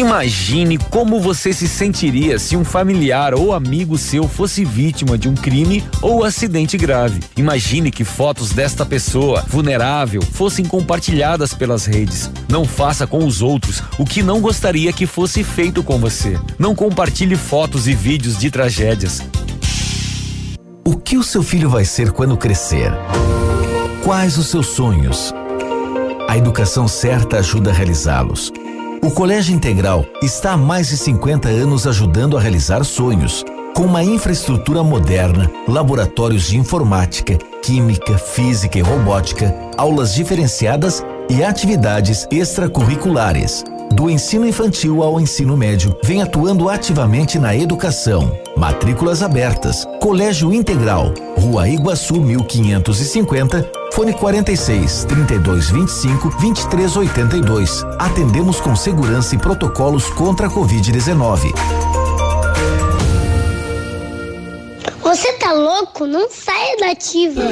Imagine como você se sentiria se um familiar ou amigo seu fosse vítima de um crime ou acidente grave. Imagine que fotos desta pessoa vulnerável fossem compartilhadas pelas redes. Não faça com os outros o que não gostaria que fosse feito com você. Não compartilhe fotos e vídeos de tragédias. O que o seu filho vai ser quando crescer? Quais os seus sonhos? A educação certa ajuda a realizá-los. O Colégio Integral está há mais de 50 anos ajudando a realizar sonhos, com uma infraestrutura moderna, laboratórios de informática, química, física e robótica, aulas diferenciadas e atividades extracurriculares. Do ensino infantil ao ensino médio, vem atuando ativamente na educação. Matrículas abertas. Colégio Integral, Rua Iguaçu 1550, fone 46 32 25 23 82. Atendemos com segurança e protocolos contra a Covid-19. Você tá louco? Não saia da ativa.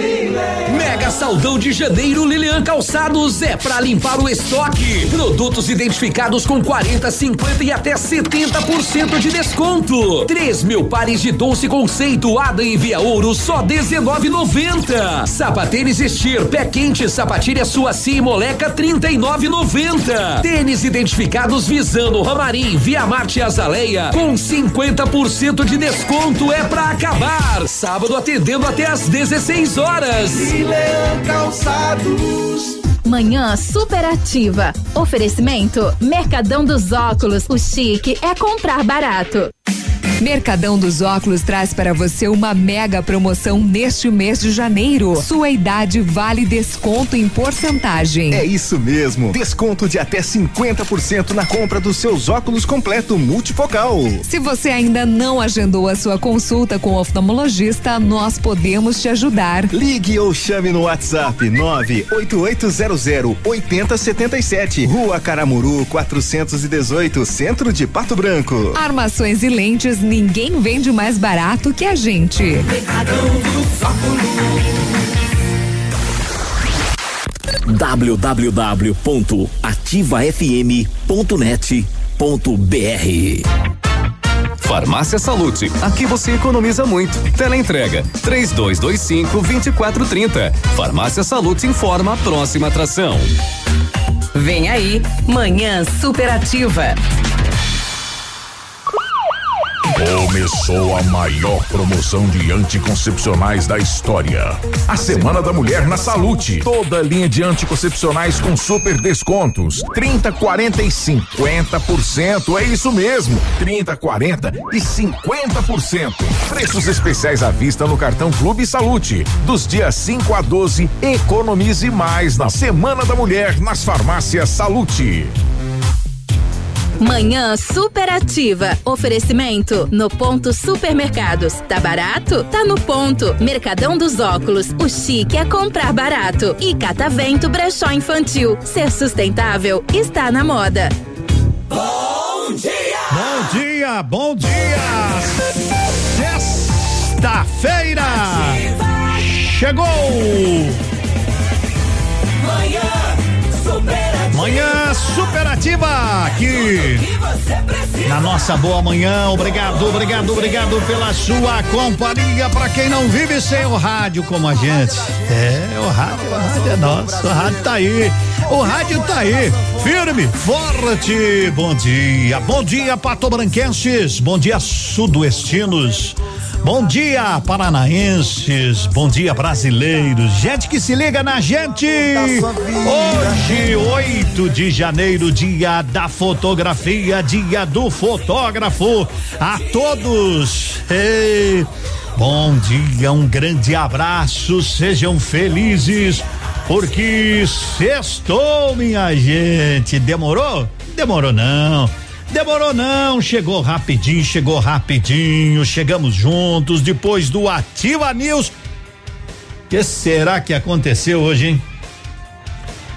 Mega Saldão de Janeiro Lilian Calçados é para limpar o estoque. Produtos identificados com 40, 50 e até 70% de desconto. 3 mil pares de doce conceito Ada e Via Ouro só 19,90. Sapatênis Estir, pé quente, sapatilha Suaci e Moleca 39,90. Tênis identificados visando Ramarim, Via Marte e Azaleia com 50% de desconto é para acabar. Sábado atendendo até às 16 horas. Leão Calçados. Manhã superativa. Oferecimento Mercadão dos Óculos. O chique é comprar barato. Mercadão dos Óculos traz para você uma mega promoção neste mês de janeiro. Sua idade vale desconto em porcentagem. É isso mesmo. Desconto de até 50% na compra dos seus óculos completo multifocal. Se você ainda não agendou a sua consulta com o oftalmologista, nós podemos te ajudar. Ligue ou chame no WhatsApp 98800 8077. Rua Caramuru 418, Centro de Pato Branco. Armações e lentes ninguém vende mais barato que a gente. www.ativafm.net.br Farmácia Salute, aqui você economiza muito. Teleentrega, três dois, dois cinco, vinte e quatro, trinta. Farmácia Salute informa a próxima atração. Vem aí, Manhã Superativa. Começou a maior promoção de anticoncepcionais da história. A Semana da Mulher na Salute. Toda linha de anticoncepcionais com super descontos. 30, 40 e 50%. É isso mesmo. 30, 40 e 50%. Preços especiais à vista no cartão Clube Salute. Dos dias 5 a 12, economize mais na Semana da Mulher nas farmácias Salute. Manhã superativa. Oferecimento no ponto supermercados. Tá barato? Tá no ponto. Mercadão dos óculos. O chique é comprar barato. E Catavento Brechó Infantil. Ser sustentável está na moda. Bom dia! Bom dia, bom dia! Sexta-feira! Chegou! Manhã superativa. Manhã superativa aqui na nossa boa manhã. Obrigado, obrigado, obrigado pela sua companhia. Para quem não vive sem o rádio como a gente. É, o rádio, o rádio é nosso. O rádio tá aí. O rádio tá aí. Firme, forte. Bom dia. Bom dia, patobranquenses. Bom dia, sudoestinos. Bom dia, paranaenses. Bom dia, brasileiros. Gente que se liga na gente. Hoje, 8 de janeiro, dia da fotografia, dia do fotógrafo. A todos. Ei, bom dia, um grande abraço. Sejam felizes, porque sextou, minha gente. Demorou? Demorou não. Demorou não, chegou rapidinho, chegou rapidinho, chegamos juntos depois do Ativa News. Que será que aconteceu hoje, hein?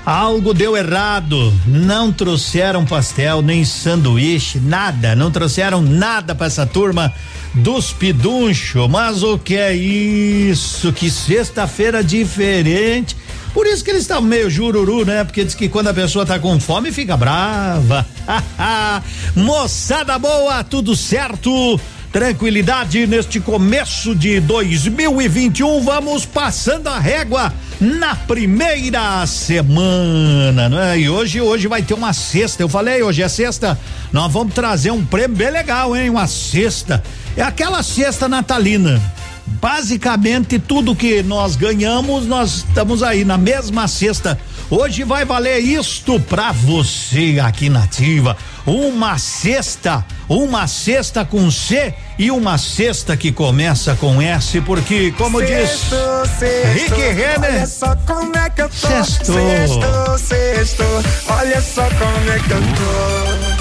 Algo deu errado. Não trouxeram pastel, nem sanduíche, nada. Não trouxeram nada para essa turma dos piduncho. Mas o que é isso? Que sexta-feira diferente. Por isso que eles estão meio jururu, né? Porque diz que quando a pessoa tá com fome fica brava. Moçada boa, tudo certo? Tranquilidade neste começo de 2021, vamos passando a régua na primeira semana, não é? E hoje, hoje vai ter uma cesta. Eu falei, hoje é sexta. Nós vamos trazer um prêmio bem legal, hein? Uma cesta. É aquela cesta natalina. Basicamente, tudo que nós ganhamos, nós estamos aí na mesma cesta. Hoje vai valer isto pra você aqui nativa. Uma cesta, uma cesta com C e uma cesta que começa com S, porque, como Sexto, diz sexto, Rick Renner, Olha só como é que eu tô. Sexto. Sexto, sexto. Olha só como é que eu tô.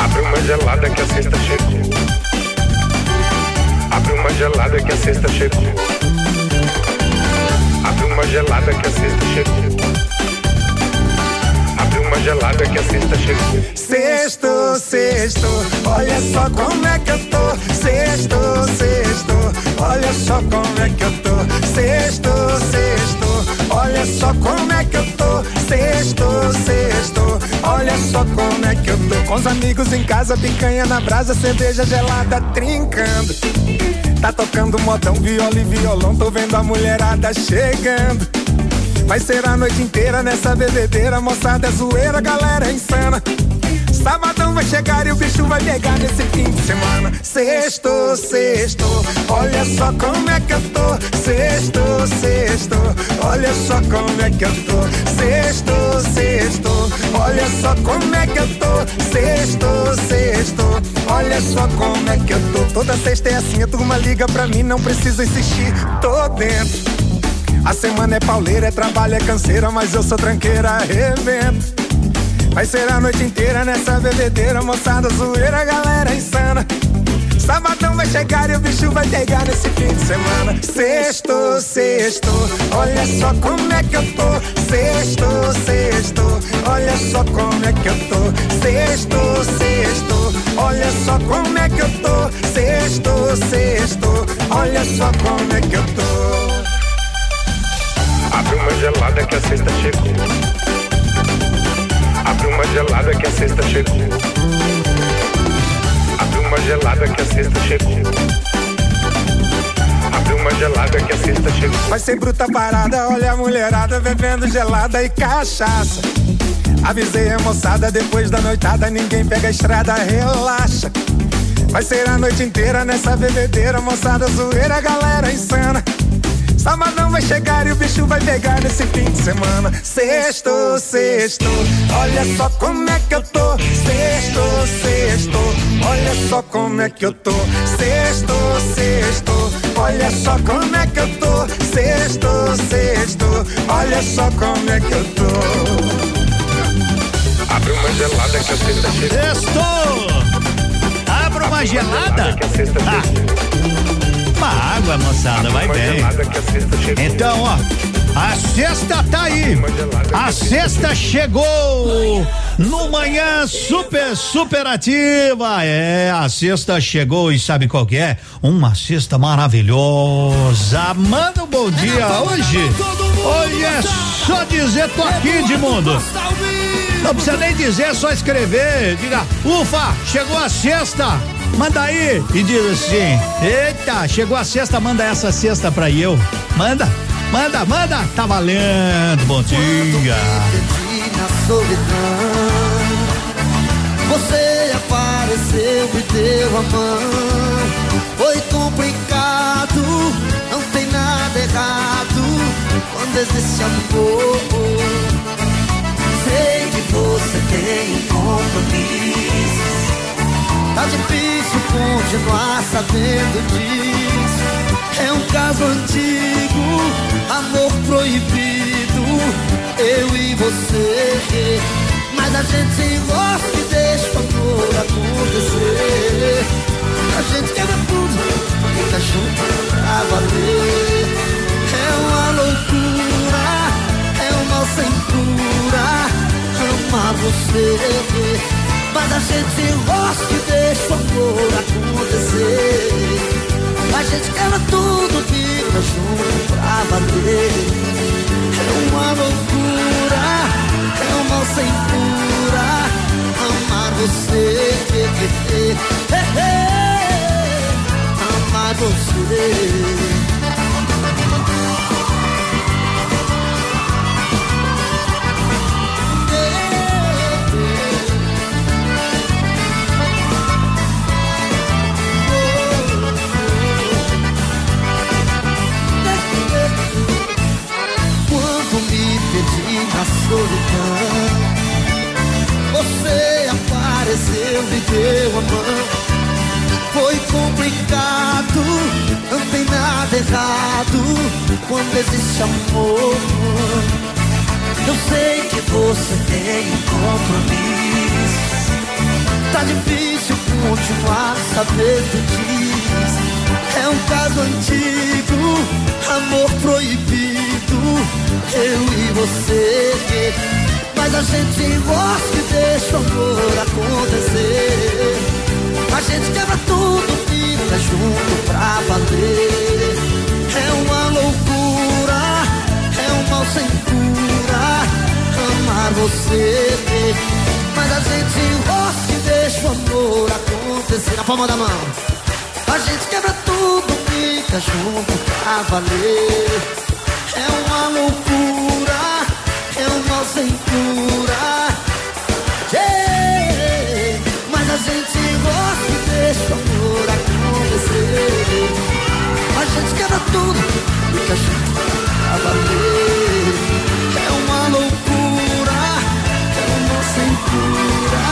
Abre uma gelada que a sexta chegou. Abre uma gelada que a sexta chegou. Abre uma gelada que a sexta chegou. Abre uma gelada que a sexta chegou. Sexto, sexto, olha só como é que eu tô. Sexto, sexto, olha só como é que eu tô. Sexto, sexto, olha só como é que eu tô. Sexto, sexto, olha só como é que eu tô. Com os amigos em casa, picanha na brasa, cerveja gelada trincando. Tá tocando modão, viola e violão, tô vendo a mulherada chegando. Vai ser a noite inteira nessa bebedeira, moçada é zoeira, galera é insana. Sabadão vai chegar e o bicho vai pegar nesse fim de semana. Sexto, sexto, olha só como é que eu tô. Sexto, sexto, olha só como é que eu tô. Sexto, sexto, olha só como é que eu tô. Sexto, sexto, olha só como é que eu tô. Toda sexta é assim, a turma liga pra mim, não precisa insistir, tô dentro. A semana é pauleira, é trabalho, é canseira, mas eu sou tranqueira, arrebento. Vai ser a noite inteira nessa bebedeira, moçada zoeira, galera insana. Sabadão vai chegar e o bicho vai pegar nesse fim de semana. Sexto, sexto, olha só como é que eu tô. Sexto, sexto, olha só como é que eu tô. Sexto, sexto, olha só como é que eu tô. Sexto, sexto, olha só como é que eu tô. Abre uma gelada que a sexta chegou. Abre uma gelada que a sexta chegou. Abre uma gelada que a sexta chegou. Abre uma gelada que a sexta chegou. Vai ser bruta parada, olha a mulherada bebendo gelada e cachaça. Avisei a moçada depois da noitada, ninguém pega a estrada, relaxa. Vai ser a noite inteira nessa bebedeira, moçada zoeira, galera insana. Sabadão vai chegar e o bicho vai pegar nesse fim de semana. Sexto, sexto, olha só como é que eu tô. Sexto, sexto, olha só como é que eu tô. Sexto, sexto, olha só como é que eu tô. Sexto, sexto, olha só como é que eu tô. Abre uma gelada que a sexta chegou. Sextou! Abra uma gelada? Que a sexta Ah, chegou. Uma água, moçada, vai bem. sexta. Então, ó, a sexta tá aí. A sexta chegou no manhã super superativa. É, a sexta chegou e sabe qual que é? Uma cesta maravilhosa. Manda um bom dia hoje. Hoje é só dizer tô aqui, Edmundo. Não precisa nem dizer, é só escrever. Diga, ufa, chegou a sexta. Manda aí e diz assim: Eita, chegou a sexta, manda essa cesta pra eu. Manda, manda, manda. Tá valendo. Bom dia. Você apareceu, me deu a mão. Foi complicado, não tem nada errado quando existe amor. Sei que você tem. Tá difícil continuar sabendo disso. É um caso antigo, amor proibido, eu e você. Mas a gente se envolve e deixa o amor acontecer. A gente quebra tudo, fica junto pra valer. É uma loucura, é um mal sem cura. Amar você. Mas a gente gosta e deixa o amor acontecer. A gente quer tudo, fica junto pra valer. É uma loucura, é uma sem cura. Amar você, he, he, he, amar você. Me deu a mão. Foi complicado, não tem nada errado quando existe amor. Eu sei que você tem um compromisso. Tá difícil continuar sabendo disso. É um caso antigo, amor proibido eu e você. Mas a gente gosta e deixa o amor acontecer. A gente quebra tudo, fica junto pra valer. É uma loucura, é um mal sem cura. Amar você. Mas a gente gosta e deixa o amor acontecer. Na palma da mão. A gente quebra tudo, fica junto pra valer. É uma loucura, cura. Yeah. Mas a gente gosta e deixa o amor acontecer. A gente quebra tudo e que a gente vai valer. É uma loucura, é um mal sem cura.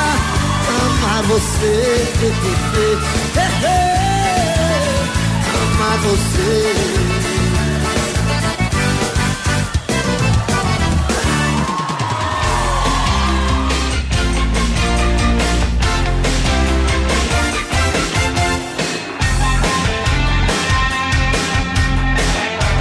Amar você, amar você.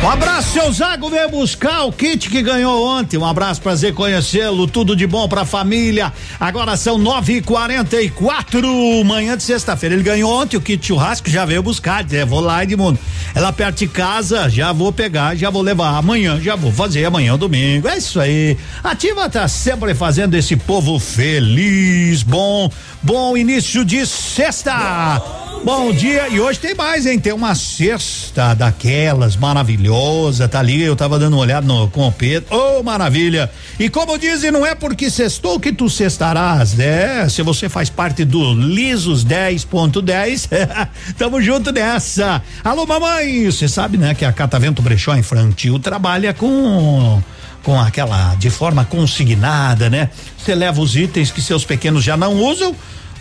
Um abraço, seu Zago, veio buscar o kit que ganhou ontem. Um abraço, prazer conhecê-lo. Tudo de bom pra família. Agora são nove e quarenta e quatro, manhã de sexta-feira. Ele ganhou ontem o kit churrasco, já veio buscar. É, vou lá, Edmundo. Ela perto de casa, já vou pegar, já vou levar. Amanhã, já vou fazer, amanhã domingo. É isso aí. Ativa tá sempre fazendo esse povo feliz. Bom, bom início de sexta. Bom dia, e hoje tem mais, hein? Tem uma cesta daquelas maravilhosa, tá ali, eu tava dando uma olhada no, com o Pedro, oh maravilha, e como dizem, não é porque sextou que tu cestarás, né? Se você faz parte do Lisos 10.10, tamo junto nessa. Alô mamãe, você sabe, né, que a Catavento Brechó Infantil trabalha com com aquela de forma consignada, né? Você leva os itens que seus pequenos já não usam,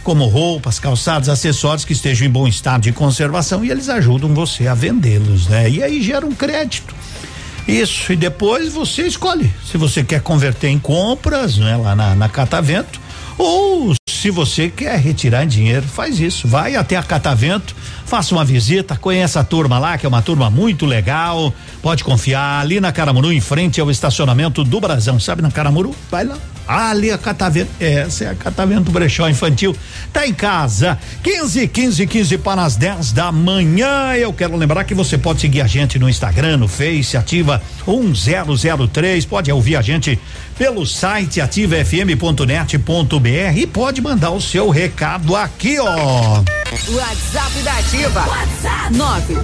como roupas, calçados, acessórios que estejam em bom estado de conservação e eles ajudam você a vendê-los, né? E aí gera um crédito. Isso, e depois você escolhe se você quer converter em compras, né, lá na, na Catavento, ou se você quer retirar em dinheiro, faz isso. Vai até a Catavento, faça uma visita, conheça a turma lá, que é uma turma muito legal. Pode confiar ali na Caramuru, em frente ao estacionamento do Brasão. Sabe na Caramuru? Vai lá, ah, ali a Catavento, essa é a Catavento Brechó Infantil, tá em casa, 15, 15, 15 para as 10 da manhã. Eu quero lembrar que você pode seguir a gente no Instagram, no Face, ativa 1003, pode ouvir a gente pelo site ativafm.net.br e pode mandar o seu recado aqui, ó. WhatsApp da Ativa. WhatsApp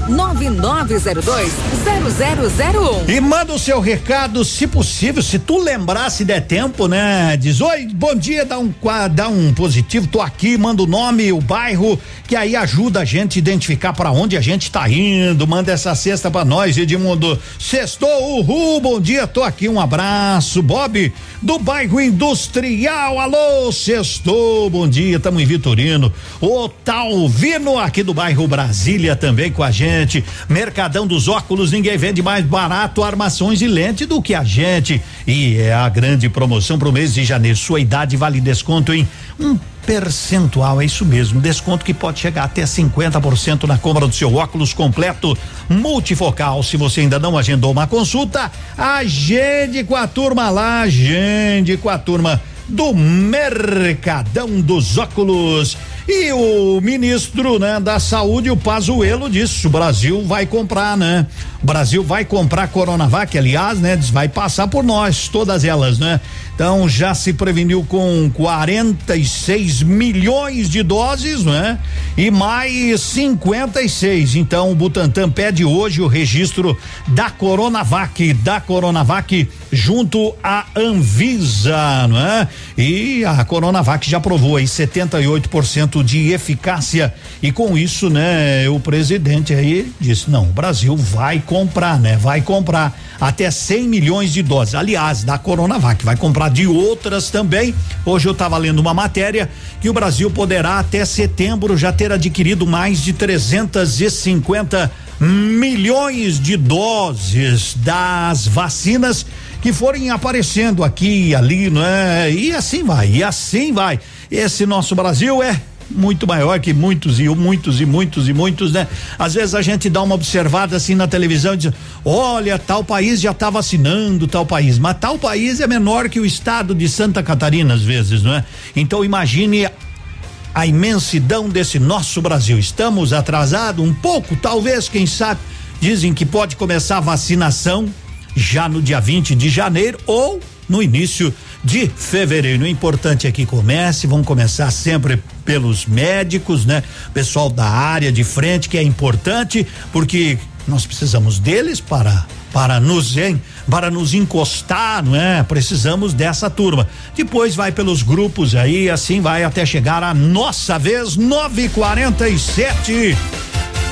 999020001. E manda o seu recado, se possível, se tu lembrar, se der tempo, né? Diz: Oi, bom dia, dá um, dá um positivo, tô aqui, manda o nome, o bairro, que aí ajuda a gente a identificar para onde a gente tá indo. Manda essa cesta para nós, Edmundo. Sextou, uhul, bom dia, tô aqui, um abraço. Bob, do bairro Industrial, alô, sextou, bom dia, tamo em Vitorino. O tal Vino aqui do bairro Brasília também com a gente. Mercadão dos óculos, ninguém vende mais barato armações e lente do que a gente. E é a grande promoção pro mês de janeiro. Sua idade vale desconto em um percentual, é isso mesmo. Desconto que pode chegar até 50% na compra do seu óculos completo multifocal. Se você ainda não agendou uma consulta, agende com a turma lá, agende com a turma do Mercadão dos Óculos. E o ministro, né, da Saúde, o Pazuello, disse: o Brasil vai comprar, né? O Brasil vai comprar Coronavac, aliás, né? Vai passar por nós, todas elas, né? Então já se preveniu com 46 milhões de doses, né? E mais 56. Então o Butantan pede hoje o registro da Coronavac, da Coronavac junto à Anvisa, não é? E a Coronavac já provou aí 78% de eficácia e com isso, né, o presidente aí disse: "Não, o Brasil vai comprar, né? Vai comprar até 100 milhões de doses. Aliás, da Coronavac, vai comprar de outras também. Hoje eu estava lendo uma matéria que o Brasil poderá até setembro já ter adquirido mais de 350 milhões de doses das vacinas que forem aparecendo aqui e ali, não é? E assim vai, e assim vai. Esse nosso Brasil é muito maior que muitos e muitos e muitos e muitos, né? Às vezes a gente dá uma observada assim na televisão e diz: olha, tal país já está vacinando tal país, mas tal país é menor que o estado de Santa Catarina, às vezes, não é? Então imagine a imensidão desse nosso Brasil. Estamos atrasados um pouco, talvez, quem sabe. Dizem que pode começar a vacinação já no dia 20 de janeiro ou no início de fevereiro. O importante é que comece, vamos começar sempre pelos médicos, né? Pessoal da área de frente, que é importante, porque nós precisamos deles para para nos hein, para nos encostar, não é? Precisamos dessa turma. Depois vai pelos grupos aí, assim vai até chegar a nossa vez 947.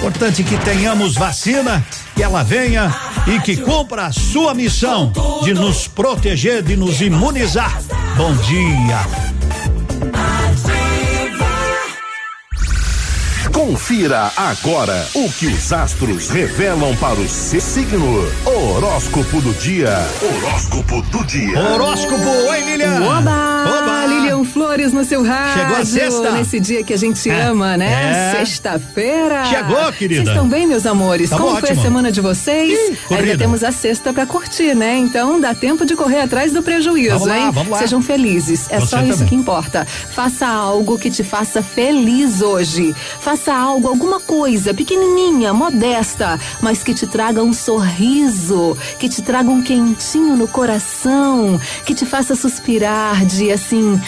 Importante que tenhamos vacina, que ela venha e que cumpra a sua missão de nos proteger, de nos imunizar. Bom dia. Confira agora o que os astros revelam para o seu signo. Horóscopo do dia. Horóscopo do dia. Horóscopo, oi Lilian. Oba! Oba! Lilian Flores no seu rádio. Chegou a sexta. Nesse dia que a gente É. ama, né? É. Sexta-feira. Chegou, querida. Vocês estão bem, meus amores? Tamo Como foi a ótimo. semana de vocês? corrida. Ainda temos a sexta pra curtir, né? Então dá tempo de correr atrás do prejuízo, Vamos lá, hein? vamos lá. Sejam felizes. É Você só isso também. que importa. Faça algo que te faça feliz hoje. Faça algo, alguma coisa pequenininha, modesta, mas que te traga um sorriso, que te traga um quentinho no coração, que te faça suspirar de assim,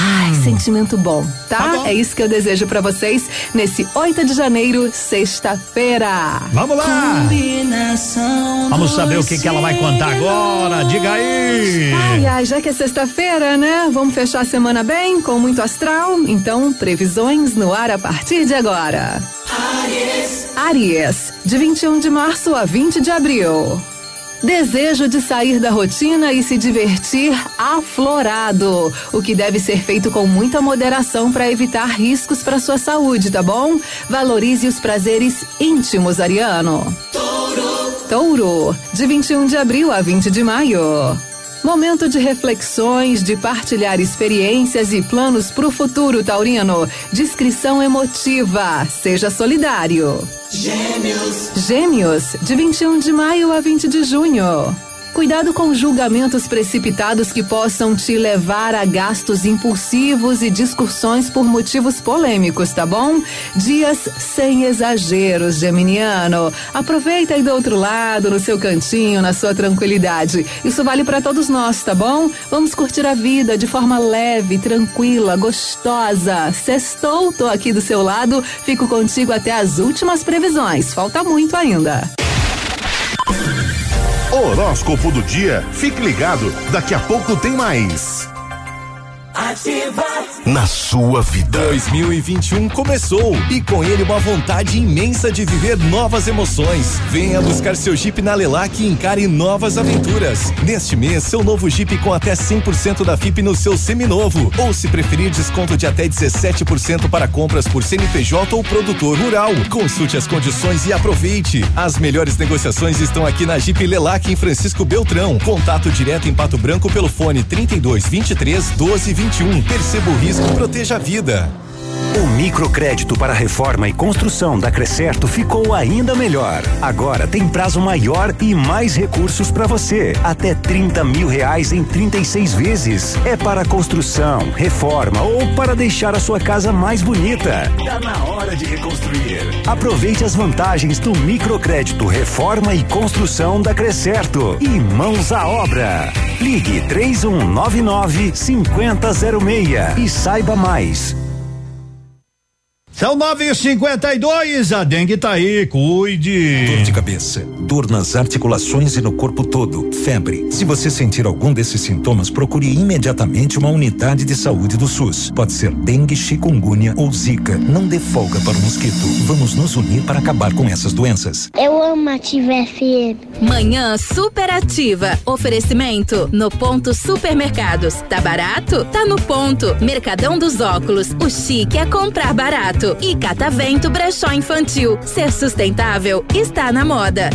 ai, sentimento bom, tá? É isso que eu desejo pra vocês nesse 8 de janeiro, sexta-feira. Vamos lá. Vamos saber o que que ela vai contar agora. Diga aí. Ai, ai, já que é sexta-feira, né? Vamos fechar a semana bem, com muito astral? Então, previsões no ar a partir de agora. Aries, de 21 de março a 20 de abril. Desejo de sair da rotina e se divertir aflorado, o que deve ser feito com muita moderação para evitar riscos para sua saúde, tá bom? Valorize os prazeres íntimos, Ariano. Touro, de 21 de abril a 20 de maio. Momento de reflexões, de partilhar experiências e planos para o futuro, Taurino. Discrição emotiva. Seja solidário. Gêmeos. Gêmeos, de 21 de maio a 20 de junho. Cuidado com julgamentos precipitados que possam te levar a gastos impulsivos e discussões por motivos polêmicos, tá bom? Dias sem exageros, Geminiano. Aproveita aí do outro lado, no seu cantinho, na sua tranquilidade. Isso vale para todos nós, tá bom? Vamos curtir a vida de forma leve, tranquila, gostosa. Sextou, tô aqui do seu lado, fico contigo até as últimas previsões. Falta muito ainda. Horóscopo do dia. Fique ligado, daqui a pouco tem mais. Ativa. Na sua vida. 2021 começou e com ele uma vontade imensa de viver novas emoções. Venha buscar seu Jeep na Lelac e encare novas aventuras. Neste mês, seu novo Jeep com até 100% da FIP no seu seminovo. Ou se preferir, desconto de até 17% para compras por CNPJ ou produtor rural. Consulte as condições e aproveite. As melhores negociações estão aqui na Jeep Lelac em Francisco Beltrão. Contato direto em Pato Branco pelo fone 32 23 12 21. Perceba o risco proteja a vida. Microcrédito para reforma e construção da Crescerto ficou ainda melhor. Agora tem prazo maior e mais recursos para você. Até 30 mil reais em 36 vezes. É para construção, reforma ou para deixar a sua casa mais bonita. Tá na hora de reconstruir. Aproveite as vantagens do microcrédito, reforma e construção da Crescerto. E mãos à obra. Ligue 3199 5006 e saiba mais. São nove e cinquenta e dois, a dengue tá aí, cuide. Dor de cabeça, dor nas articulações e no corpo todo, febre. Se você sentir algum desses sintomas, procure imediatamente uma unidade de saúde do SUS. Pode ser dengue, chikungunya ou zika. Não dê folga para o mosquito. Vamos nos unir para acabar com essas doenças. Eu amo Ativa FM. Manhã superativa. Oferecimento no ponto supermercados. Tá barato? Tá no ponto. Mercadão dos óculos. O chique é comprar barato. E Catavento Brechó Infantil. Ser sustentável está na moda.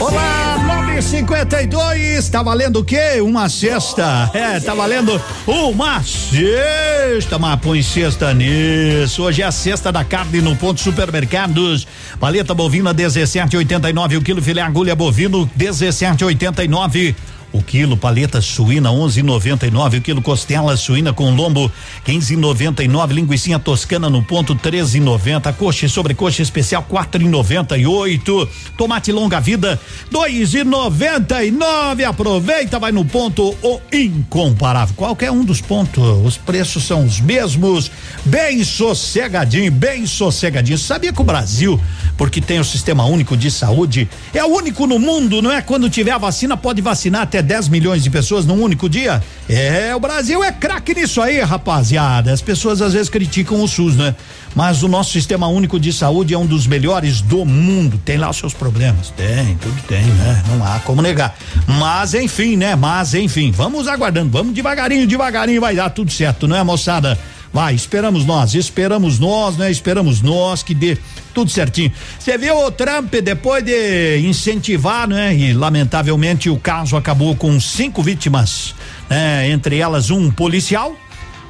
Olá, 952, tá valendo o quê? Uma cesta. É, tá valendo uma cesta, mas põe cesta nisso. Hoje é a cesta da carne no ponto supermercados. Paleta bovina 17,89 o quilo, filé agulha bovino 17,89 o quilo, paleta suína 11,99, o quilo costela suína com lombo 15,99, linguiça toscana no ponto 13,90, coxa e sobrecoxa especial 4,98, tomate longa vida 2,99. Aproveita, vai no ponto o incomparável. Qualquer um dos pontos, os preços são os mesmos, bem sossegadinho, bem sossegadinho. Sabia que o Brasil, porque tem o sistema único de saúde, é o único no mundo, não é? Quando tiver a vacina pode vacinar até 10 milhões de pessoas num único dia? É, o Brasil é craque nisso aí, rapaziada. As pessoas às vezes criticam o SUS, né? Mas o nosso sistema único de saúde é um dos melhores do mundo. Tem lá os seus problemas? Tem, tudo tem, né? Não há como negar. Mas enfim, né? Mas enfim, vamos aguardando, vamos devagarinho, devagarinho vai dar tudo certo, não é, moçada? Vai, esperamos nós, esperamos nós, né? Esperamos nós que dê tudo certinho. Você viu o Trump depois de incentivar, né? E lamentavelmente o caso acabou com cinco vítimas, né? Entre elas um policial,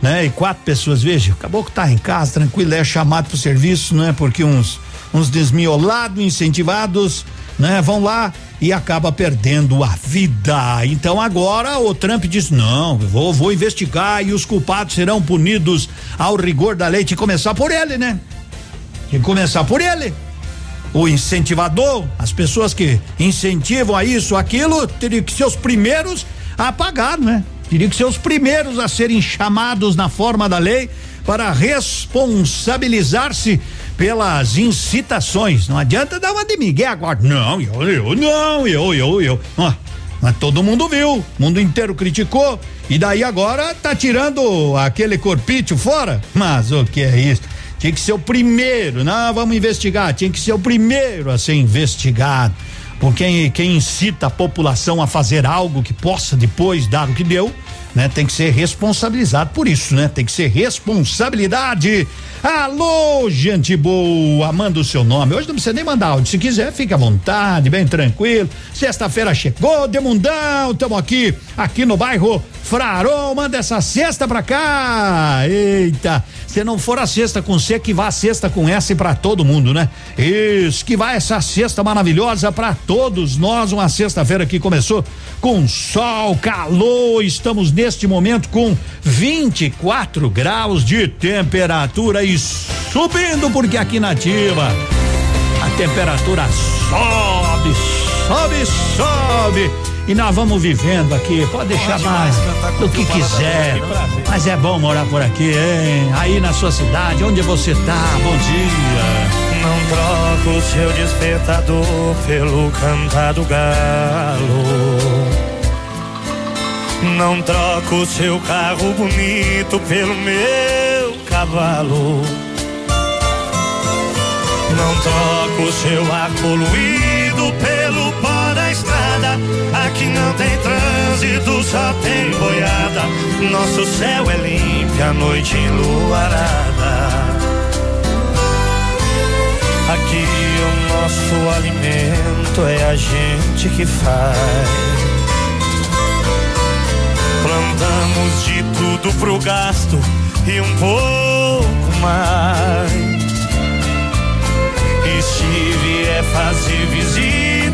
né? E quatro pessoas, veja, acabou que tá em casa, tranquilo, é chamado pro serviço, né? Porque uns uns desmiolados, incentivados, né? Vão lá e acaba perdendo a vida. Então agora o Trump diz: não, vou, vou investigar e os culpados serão punidos ao rigor da lei. Que começar por ele, né? Que começar por ele. O incentivador, as pessoas que incentivam a isso, aquilo, teriam que ser os primeiros a pagar, né? Teriam que ser os primeiros a serem chamados na forma da lei para responsabilizar-se pelas incitações. Não adianta dar uma de Miguel agora. Não, eu, eu, não, eu, eu, eu. Ah, mas todo mundo viu, o mundo inteiro criticou. E daí agora tá tirando aquele corpício fora? Mas o que é isso? Tinha que ser o primeiro, não, vamos investigar. Tinha que ser o primeiro a ser investigado. Por quem, quem incita a população a fazer algo que possa depois dar o que deu, né? Tem que ser responsabilizado por isso, né? Tem que ser responsabilidade. Alô, gente boa, manda o seu nome. Hoje não precisa nem mandar áudio. Se quiser, fica à vontade, bem tranquilo. Sexta-feira chegou, Demundão, estamos aqui, aqui no bairro Frarol, manda essa cesta pra cá. Eita, se não for a cesta com C, que vá a cesta com S para todo mundo, né? Isso, que vai essa cesta maravilhosa para todos nós. Uma sexta-feira que começou com sol, calor. Estamos neste momento com 24 graus de temperatura e subindo, porque aqui na Ativa a temperatura sobe, sobe, sobe. E nós vamos vivendo aqui, pode deixar mais do que quiser. Mas é bom morar por aqui, hein? Aí na sua cidade, onde você tá? Bom dia. Não troco o seu despertador pelo cantar do galo. Não troco o seu carro bonito pelo meu cavalo. Não troco o seu ar poluído estrada. Aqui não tem trânsito, só tem boiada. Nosso céu é limpo, a noite enluarada. Aqui o nosso alimento é a gente que faz. Plantamos de tudo pro gasto e um pouco mais. E se vier fazer visita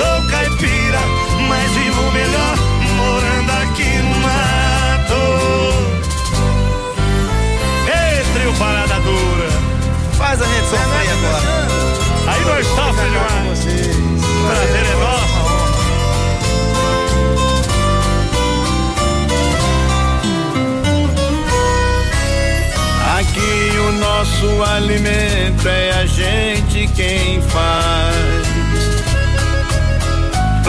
sou caipira, mas vivo melhor morando aqui no mato. Ei, trio parada dura. Faz a gente sofrer agora. Aí nós sofremos demais. Prazer é nosso. Aqui o nosso alimento é a gente quem faz.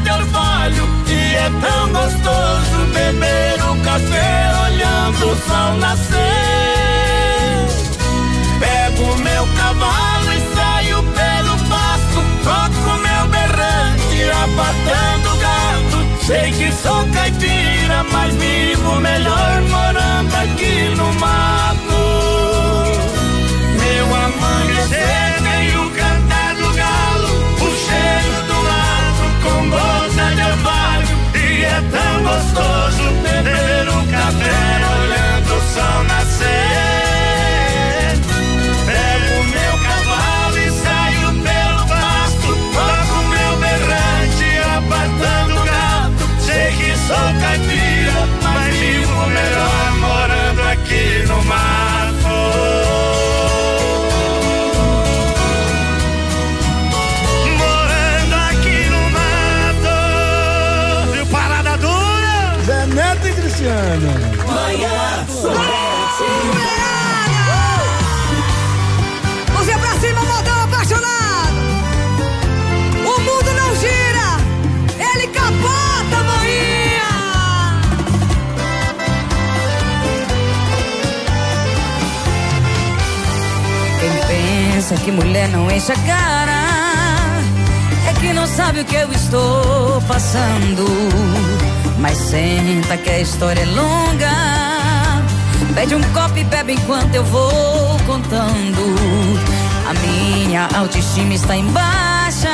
de orvalho. E é tão gostoso beber o café olhando o sol nascer. Pego meu cavalo e saio pelo pasto, toco meu berrante, abatendo gado. Sei que sou caipira, mas vivo melhor morando aqui no mato. Meu amanhecer gostoso beber um café olhando o sol nascer. Mãozinha pra cima, modão apaixonado. O mundo não gira, ele capota, manhã. Quem pensa que mulher não enche a cara é que não sabe o que eu estou passando. Mas senta que a história é longa. Pede um copo e bebe enquanto eu vou contando. A minha autoestima está em baixa.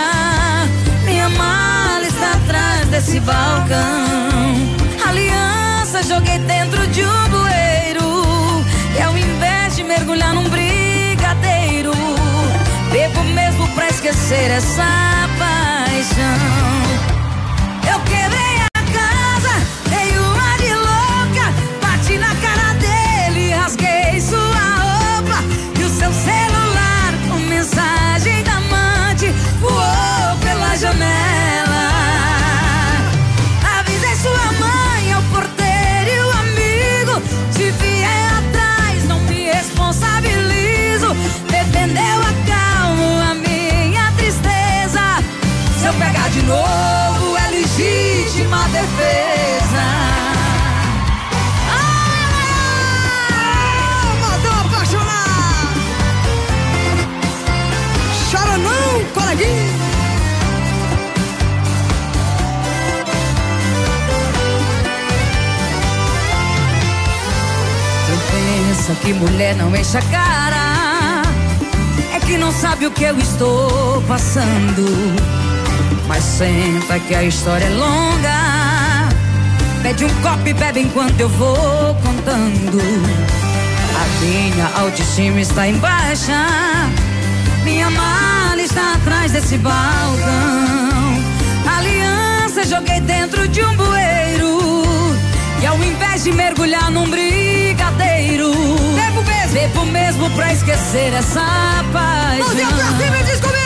Minha mala está atrás desse balcão. Aliança joguei dentro de um bueiro. E ao invés de mergulhar num brigadeiro, bebo mesmo pra esquecer essa paixão. Eu quebrei defesa. Modão apaixonado. Chora não, coleguinha. Pensa que mulher não enche a cara é que não sabe o que eu estou passando. Mas senta que a história é longa. Pede um copo e bebe enquanto eu vou contando. A minha autoestima está em baixa. Minha mala está atrás desse balcão. Aliança joguei dentro de um bueiro. E ao invés de mergulhar num brigadeiro, bebo mesmo, bebo mesmo pra esquecer essa paixão. Mãozinha pra cima e.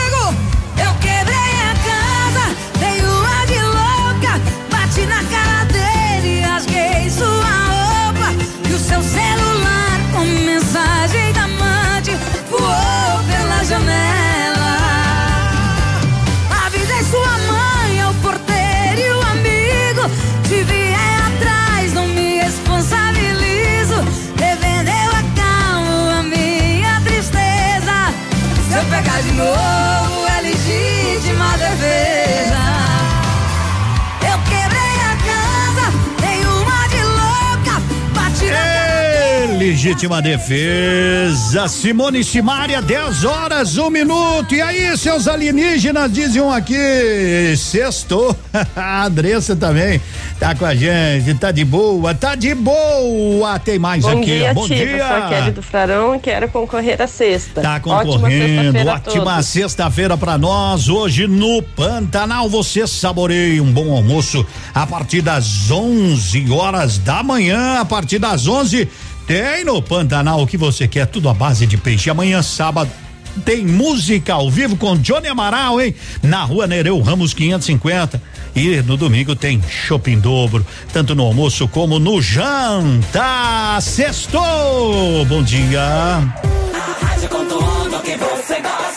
Legítima defesa, Simone Simária, 10 horas, um minuto. E aí, seus alienígenas diziam aqui, sextou. A Andressa também tá com a gente, tá de boa, tá de boa. Tem mais Bom aqui, dia. Bom dia. Sou a Kelly do Frarão e quero concorrer à sexta. Tá concorrendo, ótima sexta-feira pra nós. Hoje no Pantanal você saboreia um bom almoço a partir das 11 horas da manhã. A partir das 11 tem no Pantanal o que você quer, tudo à base de peixe. Amanhã, sábado. Tem música ao vivo com Johnny Amaral, hein? Na rua Nereu Ramos 550. E no domingo tem shopping dobro, tanto no almoço como no jantar. Sextou! Bom dia! A rádio que você gosta.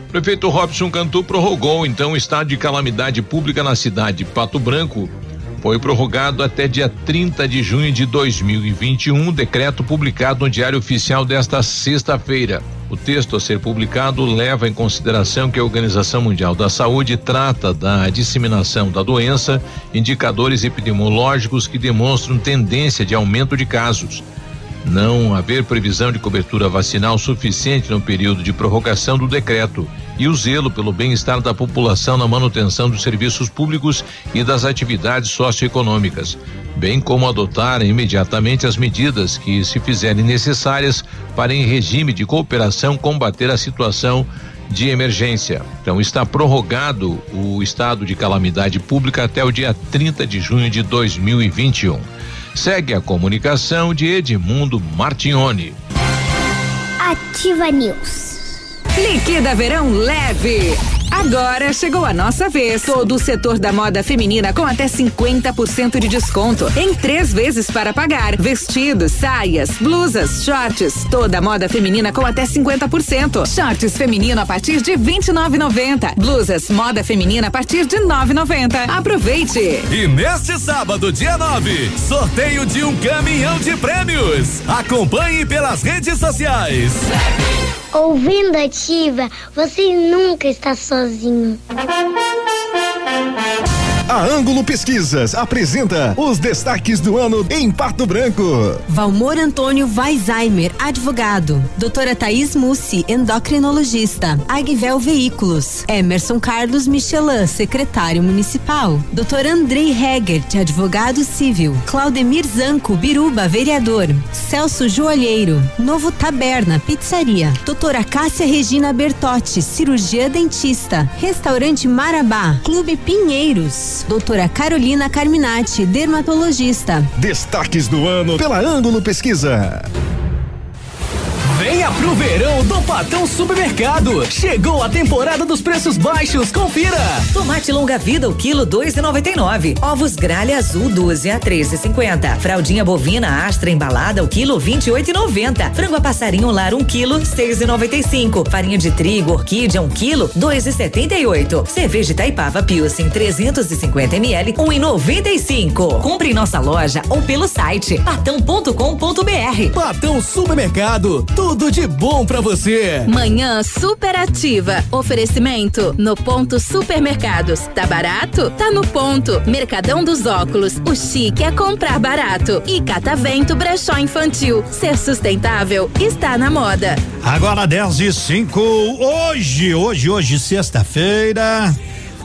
Prefeito Robson Cantu prorrogou então o estado de calamidade pública na cidade de Pato Branco. Foi prorrogado até dia 30 de junho de 2021, decreto publicado no Diário Oficial desta sexta-feira. O texto a ser publicado leva em consideração que a Organização Mundial da Saúde trata da disseminação da doença, indicadores epidemiológicos que demonstram tendência de aumento de casos não haver previsão de cobertura vacinal suficiente no período de prorrogação do decreto e o zelo pelo bem-estar da população na manutenção dos serviços públicos e das atividades socioeconômicas, bem como adotar imediatamente as medidas que se fizerem necessárias para em regime de cooperação combater a situação de emergência. Então está prorrogado o estado de calamidade pública até o dia 30 de junho de 2021. Segue a comunicação de Edmundo Martignoni. Ativa News. Liquida Verão Leve. Agora chegou a nossa vez. Todo o setor da moda feminina com até 50% de desconto. Em três vezes para pagar. Vestidos, saias, blusas, shorts. Toda a moda feminina com até 50%. Shorts feminino a partir de 29,90. Blusas, moda feminina a partir de 9,90. Aproveite. E neste sábado, dia 9, sorteio de um caminhão de prêmios. Acompanhe pelas redes sociais. Ouvindo Ativa, você nunca está sozinho. A Ângulo Pesquisas apresenta os destaques do ano em Pato Branco. Valmor Antônio Weizheimer, advogado. Doutora Thaís Mussi, endocrinologista. Agvel Veículos. Emerson Carlos Michelin, secretário municipal. Doutor Andrei Hegert, advogado civil. Claudemir Zanco, Biruba, vereador. Celso Joalheiro. Novo Taberna, pizzaria. Doutora Cássia Regina Bertotti, cirurgia dentista. Restaurante Marabá. Clube Pinheiros. Doutora Carolina Carminati, dermatologista. Destaques do ano pela Ângulo Pesquisa. Venha pro verão do Patão Supermercado. Chegou a temporada dos preços baixos, confira. Tomate longa vida, o quilo dois e noventa e nove. Ovos gralha azul, 12 a três e cinquenta. Fraldinha bovina astra embalada, o quilo vinte e oito e noventa. Frango a passarinho lar, um quilo, seis e noventa e cinco. Farinha de trigo, orquídea, um quilo, dois e setenta e oito. Cerveja Itaipava Pilsen, 350 ml, um e noventa e cinco. Compre em nossa loja ou pelo site patão.com.br. Patão Supermercado, tudo de de bom para você. Manhã superativa. Oferecimento no ponto supermercados. Tá barato? Tá no ponto. Mercadão dos óculos. O chique é comprar barato. E Catavento Brechó Infantil. Ser sustentável está na moda. Agora 10 e 5. Hoje, hoje, hoje, sexta-feira.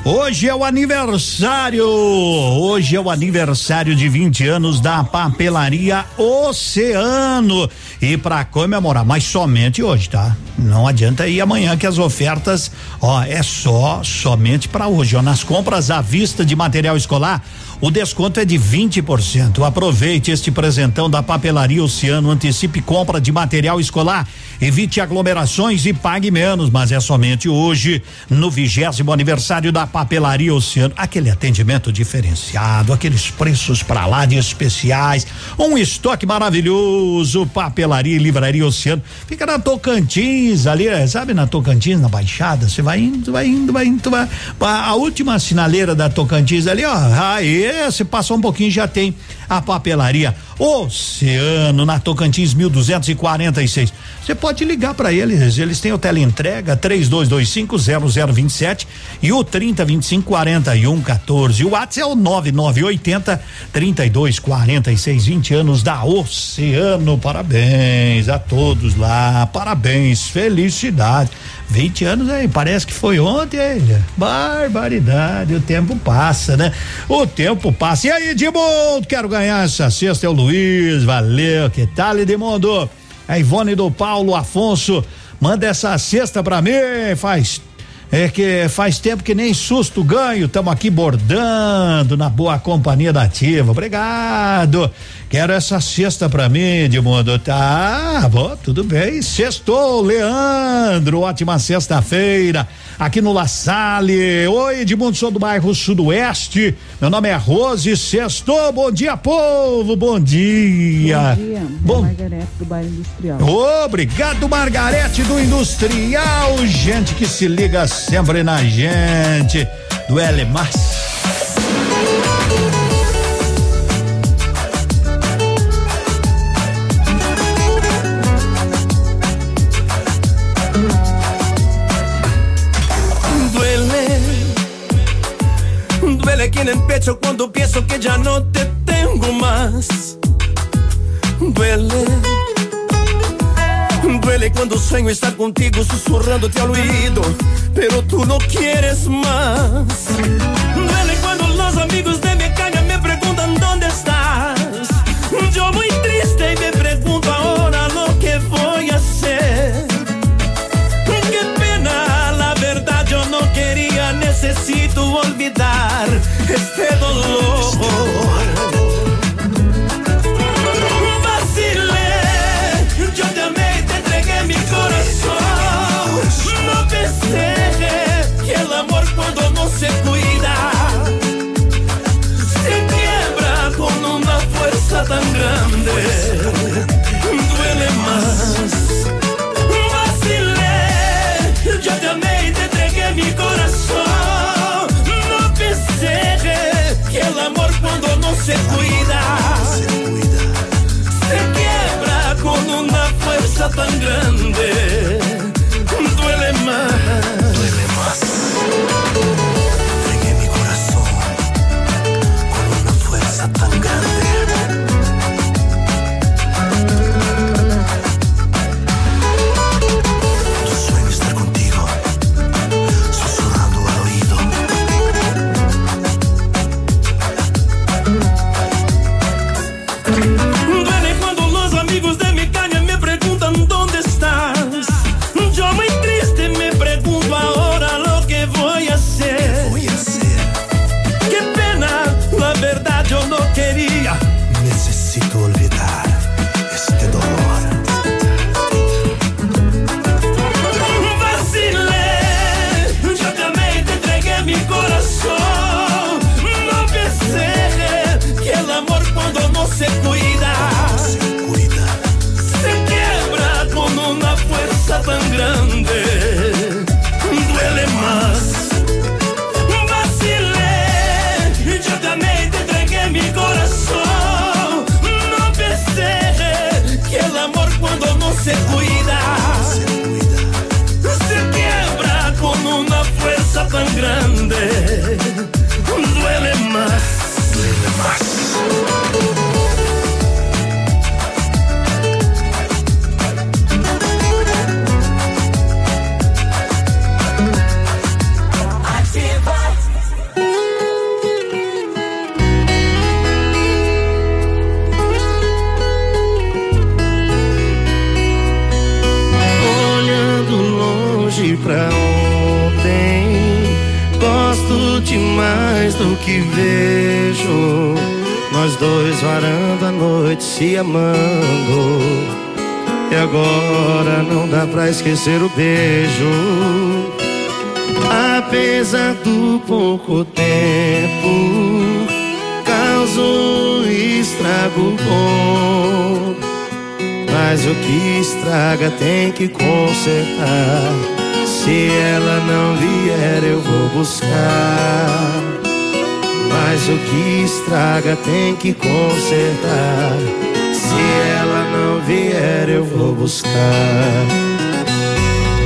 Hoje é o aniversário. Hoje é o aniversário de 20 anos da papelaria Oceano. E para comemorar, mas somente hoje, tá? Não adianta ir amanhã que as ofertas, ó, é só somente para hoje, ó, nas compras à vista de material escolar, o desconto é de 20%. Aproveite este presentão da Papelaria Oceano, antecipe compra de material escolar, evite aglomerações e pague menos, mas é somente hoje, no vigésimo aniversário da Papelaria Oceano. Aquele atendimento diferenciado, aqueles preços para lá de especiais, um estoque maravilhoso, Papelaria e Livraria Oceano. Fica na Tocantins, ali, eh, sabe, na Tocantins, na Baixada, você vai indo, vai indo, vai indo, vai. A última sinaleira da Tocantins ali, ó, aí você passou um pouquinho já tem a papelaria Oceano na Tocantins 1246. Você pode ligar para eles, eles têm o teleentrega 32250027 e o 30254114. O WhatsApp é o 9980 3246 20 anos da Oceano. Parabéns a todos lá. Parabéns, felicidade. 20 anos aí, parece que foi ontem, hein? Barbaridade, o tempo passa, né? O tempo passa. E aí, Edmundo, quero ganhar essa cesta, é o Luiz, valeu, que tal, Edmundo? A Ivone do Paulo Afonso, manda essa cesta pra mim, faz é que faz tempo que nem susto ganho, estamos aqui bordando na boa companhia da ativa. Obrigado. Quero essa cesta pra mim, Edmundo. Tá, bom, tudo bem. Sextou, Leandro. Ótima sexta-feira aqui no La Salle. Oi, Edmundo, sou do bairro Sudoeste. Meu nome é Rose Sextou. Bom dia, povo. Bom dia. Bom dia. Bom. Margarete do bairro Industrial. Obrigado, Margarete do Industrial. Gente que se liga sempre na gente. Do Elemar. Aquí en el pecho cuando pienso que ya no te tengo más. Duele, duele cuando sueño estar contigo susurrándote al oído, pero tú no quieres más. Duele cuando los amigos de necesito olvidar este dolor. Vacilé, yo te amé y te entregué mi corazón. No pensé que el amor cuando no se cuida se quiebra con una fuerza tan grande. cuida, cuida, se quiebra con una fuerza tan grande. Vejo. Nós dois varando a noite se amando. E agora não dá pra esquecer o beijo. Apesar do pouco tempo, causou estrago bom. Mas o que estraga tem que consertar. Se ela não vier, eu vou buscar. Mas o que estraga tem que consertar. Se ela não vier, eu vou buscar.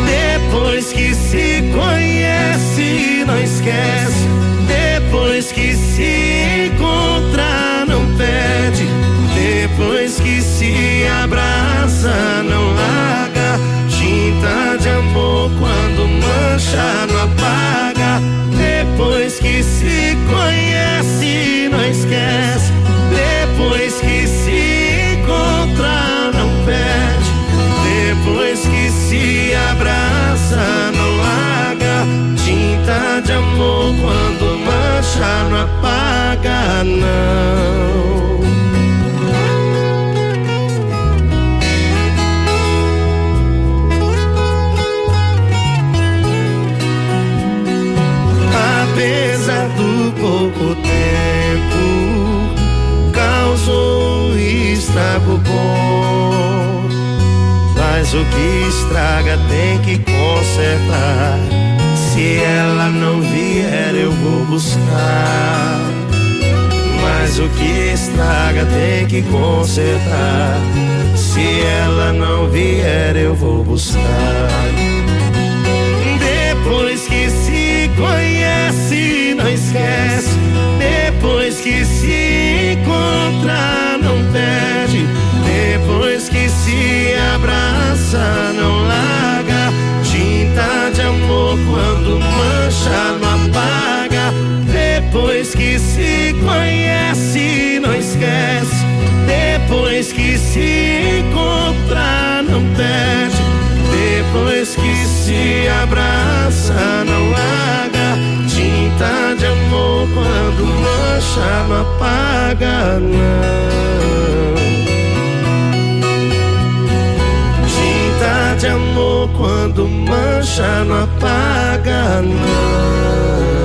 Depois que se conhece, não esquece. Depois que se encontrar, não perde. Depois que se abraça, não larga. Tinta de amor quando mancha, não apaga. Depois que se conhece, não. Apesar do pouco tempo, causou estrago bom. Mas o que estraga tem que consertar. Se ela não vier, eu vou buscar. O que estraga tem que consertar. Se ela não vier, eu vou buscar. Depois que se conhece, não esquece. Depois que se encontra, não perde. Depois que se abraça, não larga. Tinta de amor quando mancha, não apaga. Depois que se conhece, esquece. Depois que se encontra, não perde. Depois que se abraça, não larga. Tinta de amor quando mancha, não apaga, não. Tinta de amor quando mancha, não apaga, não.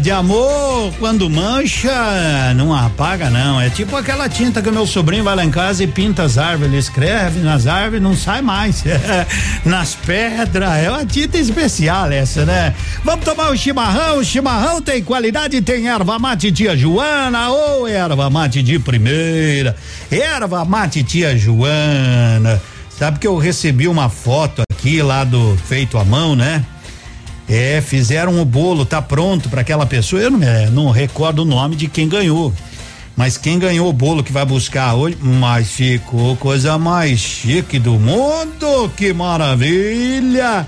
De amor, quando mancha, não apaga, não. É tipo aquela tinta que o meu sobrinho vai lá em casa e pinta as árvores. Ele escreve nas árvores, não sai mais. nas pedras. É uma tinta especial essa, né? Vamos tomar o chimarrão. O chimarrão tem qualidade, tem erva mate tia Joana ou erva mate de primeira. Erva mate tia Joana. Sabe que eu recebi uma foto aqui lá do feito à mão, né? É, fizeram o bolo, tá pronto para aquela pessoa. Eu não, é, não recordo o nome de quem ganhou. Mas quem ganhou o bolo que vai buscar hoje, mas ficou coisa mais chique do mundo, que maravilha!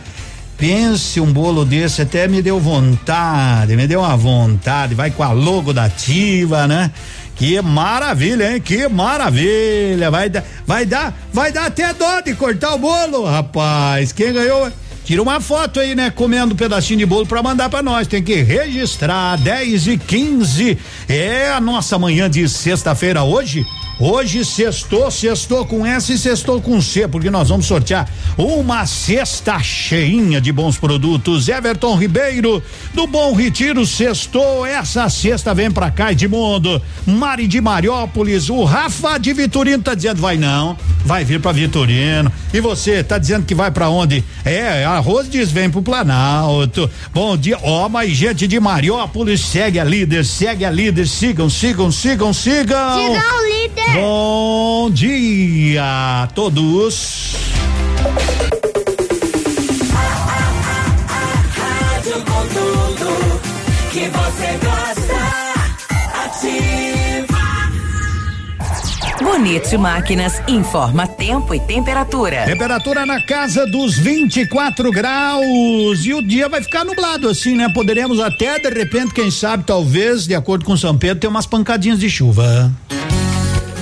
Pense um bolo desse, até me deu vontade, me deu uma vontade, vai com a logo da ativa, né? Que maravilha, hein? Que maravilha! Vai dar, vai dar, vai dar até dó de cortar o bolo, rapaz. Quem ganhou Tira uma foto aí, né? Comendo um pedacinho de bolo para mandar para nós. Tem que registrar 10 e 15. É a nossa manhã de sexta-feira hoje. Hoje sextou, sextou com S e sextou com C, porque nós vamos sortear uma cesta cheinha de bons produtos. Everton Ribeiro, do Bom Retiro, sextou. Essa sexta vem pra cá, Edmundo. Mari de Mariópolis, o Rafa de Vitorino tá dizendo vai não, vai vir pra Vitorino. E você, tá dizendo que vai pra onde? É, arroz diz vem pro Planalto. Bom dia, ó, mas gente de Mariópolis, segue a líder, segue a líder, sigam, sigam, sigam, sigam. Sigam o líder. Bom dia a todos. que você gosta. Ativa. Bonito Máquinas informa tempo e temperatura. Temperatura na casa dos 24 graus e o dia vai ficar nublado assim, né? Poderemos até de repente, quem sabe, talvez, de acordo com São Pedro, ter umas pancadinhas de chuva.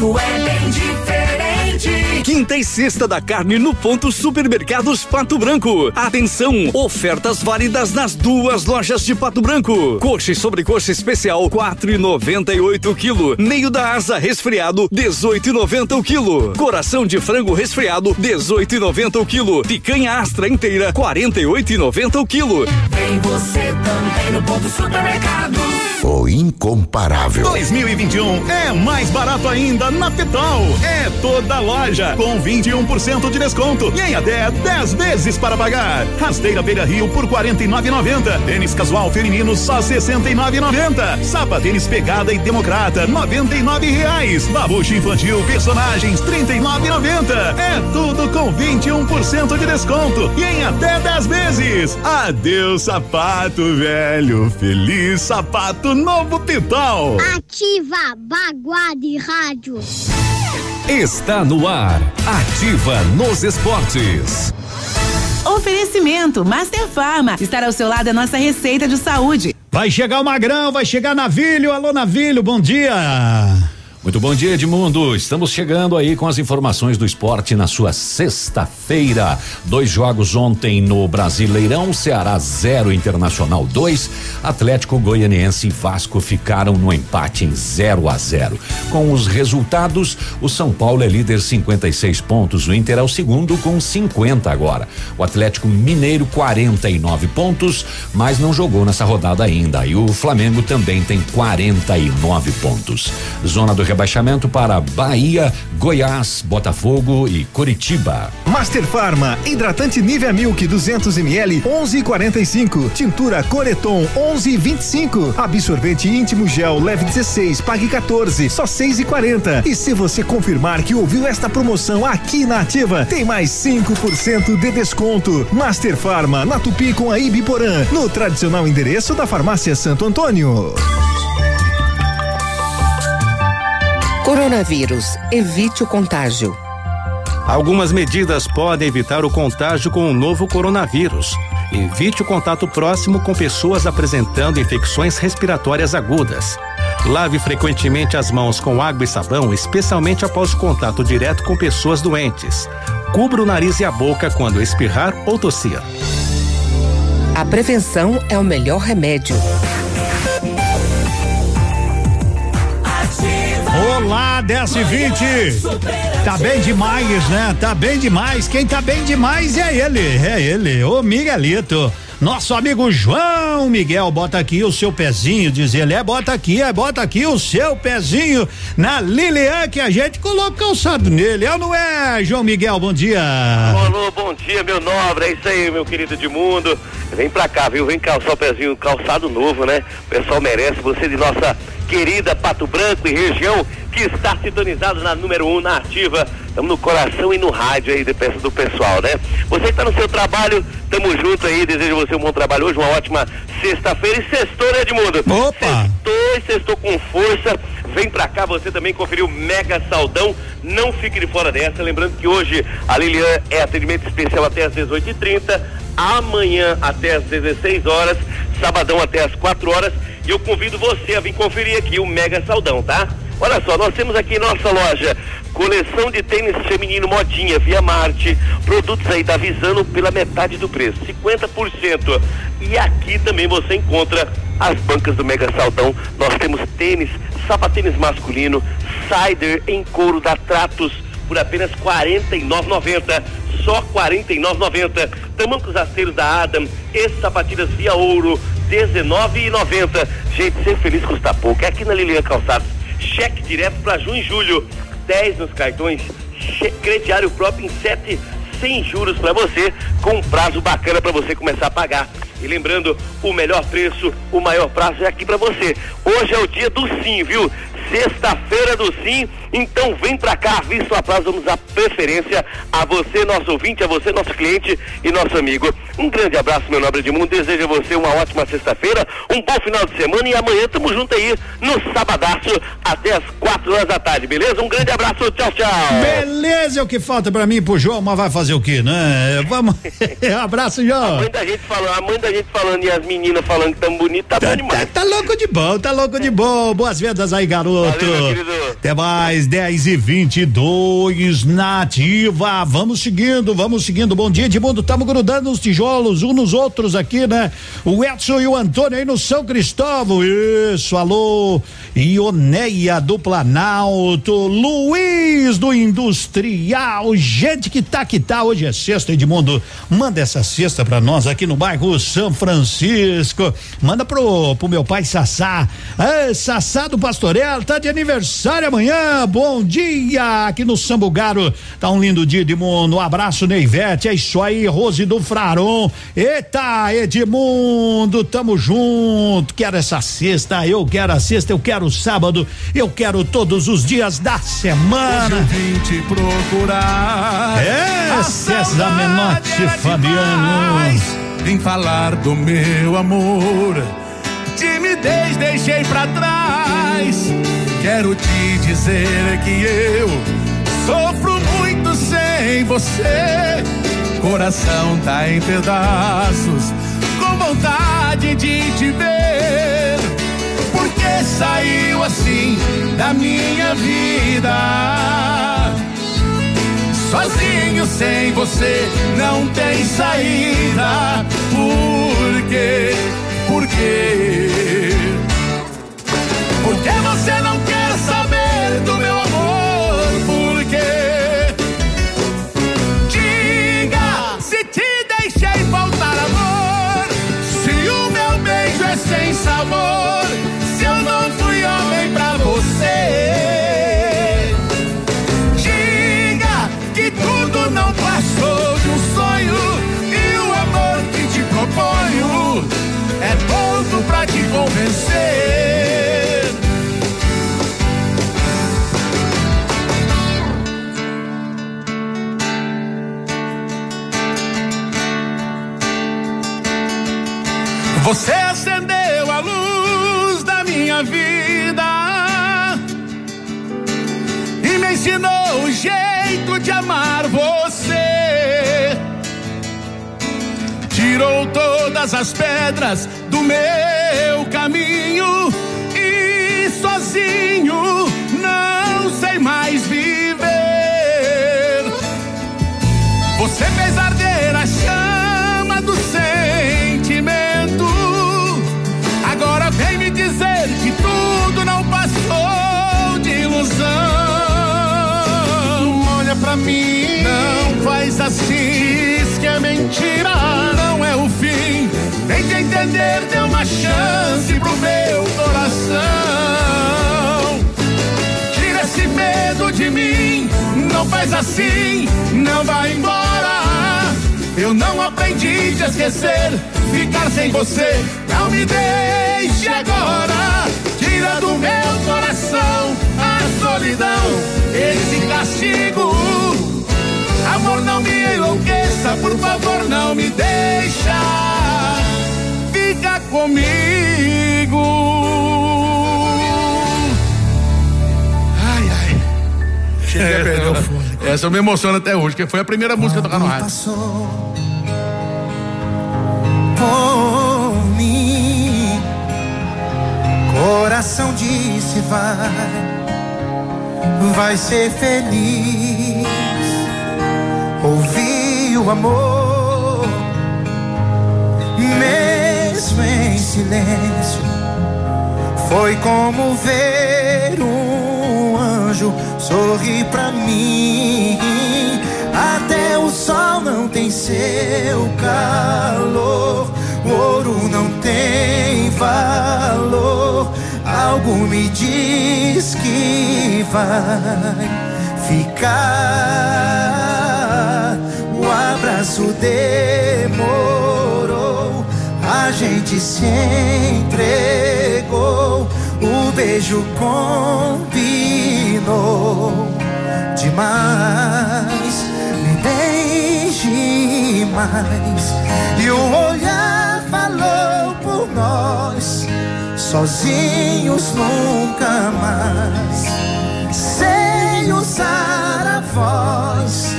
tudo é bem diferente. Quinta e sexta da carne no ponto Supermercados Pato Branco. Atenção, ofertas válidas nas duas lojas de Pato Branco. Coxa e sobrecoxa especial 4,98 quilo. Meio da asa resfriado 18,90 o quilo. Coração de frango resfriado 18,90 o quilo. Picanha astra inteira 48,90 o quilo. Vem você também no ponto supermercado. O incomparável. 2021 é mais barato ainda na Pitol. É toda loja com 21% de desconto e em até 10 vezes para pagar. Rasteira Beira Rio por 49,90. Tênis casual feminino só 69,90. Sapatênis pegada e democrata 99 reais. Babuche infantil personagens 39,90. É tudo com 21% de desconto e em até 10 vezes. Adeus sapato velho, feliz sapato novo Pitol. Ativa Baguá de Rádio. Está no ar. Ativa nos esportes. Oferecimento Master Farma. Estar ao seu lado é nossa receita de saúde. Vai chegar o Magrão, vai chegar Navilho. Alô, Navilho, bom dia. Muito bom dia, Edmundo. Estamos chegando aí com as informações do esporte na sua sexta-feira. Dois jogos ontem no Brasileirão, Ceará 0, Internacional 2. Atlético Goianiense e Vasco ficaram no empate em 0 a 0. Com os resultados, o São Paulo é líder 56 pontos, o Inter é o segundo com 50 agora. O Atlético Mineiro 49 pontos, mas não jogou nessa rodada ainda. E o Flamengo também tem 49 pontos. Zona do rebaixamento para Bahia, Goiás, Botafogo e Curitiba. Master Farma, hidratante Nivea Milk 200 ml 11,45. Tintura Coreton 11,25. Absorvente íntimo gel leve 16, pague 14, só 6,40. E se você confirmar que ouviu esta promoção aqui na Ativa, tem mais 5% de desconto. Master Farma, na Tupi com a Ibiporã, no tradicional endereço da Farmácia Santo Antônio. Coronavírus. Evite o contágio. Algumas medidas podem evitar o contágio com o novo coronavírus. Evite o contato próximo com pessoas apresentando infecções respiratórias agudas. Lave frequentemente as mãos com água e sabão, especialmente após o contato direto com pessoas doentes. Cubra o nariz e a boca quando espirrar ou tossir. A prevenção é o melhor remédio. Olá, 10 e 20. Tá bem demais, né? Tá bem demais. Quem tá bem demais é ele, é ele, o Miguelito. Nosso amigo João Miguel, bota aqui o seu pezinho, diz ele. É, bota aqui, é, bota aqui o seu pezinho na Lilian que a gente colocou calçado nele. É ou não é, João Miguel? Bom dia. Alô, bom dia, meu nobre. É isso aí, meu querido Edmundo. Vem pra cá, viu? Vem calçar o pezinho, calçado novo, né? O pessoal merece. Você de nossa querida Pato Branco e região que está sintonizado na número 1 um, na ativa. Estamos no coração e no rádio aí de peça do pessoal, né? Você que está no seu trabalho, tamo junto aí, desejo você um bom trabalho hoje, uma ótima sexta-feira e sextou, né, Edmundo? Opa! Sextou e sextou com força. Vem pra cá, você também conferiu o Mega Saldão. Não fique de fora dessa. Lembrando que hoje a Lilian é atendimento especial até às 18h30, amanhã até às 16 horas, sabadão até às 4 horas. E eu convido você a vir conferir aqui o Mega Saldão, tá? Olha só, nós temos aqui em nossa loja coleção de tênis feminino modinha via Marte, produtos aí da Visano pela metade do preço, 50%. E aqui também você encontra as bancas do Mega Saldão. Nós temos tênis, sapatênis masculino, cider em couro da Tratos por apenas R$ 49,90. Só R$ 49,90. Tamancos rasteiros da Adam e sapatilhas via ouro, R$ 19,90. Gente, ser feliz custa pouco. É aqui na Lilian Calçados cheque direto para junho e julho. 10 nos cartões, crediário próprio em 7 sem juros para você, com um prazo bacana para você começar a pagar. E lembrando, o melhor preço, o maior prazo é aqui para você. Hoje é o dia do sim, viu? Sexta-feira do sim, então vem pra cá, visto a prazo, vamos dar preferência a você, nosso ouvinte, a você, nosso cliente e nosso amigo. Um grande abraço, meu nobre Edmundo, desejo a você uma ótima sexta-feira, um bom final de semana e amanhã tamo junto aí no Sabadaço até as quatro horas da tarde, beleza? Um grande abraço, tchau, tchau. Beleza, é o que falta pra mim, pro João, mas vai fazer o quê, né? Vamos. Abraço, João. A mãe da gente falando, a mãe da gente falando e as meninas falando que tão bonito, tá, bom demais. Tá louco de bom, tá louco de bom. Boas vendas aí, garoto. Valeu, meu querido. Até mais, 10 e 22 nativa. Vamos seguindo, vamos seguindo. Bom dia, Edmundo. Tamo grudando os tijolos uns nos outros aqui, né? O Edson e o Antônio aí no São Cristóvão. Isso, alô. Ioneia do Planalto. Luiz do Industrial. Gente que tá que tá. Hoje é sexta, Edmundo. Manda essa cesta pra nós aqui no bairro São Francisco. Manda pro, pro meu pai Sassá. É, Sassá do Pastorel, tá de aniversário amanhã. Bom dia aqui no Sambugaro. Tá um lindo dia, Edmundo. Um abraço, Neivete. É isso aí, Rose do Fraron. Eita, Edmundo, tamo junto. Quero essa sexta, eu quero a sexta, eu quero o sábado, eu quero todos os dias da semana. Hoje eu vim te procurar. É, César saudade Menotti era Fabiano. Vim falar do meu amor. Timidez deixei pra trás. Quero te dizer que eu sofro muito sem você. Coração tá em pedaços, com vontade de te ver. Porque saiu assim da minha vida. Sozinho sem você não tem saída. Por quê? Por quê? Porque você não quer saber do meu amor? Por quê? Diga se te deixei faltar amor. Se o meu beijo é sem sabor. Você acendeu a luz da minha vida e me ensinou o jeito de amar você. Tirou todas as pedras do meu caminho e sozinho não sei mais viver. De mim, não faz assim, não vai embora. Eu não aprendi a esquecer, ficar sem você, não me deixe agora. Tira do meu coração a solidão, esse castigo. Amor, não me enlouqueça, por favor, não me deixa. Fica comigo. Cheguei a perder o fôlego. Essa eu me emociono até hoje, que foi a primeira música a tocar no rádio. por mim. Coração disse vai, vai ser feliz. Ouvi o amor, mesmo em silêncio. Foi como ver um anjo sorrir pra mim. Até o sol não tem seu calor, o ouro não tem valor. Algo me diz que vai ficar. O abraço demorou, a gente se entregou, o beijo combinou demais. Me beije mais, e o olhar falou por nós, sozinhos nunca mais sem usar a voz.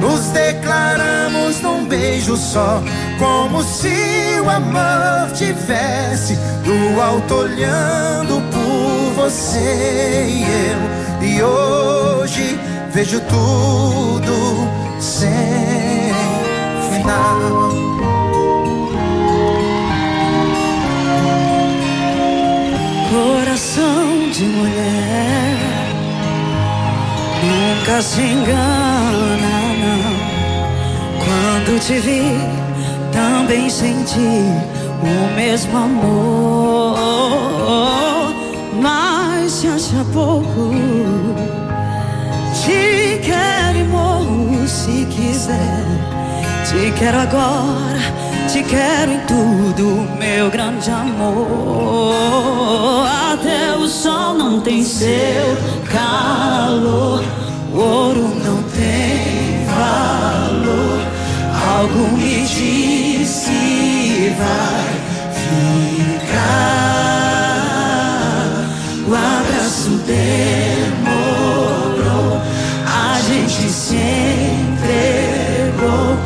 Nos declaramos num beijo só, como se o amor tivesse do alto olhando por você e eu. E hoje vejo tudo sem final. Coração de mulher nunca se engana, não. Quando te vi, também senti o mesmo amor. Se acha pouco, te quero e morro se quiser. Te quero agora, te quero em tudo, meu grande amor. Até o sol não tem seu calor, o ouro não tem valor. Algo me diz que vai demorou, a gente se entregou.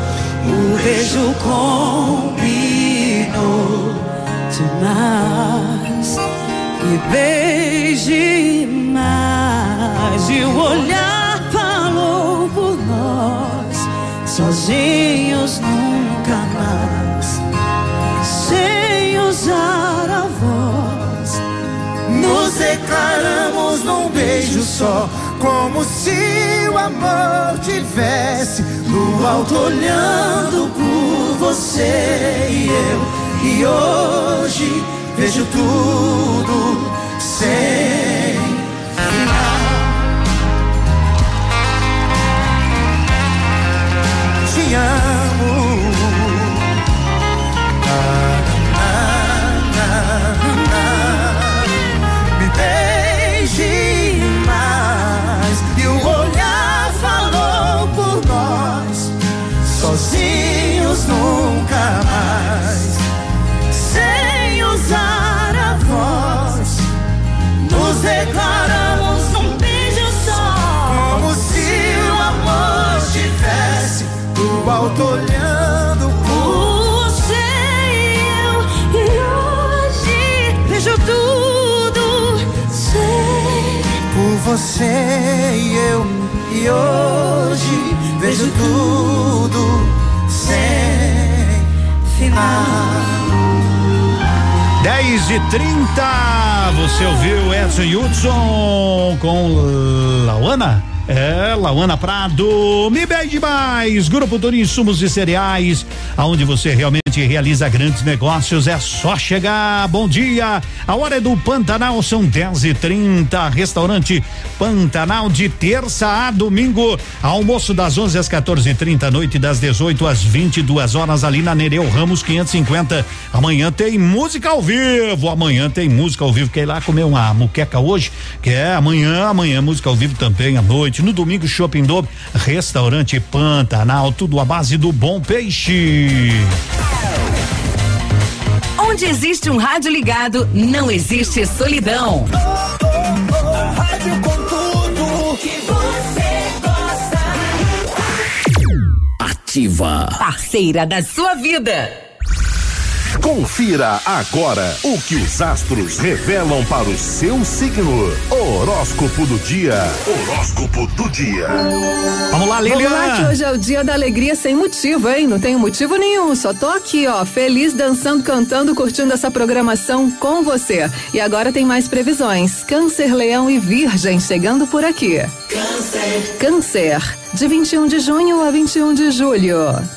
O beijo combinou demais. E beije mais. E o olhar falou por nós. Sozinhos nunca mais. Sem usar a voz. Nos declaramos num beijo só, como se o amor tivesse no alto olhando por você e eu. E hoje vejo tudo sem final. Te amo. Você e eu. E hoje vejo tudo sem final. 10 e 30 você ouviu Edson Hudson com Lauana? É, Lauana Prado, me bem demais, Grupo Tony Insumos e Cereais, aonde você realmente realiza grandes negócios, é só chegar, bom dia, a hora é do Pantanal, são 10 e 30 restaurante Pantanal de terça a domingo, almoço das 11 às 14 e 30 noite das 18 às 22 horas ali na Nereu Ramos 550, amanhã tem música ao vivo, amanhã tem música ao vivo, quer ir lá comer uma muqueca hoje? Quer, amanhã, amanhã música ao vivo também à noite, no domingo Shopping Dome, restaurante Pantanal, tudo à base do bom peixe. Onde existe um rádio ligado, não existe solidão. Rádio com tudo que você gosta. Ativa. Parceira da sua vida. Confira agora o que os astros revelam para o seu signo. Horóscopo do dia. Horóscopo do dia. Vamos lá, Vamos lá, que hoje é o dia da alegria sem motivo, hein? Não tenho motivo nenhum, só tô aqui, ó, feliz, dançando, cantando, curtindo essa programação com você. E agora tem mais previsões. Câncer, Leão e Virgem chegando por aqui. Câncer. Câncer, de 21 de junho a 21 de julho.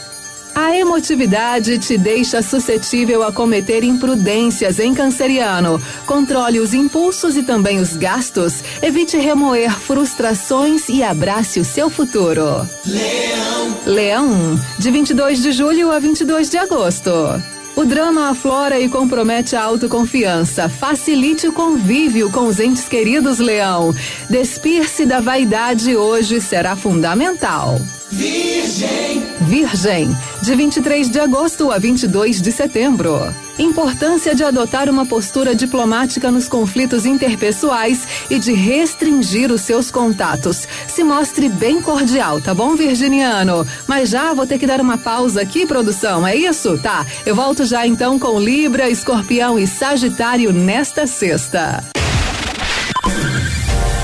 A emotividade te deixa suscetível a cometer imprudências em canceriano. Controle os impulsos e também os gastos. Evite remoer frustrações e abrace o seu futuro. Leão. Leão, de 22 de julho a 22 de agosto. O drama aflora e compromete a autoconfiança. Facilite o convívio com os entes queridos, Leão. Despir-se da vaidade hoje será fundamental. Virgem. Virgem, de 23 de agosto a 22 de setembro. Importância de adotar uma postura diplomática nos conflitos interpessoais e de restringir os seus contatos. Se mostre bem cordial, tá bom, Virginiano? Mas já vou ter que dar uma pausa aqui, produção, é isso? Tá. Eu volto já então com Libra, Escorpião e Sagitário nesta sexta.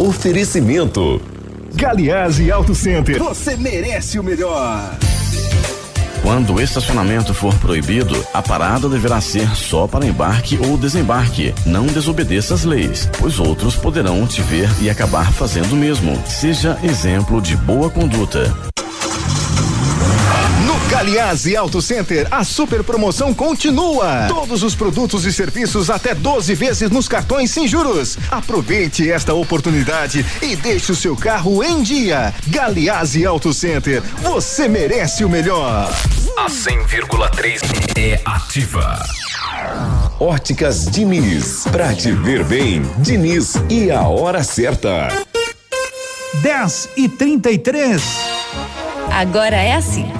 Oferecimento. Galiase Auto Center. Você merece o melhor. Quando o estacionamento for proibido, a parada deverá ser só para embarque ou desembarque. Não desobedeça as leis, pois outros poderão te ver e acabar fazendo o mesmo. Seja exemplo de boa conduta. Galiase Auto Center, a super promoção continua. Todos os produtos e serviços até 12 vezes nos cartões sem juros. Aproveite esta oportunidade e deixe o seu carro em dia. Galiase Auto Center, você merece o melhor. A 100,3 é ativa. Óticas Diniz. Pra te ver bem, Diniz e a hora certa. 10 e 33. Agora é assim.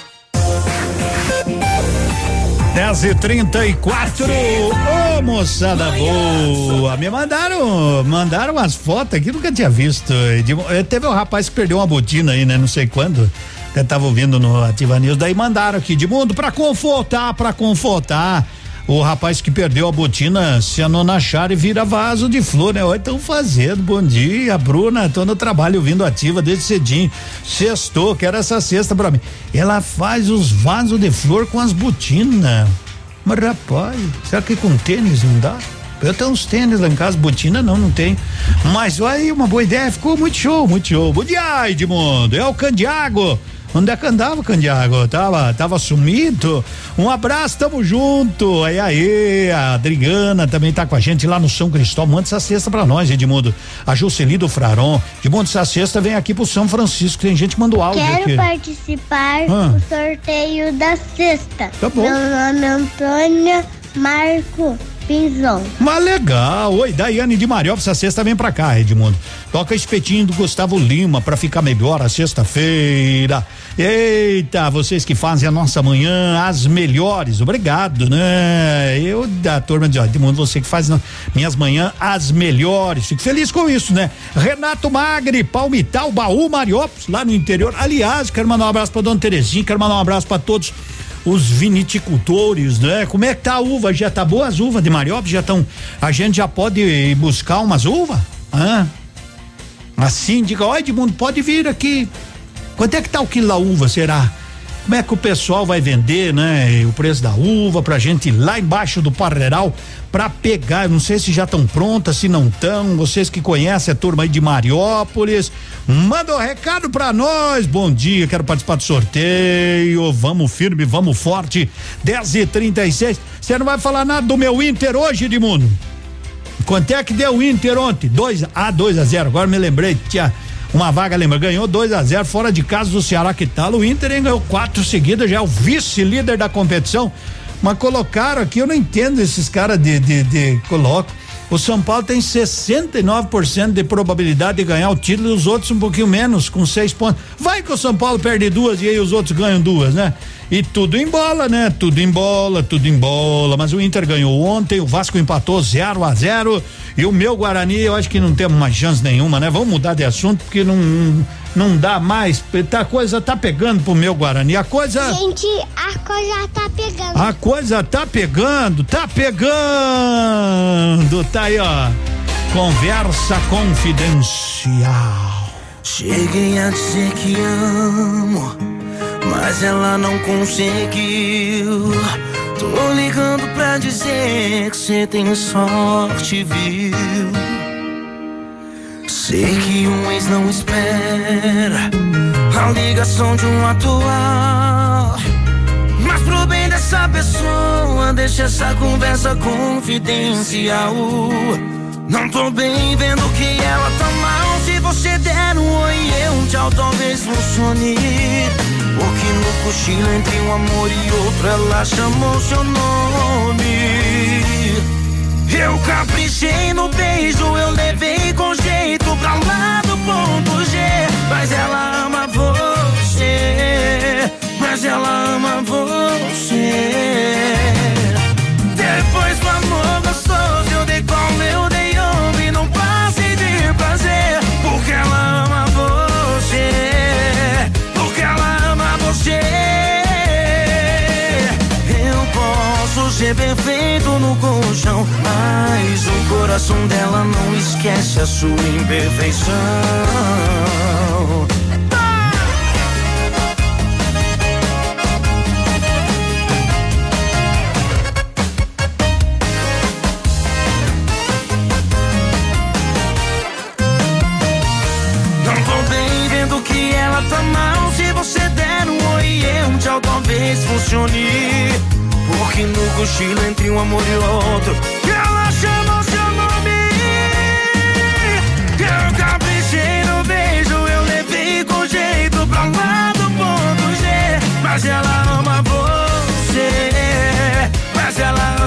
10 e 34 Ô moçada boa! Me mandaram, mandaram umas fotos aqui, nunca tinha visto. Eh, teve um rapaz que perdeu uma botina aí, né? Não sei quando. Até tava ouvindo no Ativa News. Daí mandaram aqui de mundo pra confortar, pra confortar. O rapaz que perdeu a botina se anonachar e vira vaso de flor, né? Oi, estão fazendo. Bom dia, Bruna. Tô no trabalho vindo ativa desde cedinho. Sextou, quero essa cesta pra mim. Ela faz os vasos de flor com as botinas. Mas rapaz, será que com tênis não dá? Eu tenho uns tênis lá em casa, botina não, não tem. Mas aí, uma boa ideia, ficou muito show, muito show. Bom dia, Edmundo. É o Candiago. Onde é que andava, Candiago? Tava, tava sumido? Um abraço, tamo junto. Aí, aí, a Adriana também tá com a gente lá no São Cristóvão. Manda essa cesta pra nós, Edmundo. A Jusceli do Fraron. Edmundo, essa cesta vem aqui pro São Francisco. Tem gente que mandou áudio Quero aqui. participar Ah. do sorteio da sexta. Tá bom. Meu nome é Antônia Marco Pinzon. Mas legal. Oi, Daiane de Mariópolis, essa sexta vem pra cá, Edmundo. Toca espetinho do Gustavo Lima pra ficar melhor a sexta-feira. Eita, vocês que fazem a nossa manhã as melhores. Obrigado, né? Eu da turma de ó, Edmundo, você que faz na- minhas manhãs as melhores. Fico feliz com isso, né? Renato Magri, Palmital, Baú, Mariópolis, lá no interior. Aliás, quero mandar um abraço pra dona Terezinha, quero mandar um abraço pra todos os viniticultores, né? Como é que tá a uva? Já tá boa as uvas de Mariópolis? Já estão. A gente já pode buscar umas uvas? Hã? Assim, diga, ó, Edmundo, pode vir aqui. Quanto é que tá o quilo da uva, será? Como é que o pessoal vai vender, né? O preço da uva pra gente ir lá embaixo do Parreiral pra pegar. Não sei se já estão prontas, se não estão. Vocês que conhecem a turma aí de Mariópolis, manda um recado pra nós. Bom dia, quero participar do sorteio. Vamos firme, vamos forte. 10 e 36 Você não vai falar nada do meu Inter hoje, Edmundo? Quanto é que deu o Inter ontem? 2 a 2 a 0. Agora me lembrei, tinha uma vaga, lembra? Ganhou 2 a 0 fora de casa do Ceará que tal? O Inter hein, ganhou quatro seguidas, já é o vice-líder da competição. Mas colocaram aqui, eu não entendo esses caras de, de, de coloca. O São Paulo tem 69% de probabilidade de ganhar o título e os outros um pouquinho menos, com seis pontos. Vai que o São Paulo perde duas e aí os outros ganham duas, né? E tudo em bola, né? Tudo em bola, tudo em bola. Mas o Inter ganhou ontem, o Vasco empatou 0 a 0 e o meu Guarani, eu acho que não temos mais chance nenhuma, né? Vamos mudar de assunto porque não não dá mais. Tá, a coisa tá pegando pro meu Guarani. A coisa. Gente, a coisa tá pegando. A coisa tá pegando, tá pegando. Tá aí, ó. Conversa confidencial. Cheguei a dizer que amo, mas ela não conseguiu. Tô ligando pra dizer que você tem sorte, viu? Sei que um ex não espera a ligação de um atual. Mas pro bem dessa pessoa, deixa essa conversa confidencial. Não tô bem vendo que ela tá mal. Se você der um oi e um tchau, talvez funcione. Porque no cochilo entre um amor e outro, ela chamou seu nome. Eu caprichei no beijo, eu levei com jeito pra lá do ponto G. Mas ela ama você, mas ela ama você. Colchão, mas o coração dela não esquece a sua imperfeição. Vendo que um um no cochilo entre um amor e outro, ela chamou seu nome. Eu caprichei no beijo, eu levei com jeito pra lá do ponto G. Mas ela ama você, mas ela ama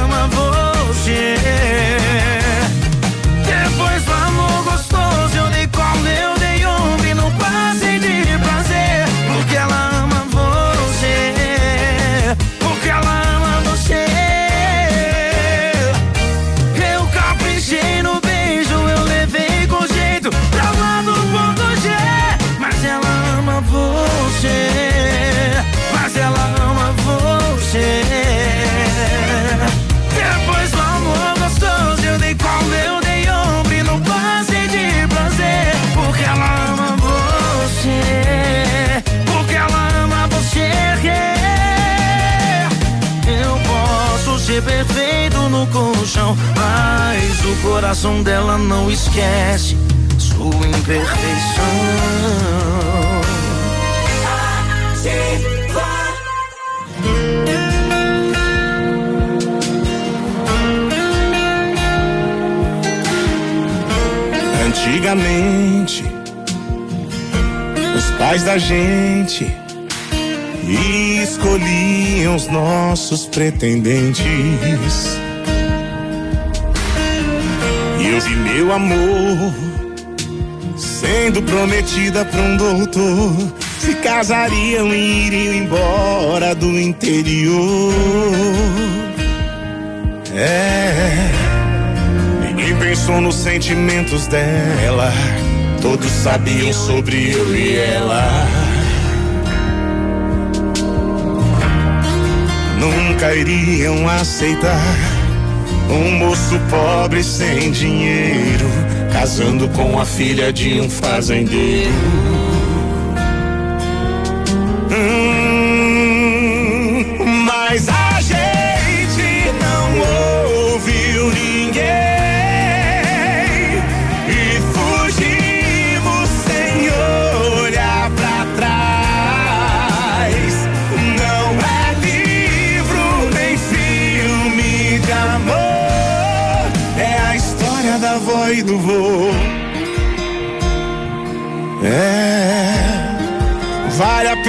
no colchão, mas o coração dela não esquece sua imperfeição. Antigamente, os pais da gente escolhiam os nossos pretendentes. Meu amor sendo prometida pra um doutor. Se casariam e iriam embora do interior. É. Ninguém pensou nos sentimentos dela. Todos sabiam sobre eu e ela. Nunca iriam aceitar um moço pobre sem dinheiro, casando com a filha de um fazendeiro. Hum,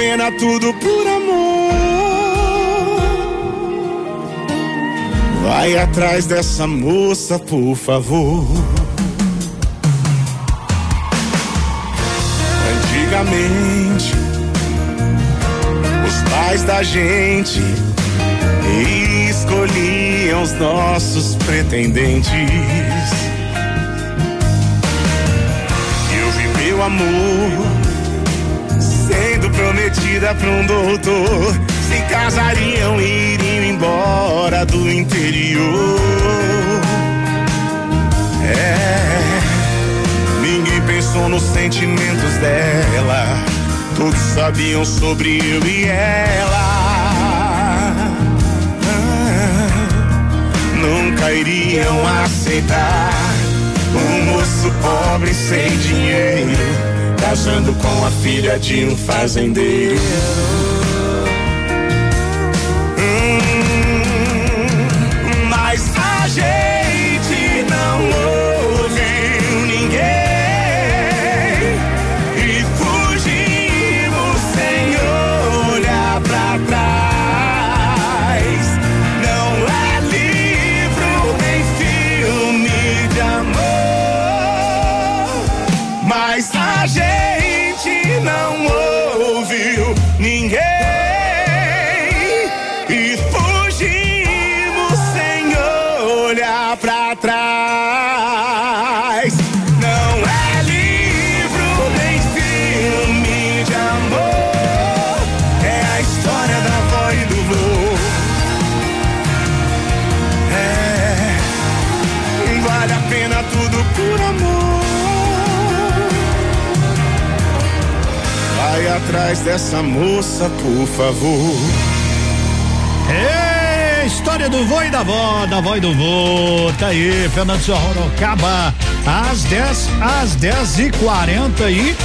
pena tudo por amor. Vai atrás dessa moça, por favor. Antigamente, os pais da gente escolhiam os nossos pretendentes. Eu vi meu amor prometida pra um doutor. Se casariam e iriam embora do interior. É, ninguém pensou nos sentimentos dela. Todos sabiam sobre eu e ela. nunca iriam aceitar um moço pobre sem dinheiro, casando com a filha de um fazendeiro. Dessa moça, por favor. É, história do vô e da avó, da avó e do vô. Tá aí, Fernando Sorocaba, às 10, às 10 e 40 e.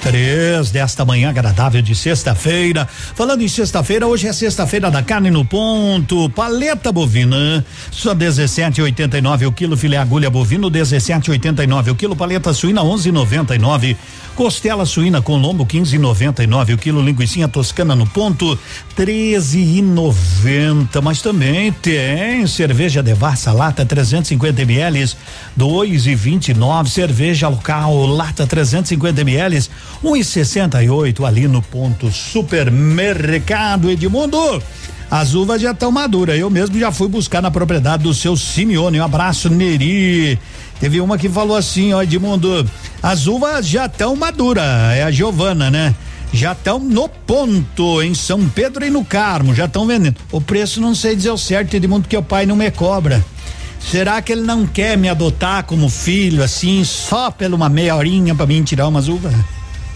Três desta manhã agradável de sexta-feira. Falando em sexta-feira, hoje é sexta-feira da carne no ponto. Paleta bovina, só 17,89 o quilo. Filé agulha bovino, 17,89 o quilo. Paleta suína, 11,99. Costela suína com lombo, 15,99 o quilo. Linguiça toscana no ponto, 13,90. Mas também tem cerveja Devassa lata 350 ml, 2,29. Cerveja local lata 350 ml, 1,68 ali no ponto supermercado Edmundo. As uvas já estão maduras. Eu mesmo já fui buscar na propriedade do seu Simeone. Um abraço, Neri. Teve uma que falou assim, ó, Edmundo, as uvas já estão maduras. É a Giovana, né? Já estão no ponto em São Pedro e no Carmo, já estão vendendo. O preço não sei dizer o certo, Edmundo, que o pai não me cobra. Será que ele não quer me adotar como filho, assim, só pela uma meia horinha pra mim tirar umas uvas?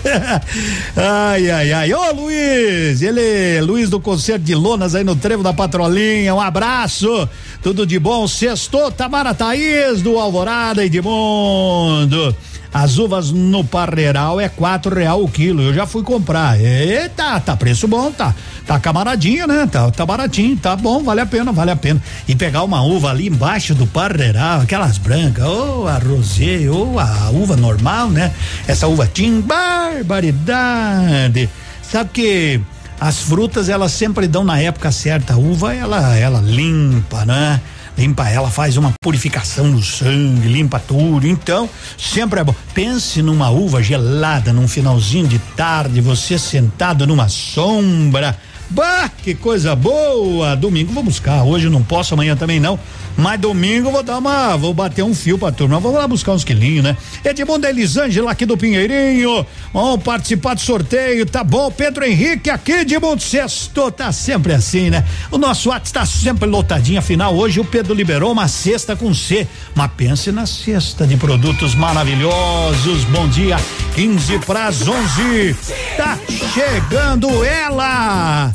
ai, ai, ai. Ô Luiz, ele, Luiz do Concerto de Lonas aí no Trevo da Patrolinha, um abraço, tudo de bom. Sextou, Tamara Thaís do Alvorada e de Mundo. As uvas no Parreiral é quatro real o quilo. Eu já fui comprar. Eita, tá preço bom, tá. Tá camaradinha, né? Tá, tá baratinho, tá bom, vale a pena, vale a pena. E pegar uma uva ali embaixo do Parreiral, aquelas brancas, ou a rosé, ou a uva normal, né? Essa uva tinha barbaridade. Sabe que as frutas elas sempre dão na época certa. A uva ela ela limpa, né? Limpa ela, faz uma purificação no sangue, limpa tudo. Então, sempre é bom. Pense numa uva gelada num finalzinho de tarde, você sentado numa sombra. Bah, que coisa boa! Domingo vou buscar. Hoje não posso, amanhã também não. Mas domingo vou dar uma. Vou bater um fio pra turma. Vou lá buscar uns quilinhos, né? Edmundo Elisângela aqui do Pinheirinho. Vamos participar do sorteio, tá bom? Pedro Henrique aqui de Monte Sexto. Tá sempre assim, né? O nosso WhatsApp tá sempre lotadinho. Afinal, hoje o Pedro liberou uma cesta com C. Mas pense na cesta de produtos maravilhosos. Bom dia, 15 para as 11. Tá chegando ela.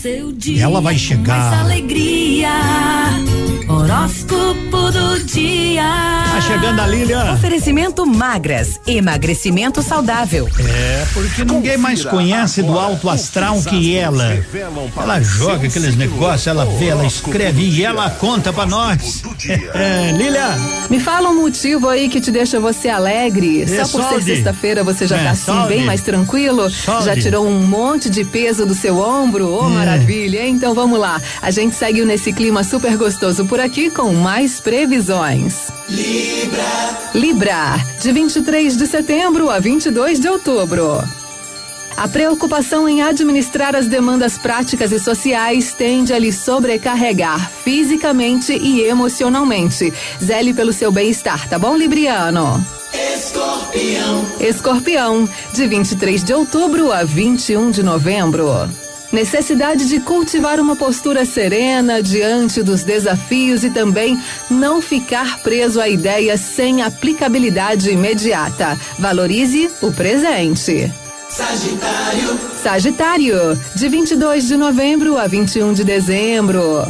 Ela vai chegar. Mais alegria. Horóscopo do dia. Tá chegando a Lilian. Oferecimento magras, emagrecimento saudável. É, porque ninguém mais conhece do alto astral que ela. Ela joga aqueles negócios, ela vê, ela escreve e ela conta pra nós. É, Lilian. Me fala um motivo aí que te deixa você alegre. É Só por ser sexta-feira você já É, tá assim saúde. bem mais tranquilo? Saúde. Já tirou um monte de peso do seu ombro? Ô, É. maravilha! Hein? Então vamos lá. A gente segue nesse clima super gostoso por aqui com mais previsões. Libra. Libra, de 23 de setembro a 22 de outubro. A preocupação em administrar as demandas práticas e sociais tende a lhe sobrecarregar fisicamente e emocionalmente. Zele pelo seu bem-estar, tá bom, Libriano? Escorpião. Escorpião, de 23 de outubro a 21 de novembro. Necessidade de cultivar uma postura serena diante dos desafios e também não ficar preso a ideias sem aplicabilidade imediata. Valorize o presente. Sagitário. Sagitário, de 22 de novembro a 21 de dezembro.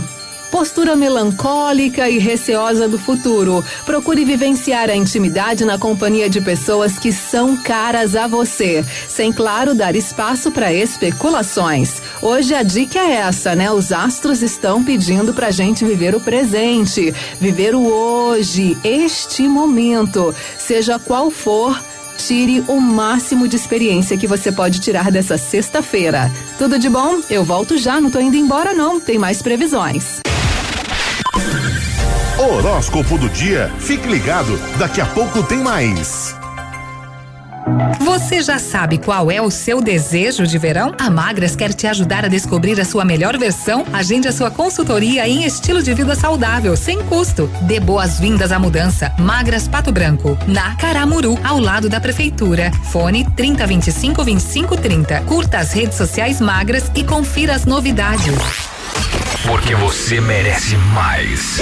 Postura melancólica e receosa do futuro. Procure vivenciar a intimidade na companhia de pessoas que são caras a você, sem, claro, dar espaço para especulações. Hoje a dica é essa, né? Os astros estão pedindo pra gente viver o presente, viver o hoje, este momento, seja qual for. Tire o máximo de experiência que você pode tirar dessa sexta-feira. Tudo de bom? Eu volto já, não tô indo embora não, tem mais previsões. Horóscopo do dia. Fique ligado, daqui a pouco tem mais. Você já sabe qual é o seu desejo de verão? A Magras quer te ajudar a descobrir a sua melhor versão. Agende a sua consultoria em estilo de vida saudável, sem custo. Dê boas-vindas à mudança. Magras Pato Branco, na Caramuru, ao lado da prefeitura. Fone 3025 2530. Curta as redes sociais Magras e confira as novidades. Porque você merece mais.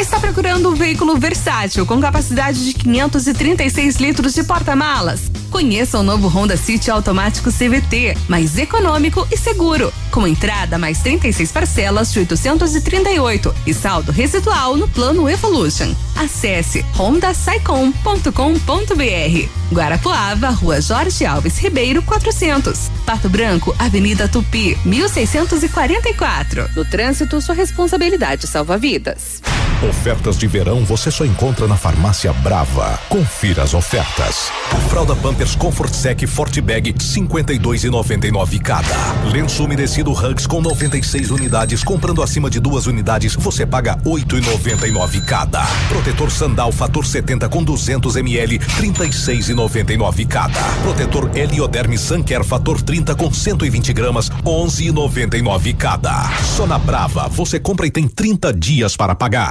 Está procurando um veículo versátil com capacidade de 536 litros de porta-malas? Conheça o novo Honda City automático CVT, mais econômico e seguro, com entrada mais 36 parcelas de 838 e saldo residual no plano Evolution. Acesse hondasaicom.com.br. Guarapuava, Rua Jorge Alves Ribeiro, 400. Pato Branco, Avenida Tupi, 1644. No trânsito, sua responsabilidade salva vidas. Ofertas de verão você só encontra na Farmácia Brava. Confira as ofertas. Fralda Pampers Comfort Sec Forte Bag 52,99 cada. Lenço umedecido Hugs com 96 unidades. Comprando acima de duas unidades, você paga 8,99 cada. Protetor Sandal Fator 70 com 200 ml 36,99 cada. Protetor Helioderme Sunker Fator 30 com 120 gramas 11,99 cada. Só na Brava você compra e tem 30 dias para pagar.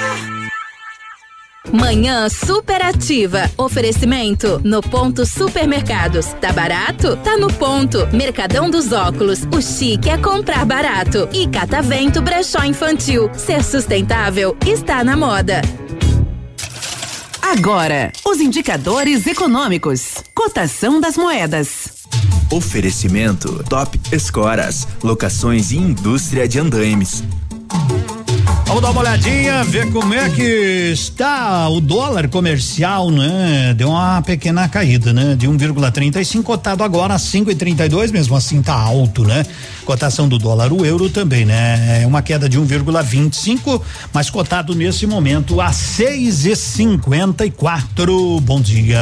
Manhã superativa. Oferecimento no ponto supermercados. Tá barato? Tá no ponto. Mercadão dos óculos. O chique é comprar barato. E Catavento Brechó Infantil. Ser sustentável está na moda. Agora, os indicadores econômicos. Cotação das moedas. Oferecimento Top Escoras, locações e indústria de andaimes. Vamos dar uma olhadinha, ver como é que está o dólar comercial, né? Deu uma pequena caída, né? De 1,35 cotado agora a 5,32, mesmo assim tá alto, né? Cotação do dólar, o euro também, né? É uma queda de 1,25, mas cotado nesse momento a 6,54. Bom dia.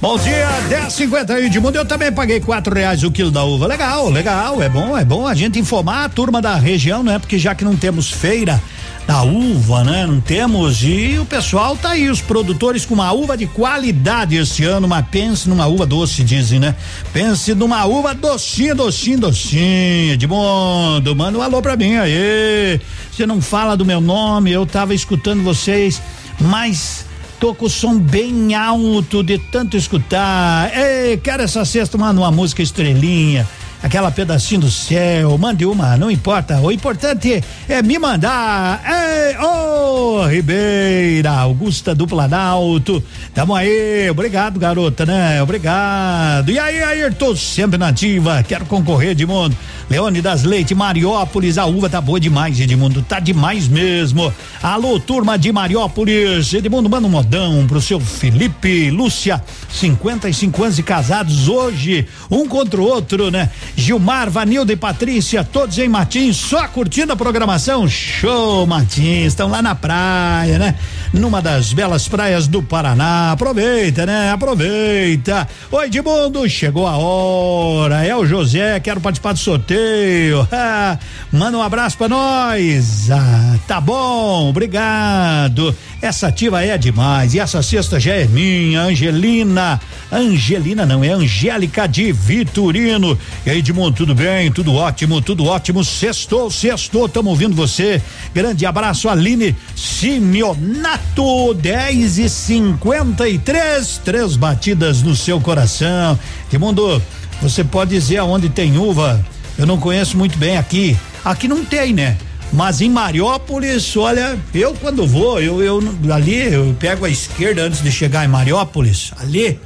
Bom dia, 10,51 de mundo. Eu também paguei quatro reais o quilo da uva. Legal, legal. É bom, é bom a gente informar a turma da região, né? Porque já que não temos feira da uva, né? Não temos. E o pessoal tá aí, os produtores com uma uva de qualidade esse ano, mas pense numa uva doce, dizem, né? Pense numa uva docinha, docinha, docinha. De mundo, manda um alô pra mim aí. Você não fala do meu nome, eu tava escutando vocês, mas tô com o som bem alto de tanto escutar. Ei, quero essa sexta, manda uma música estrelinha aquela pedacinho do céu, mande uma, não importa. O importante é me mandar. Ei, ô Ribeira, Augusta do Planalto. Tamo aí, obrigado, garota, né? Obrigado. E aí, Ayrton, sempre nativa, quero concorrer, Edmundo. Leone das Leite, Mariópolis, a uva tá boa demais, Edmundo, tá demais mesmo. Alô, turma de Mariópolis, Edmundo, manda um modão pro seu Felipe, Lúcia, 55 anos e casados hoje, um contra o outro, né? Gilmar, Vanilda e Patrícia, todos em Matins, só curtindo a programação. Show, Matins, estão lá na praia, né? Numa das belas praias do Paraná. Aproveita, né? Aproveita. Oi, Edmundo, chegou a hora. É o José, quero participar do sorteio. Ah, manda um abraço pra nós. Ah, tá bom, obrigado. Essa ativa é demais. E essa cesta já é minha, Angelina. Angelina não, é Angélica de Vitorino. E aí, Edmundo, tudo bem? Tudo ótimo, tudo ótimo. Sextou, sextou, estamos ouvindo você. Grande abraço, Aline Simeonato, 10 e 53 três batidas no seu coração. Edmundo, você pode dizer aonde tem uva? Eu não conheço muito bem aqui. Aqui não tem, né? Mas em Mariópolis, olha, eu quando vou, eu, eu ali, eu pego a esquerda antes de chegar em Mariópolis, ali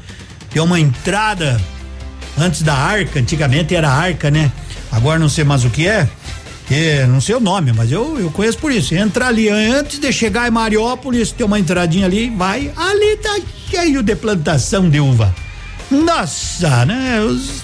tem uma entrada antes da arca, antigamente era arca, né? Agora não sei mais o que é. É, não sei o nome, mas eu, eu conheço por isso. Entra ali antes de chegar em Mariópolis, tem uma entradinha ali, vai, ali tá cheio de plantação de uva. Nossa, né? Os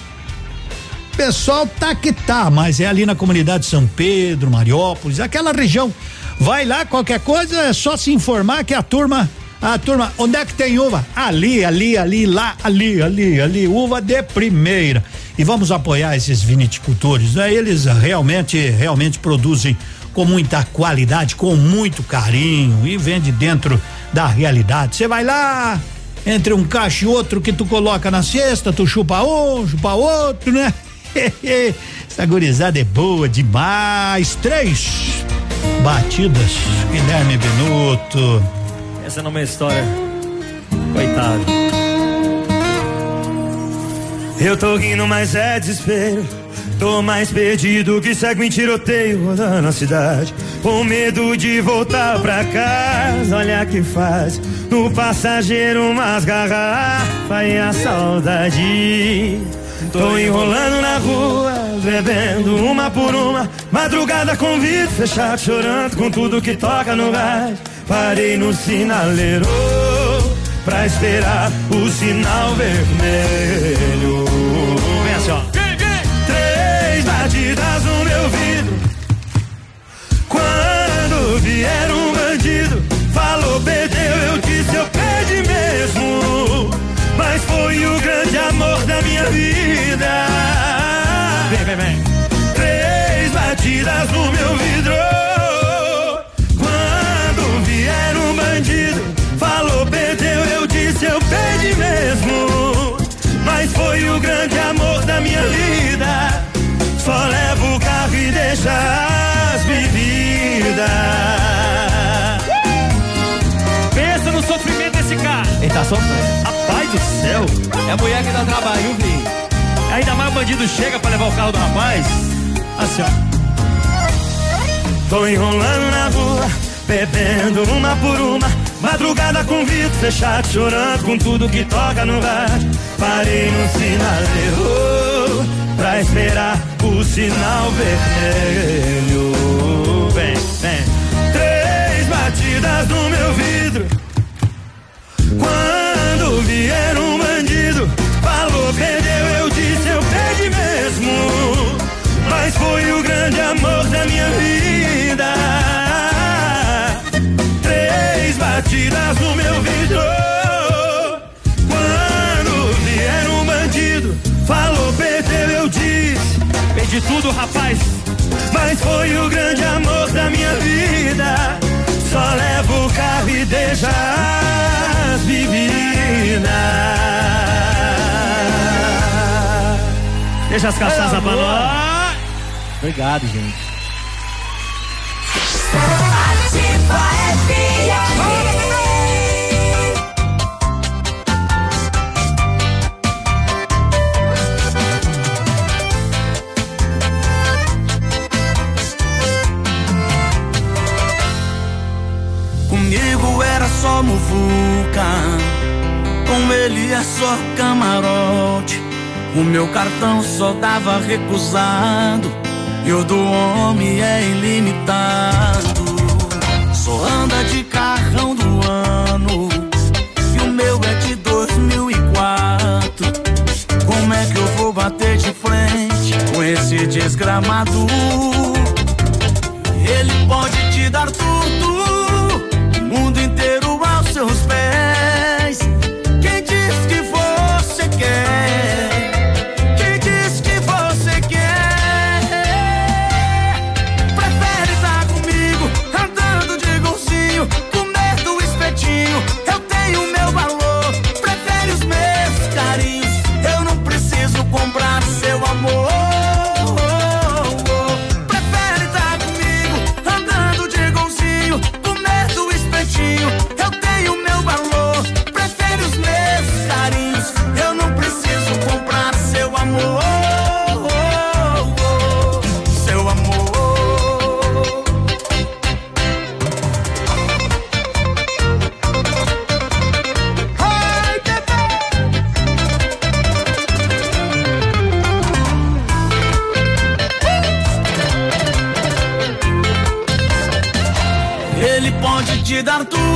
pessoal tá que tá, mas é ali na comunidade São Pedro, Mariópolis, aquela região. Vai lá, qualquer coisa, é só se informar que a turma a turma, onde é que tem uva? Ali, ali, ali, lá, ali, ali, ali, uva de primeira. E vamos apoiar esses vinicultores, né? Eles realmente, realmente produzem com muita qualidade, com muito carinho e vende dentro da realidade. Você vai lá, entre um cacho e outro que tu coloca na cesta, tu chupa um, chupa outro, né? Essa gurizada é boa demais. Três batidas, Guilherme Benuto. Essa não é uma história. Coitado. Eu tô rindo, mas é desespero. Tô mais perdido que segue em tiroteio rodando a cidade. Com medo de voltar pra casa, olha que faz. No passageiro umas garrafas e a saudade. Tô enrolando na rua, bebendo uma por uma. Madrugada com vidro fechado, chorando com tudo que toca no rádio. Parei no sinaleiro pra esperar o sinal vermelho. É a mulher que dá trabalho, viu, Ainda mais o bandido chega pra levar o carro do rapaz. Assim, ó. Tô enrolando na rua, bebendo uma por uma. Madrugada com vidro fechado, chorando com tudo que toca no rádio. Parei no sinaleiro pra esperar o sinal vermelho. Vem, vem. Três batidas no meu vidro. Grande amor da minha vida. Três batidas no meu vidro. Quando vier um bandido, falou, perdeu, eu disse. Perdi tudo, rapaz. Mas foi o grande amor da minha vida. Só levo o carro e deixa as bebidas. Deixa as pra nós. Obrigado, gente. Comigo era só muvuca, com ele é só camarote. O meu cartão só dava recusado e o do homem é ilimitado. Só anda de carrão do ano e o meu é de 2004. Como é que eu vou bater de frente com esse desgramado? Ele pode te dar tudo, o mundo inteiro aos seus pés. Quem diz que dar tudo,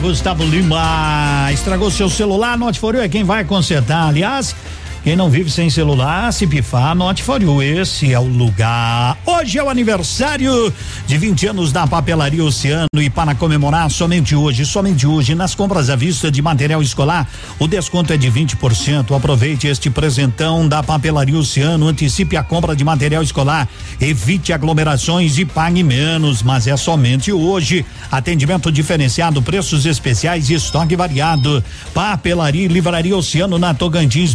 Gustavo Lima. Estragou seu celular, Note For You é quem vai consertar. Aliás, quem não vive sem celular, se pifar, Note For You, esse é o lugar. Hoje é o aniversário de 20 anos da Papelaria Oceano e para comemorar somente hoje, somente hoje, nas compras à vista de material escolar, o desconto é de 20%. Aproveite este presentão da Papelaria Oceano, antecipe a compra de material escolar, evite aglomerações e pague menos, mas é somente hoje. Atendimento diferenciado, preços especiais e estoque variado. Papelaria e Livraria Oceano na Tocantins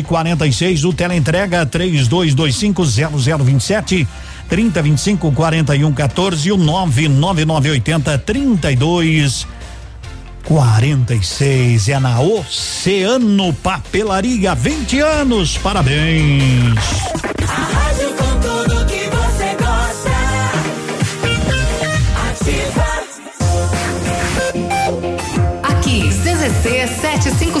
246. O teleentrega 3225 0027 3025 4114 e o 99980 32 46 é na Oceano Papelaria 20 anos. Parabéns. A rádio com tudo que você gosta. Ativa. Aqui, CZC 755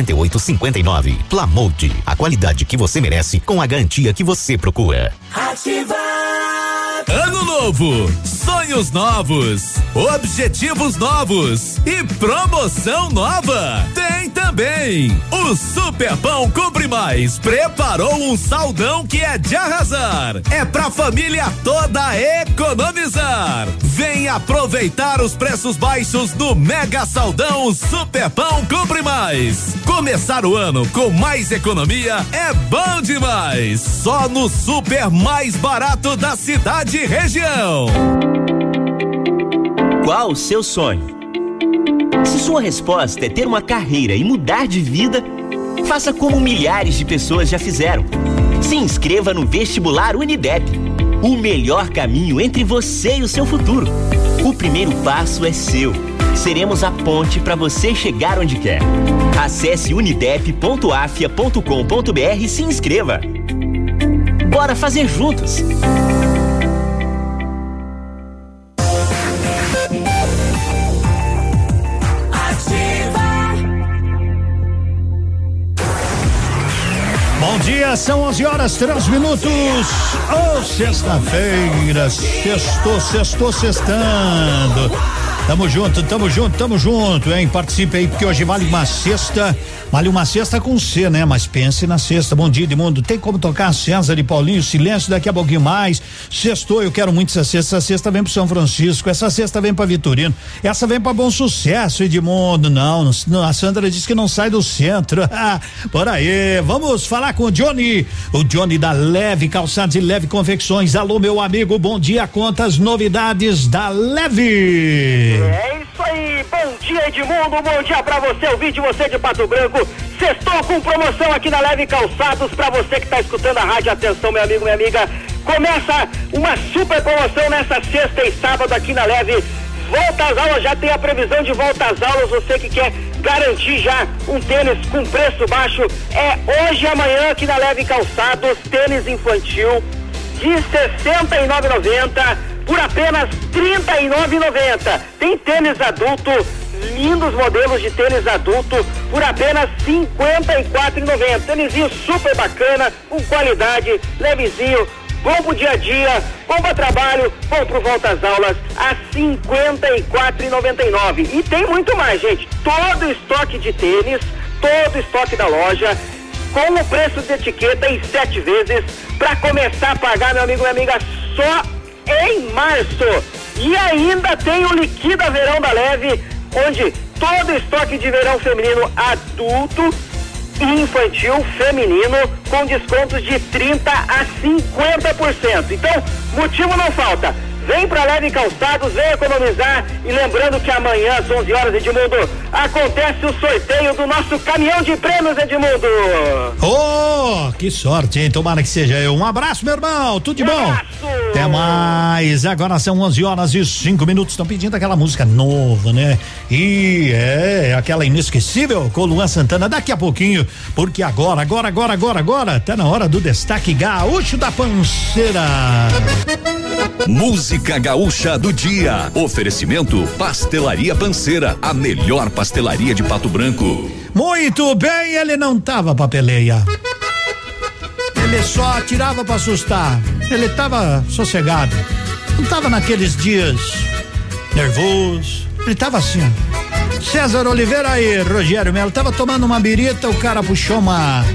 5859. Plamold, a qualidade que você merece com a garantia que você procura. Ativa. Ano novo, sonhos novos, objetivos novos e promoção nova. Tem também. O Super Pão Compre Mais preparou um saldão que é de arrasar. É pra família toda economizar. Vem aproveitar os preços baixos do Mega Saldão Super Pão Compre Mais. Começar o ano com mais economia é bom demais. Só no super mais barato da cidade e região. Qual o seu sonho? Se sua resposta é ter uma carreira e mudar de vida, faça como milhares de pessoas já fizeram. Se inscreva no vestibular Unidep. O melhor caminho entre você e o seu futuro. O primeiro passo é seu. Seremos a ponte para você chegar onde quer. Acesse unidep.afia.com.br e se inscreva. Bora fazer juntos! Dia, são 11 horas, 3 minutos. Oh, sexta-feira, sextou, sextou, sextando. Tamo junto, tamo junto, tamo junto, hein? Participe aí, porque hoje vale uma cesta, vale uma cesta com C, né? Mas pense na cesta. Bom dia, Edmundo. Tem como tocar César e Paulinho? Silêncio daqui a pouquinho mais. Sextou, eu quero muito essa cesta. Essa cesta vem pro São Francisco, essa cesta vem pra Vitorino, essa vem pra Bom Sucesso, Edmundo. Não, não, a Sandra disse que não sai do centro. Por aí, vamos falar com o Johnny, o Johnny da Leve Calçados e Leve Confecções. Alô, meu amigo, bom dia. Quantas novidades da Leve? É isso aí, bom dia Edmundo, bom dia pra você, ouvinte, você de Pato Branco. Sextou com promoção aqui na Leve Calçados, pra você que tá escutando a rádio, atenção meu amigo, minha amiga. Começa uma super promoção nessa sexta e sábado aqui na Leve. Volta às aulas, já tem a previsão de volta às aulas, você que quer garantir já um tênis com preço baixo, é hoje e amanhã aqui na Leve Calçados, tênis infantil de R$ 69,90 por apenas R$ 39,90. Tem tênis adulto, lindos modelos de tênis adulto por apenas R$ 54,90. Tênisinho super bacana, com qualidade, levezinho, bom pro dia a dia, bom para trabalho, bom pro volta às aulas, a R$ 54,99. E tem muito mais, gente. Todo o estoque de tênis, todo o estoque da loja, com o preço de etiqueta em sete vezes, para começar a pagar, meu amigo e minha amiga, só em março. E ainda tem o Liquida Verão da Leve, onde todo estoque de verão feminino adulto e infantil feminino com descontos de 30 a 50%. Então, motivo não falta. Vem pra Leve Calçados, vem economizar e lembrando que amanhã às 11 horas, Edmundo, acontece o sorteio do nosso caminhão de prêmios, Edmundo. Oh, que sorte, hein? Tomara que seja eu. Um abraço, meu irmão. Tudo de bom? Abraço. Até mais. Agora são 11 horas e 5 minutos. Estão pedindo aquela música nova, né? E é aquela inesquecível com Luan Santana daqui a pouquinho, porque agora, agora, agora, agora, agora, tá na hora do destaque gaúcho da panceira. Música gaúcha do dia. Oferecimento Pastelaria Panceira, a melhor pastelaria de Pato Branco. Muito bem, ele não tava pra peleia. Ele só atirava pra assustar. Ele tava sossegado. Não tava naqueles dias nervoso. Ele tava assim. César Oliveira e Rogério Melo tava tomando uma birita, o cara puxou uma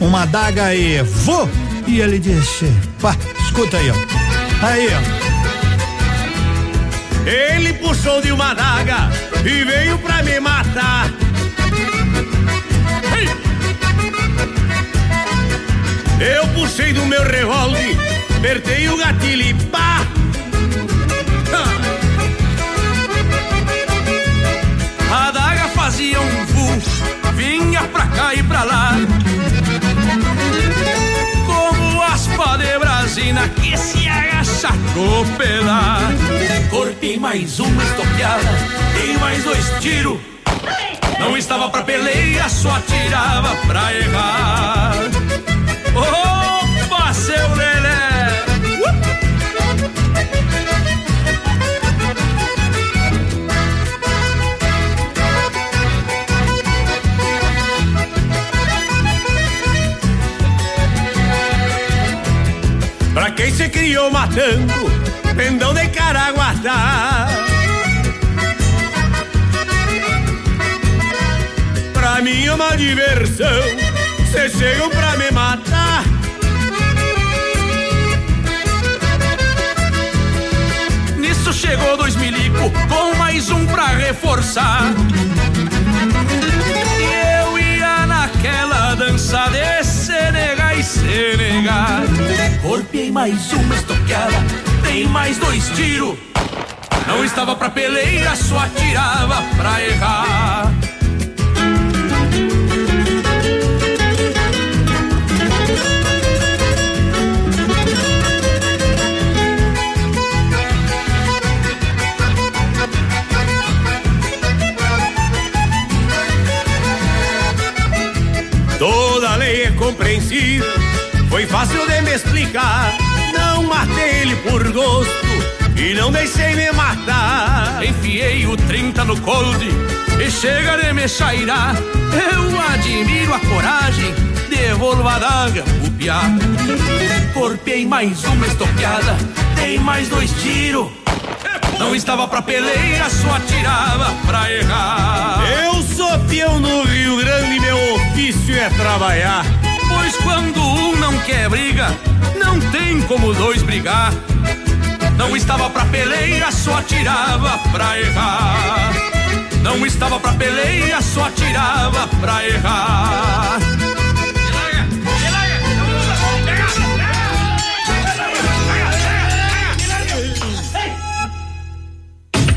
uma daga e vou e ele disse, pá, escuta aí, ó. Aí, ó. Ele puxou de uma daga e veio pra me matar. Eu puxei do meu revólver, apertei o gatilho e pá! A daga fazia um vu, vinha pra cá e pra lá. Brasina que se agacha copelar. Cortei mais uma estoqueada, dei mais dois tiros. Não estava pra peleia, só atirava pra errar. Opa, quem se criou matando, pendão de caraguatá. Pra mim é uma diversão, cês chegam pra me matar. Nisso chegou dois milico com mais um pra reforçar. E eu ia naquela dança de Senegal e Senegal. Corpiei mais uma estoqueada, dei mais dois tiros. Não estava pra peleia, só atirava pra errar. Toda lei é compreensível, foi fácil de me explicar. Não matei ele por gosto e não deixei me matar. Enfiei o 30 no cold e chega de me chairar. Eu admiro a coragem, devolvo a daga, o piá. Corpei mais uma estoqueada, dei mais dois tiros. Não estava pra peleia, só atirava pra errar. Eu sou peão no Rio Grande, meu ofício é trabalhar. Pois quando um não quer briga, não tem como dois brigar. Não estava pra peleia, só atirava pra errar. Não estava pra peleia, só atirava pra errar.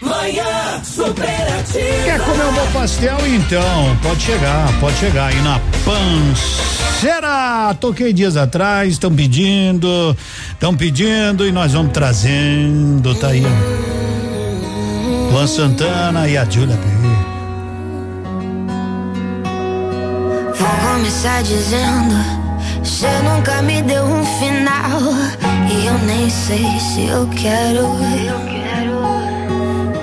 Manhã superativa. Quer comer um bom pastel? Então, pode chegar, pode chegar aí na Panceira. Toquei dias atrás, estão pedindo, estão pedindo e nós vamos trazendo, tá aí. Luan Santana e a Júlia P. Vou começar dizendo: Você nunca me deu um final. E eu nem sei se eu quero. Eu quero.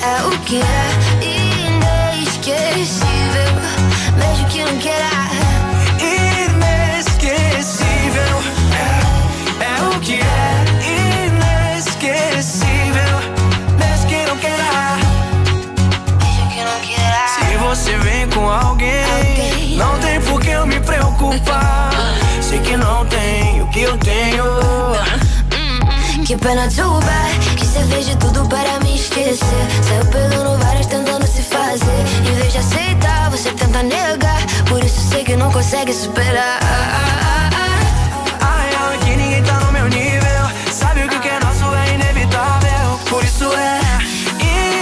E nem que é inesquecível, mesmo que não queira. Inesquecível é, é o que é inesquecível, mesmo que não queira. Mesmo que não queira. Se você vem com alguém, não tem por que eu me preocupar. Sei que não tenho o que eu tenho. Que pena too bad Fez de tudo para me esquecer Saiu pegando várias tentando se fazer Em vez de aceitar, você tenta negar Por isso sei que não consegue superar A real é que ninguém tá no meu nível. Sabe o que, que é nosso é inevitável. Por isso é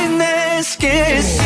inesquecível.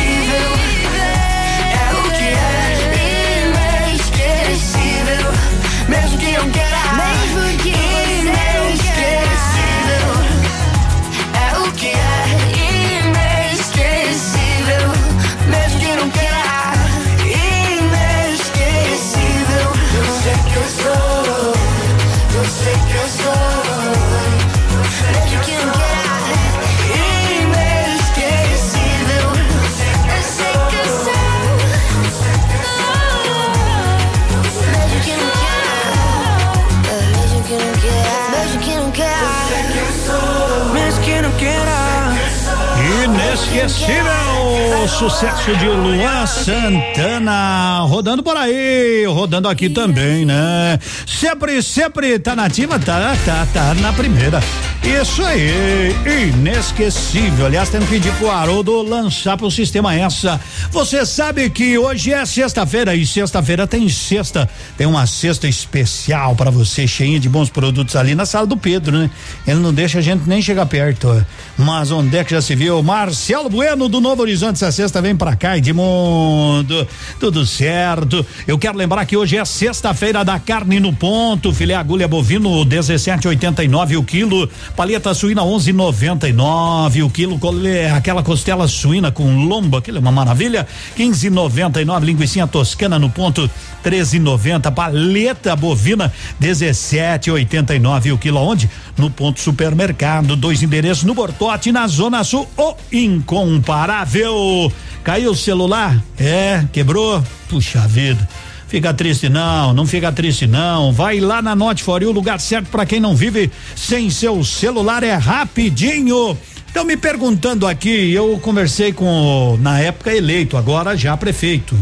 Inesquecível sucesso de Luan Santana rodando por aí, rodando aqui também, né? Sempre, sempre tá nativa, tá, tá, tá na primeira. Isso aí, inesquecível. Aliás, tendo que pedir pro Haroldo lançar pro sistema essa. Você sabe que hoje é sexta-feira e sexta-feira tem sexta, tem uma cesta especial para você, cheinha de bons produtos ali na sala do Pedro, né? Ele não deixa a gente nem chegar perto. Mas onde é que já se viu? Marcelo Bueno do Novo Horizonte, essa sexta vem pra cá, Edmundo. Tudo certo. Eu quero lembrar que hoje é sexta-feira da carne no ponto, filé agulha bovino 17,89 o quilo, paleta suína 11,99 o quilo, cole- aquela costela suína com lombo, aquilo é uma maravilha, 15,99 linguiça toscana no ponto 13,90 paleta bovina 17,89 o quilo aonde? No ponto supermercado, dois endereços no Bortote, na Zona Sul, o incomparável. Caiu o celular? É, quebrou? Puxa vida. Fica triste não, não fica triste não. Vai lá na Note For o lugar certo para quem não vive sem seu celular é rapidinho. Então me perguntando aqui, eu conversei com na época eleito, agora já prefeito,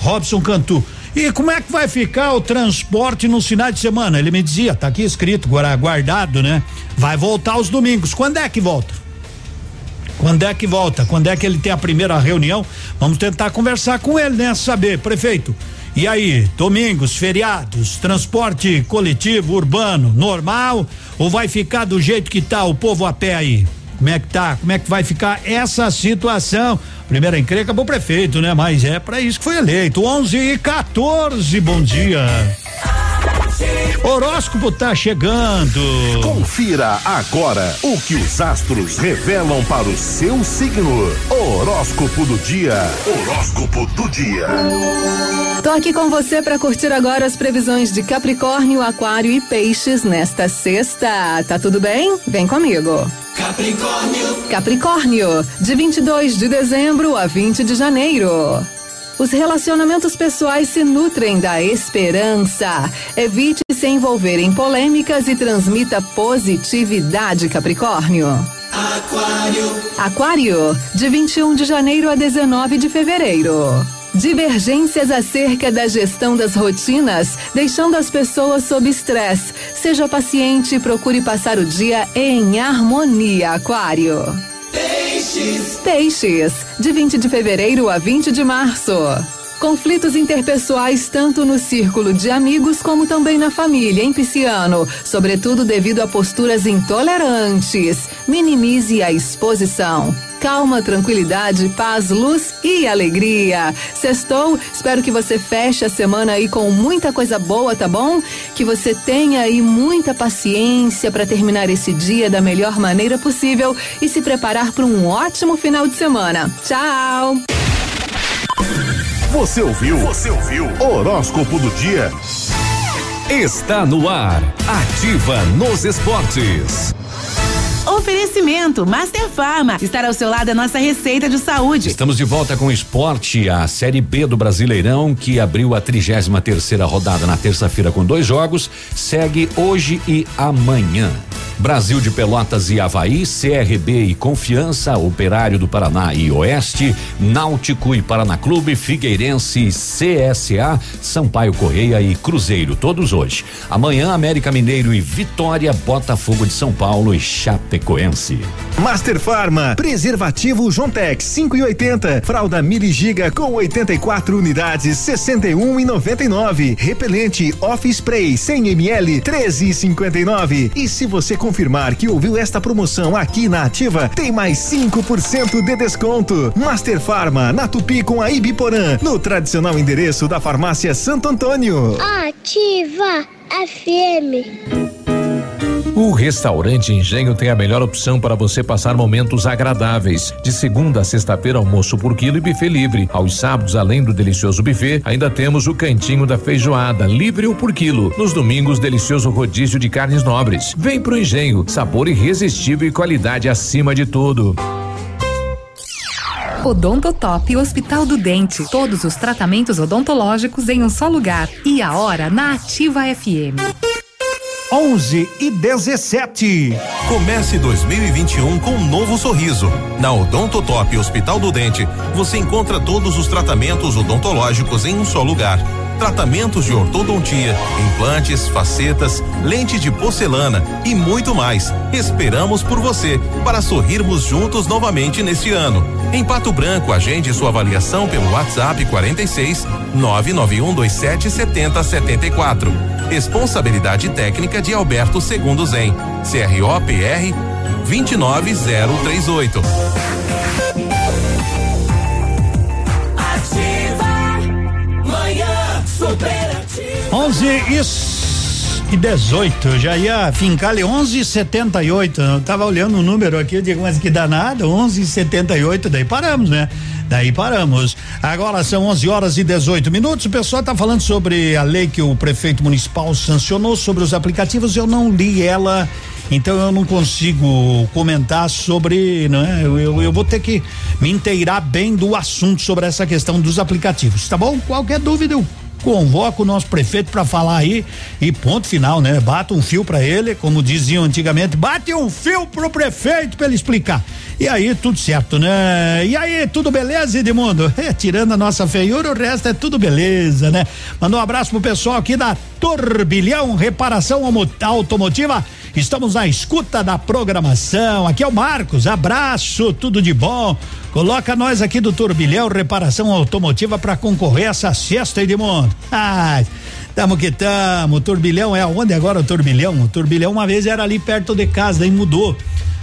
Robson Cantu. E como é que vai ficar o transporte nos finais de semana? Ele me dizia, tá aqui escrito, guardado, né? Vai voltar aos domingos. Quando é que volta? Quando é que volta? Quando é que ele tem a primeira reunião? Vamos tentar conversar com ele, né? Saber, prefeito. E aí, domingos, feriados, transporte coletivo, urbano, normal? Ou vai ficar do jeito que tá o povo a pé aí? Como é que tá? Como é que vai ficar essa situação? Primeira encrenca pro prefeito, né? Mas é para isso que foi eleito. 11 e 14, bom dia. Horóscopo tá chegando. Confira agora o que os astros revelam para o seu signo. Horóscopo do dia. Horóscopo do dia. Tô aqui com você para curtir agora as previsões de Capricórnio, Aquário e Peixes nesta sexta. Tá tudo bem? Vem comigo. Capricórnio, Capricórnio, de 22 de dezembro a 20 de janeiro. Os relacionamentos pessoais se nutrem da esperança. Evite se envolver em polêmicas e transmita positividade, Capricórnio. aquário, Aquário, de 21 de janeiro a 19 de fevereiro. Divergências acerca da gestão das rotinas, deixando as pessoas sob estresse. Seja paciente e procure passar o dia em harmonia, Aquário. peixes, Peixes, de 20 de fevereiro a 20 de março. Conflitos interpessoais tanto no círculo de amigos como também na família, em Pisciano, sobretudo devido a posturas intolerantes. Minimize a exposição calma, tranquilidade, paz, luz e alegria. Sextou, espero que você feche a semana aí com muita coisa boa, tá bom? Que você tenha aí muita paciência para terminar esse dia da melhor maneira possível e se preparar para um ótimo final de semana. Tchau! Você ouviu? Você ouviu? Horóscopo do dia. Está no ar. Ativa nos esportes. Oferecimento Master Farma. Estar ao seu lado é nossa receita de saúde. Estamos de volta com o esporte, a Série B do Brasileirão, que abriu a 33 terceira rodada na terça-feira com dois jogos, segue hoje e amanhã. Brasil de Pelotas e Havaí, CRB e Confiança, Operário do Paraná e Oeste, Náutico e Paraná Clube, Figueirense, CSA, Sampaio Correia e Cruzeiro, todos hoje. Amanhã, América Mineiro e Vitória, Botafogo de São Paulo e Chapecoense. Master Farma, preservativo Jontex 5 e 80, fralda Mili Giga com 84 unidades 61 e 99, repelente Off Spray 100 ml 13 e 59. E se você confirmar que ouviu esta promoção aqui na Ativa, tem mais 5% de desconto. Master Farma, na Tupi com a Ibiporã, no tradicional endereço da farmácia Santo Antônio. Ativa FM. O restaurante Engenho tem a melhor opção para você passar momentos agradáveis. De segunda a sexta-feira, almoço por quilo e buffet livre. Aos sábados, além do delicioso buffet, ainda temos o cantinho da feijoada, livre ou por quilo. Nos domingos, delicioso rodízio de carnes nobres. Vem pro Engenho, sabor irresistível e qualidade acima de tudo. Odontotop Hospital do Dente. Todos os tratamentos odontológicos em um só lugar. E a hora na Ativa FM. 11 e 17. Comece 2021 com um novo sorriso. Na Odontotop Hospital do Dente, você encontra todos os tratamentos odontológicos em um só lugar. Tratamentos de ortodontia, implantes, facetas, lente de porcelana e muito mais. Esperamos por você para sorrirmos juntos novamente neste ano. Em Pato Branco, agende sua avaliação pelo WhatsApp 46 99127 7074. Responsabilidade técnica de Alberto Segundo Zen. CROPR 29038. 11 e 18, já ia fincar ali 11 e 78. Eu tava olhando o número aqui, eu digo, mas que danado, 11 e 78, daí paramos, né? Daí paramos. Agora são 11 horas e 18 minutos. O pessoal tá falando sobre a lei que o prefeito municipal sancionou sobre os aplicativos. Eu não li ela, então eu não consigo comentar sobre, né? Eu, eu, eu vou ter que me inteirar bem do assunto sobre essa questão dos aplicativos, tá bom? Qualquer dúvida eu convoco o nosso prefeito para falar aí e ponto final, né? Bata um fio para ele, como diziam antigamente, bate um fio pro prefeito para ele explicar. E aí, tudo certo, né? E aí, tudo beleza, Edmundo? É, tirando a nossa feiura, o resto é tudo beleza, né? Manda um abraço pro pessoal aqui da Turbilhão Reparação Automotiva. Estamos na escuta da programação. Aqui é o Marcos. Abraço, tudo de bom. Coloca nós aqui do Turbilhão Reparação Automotiva para concorrer a essa cesta, Edmundo. Ah, tamo que tamo. O turbilhão é aonde agora o turbilhão? O turbilhão uma vez era ali perto de casa, daí mudou.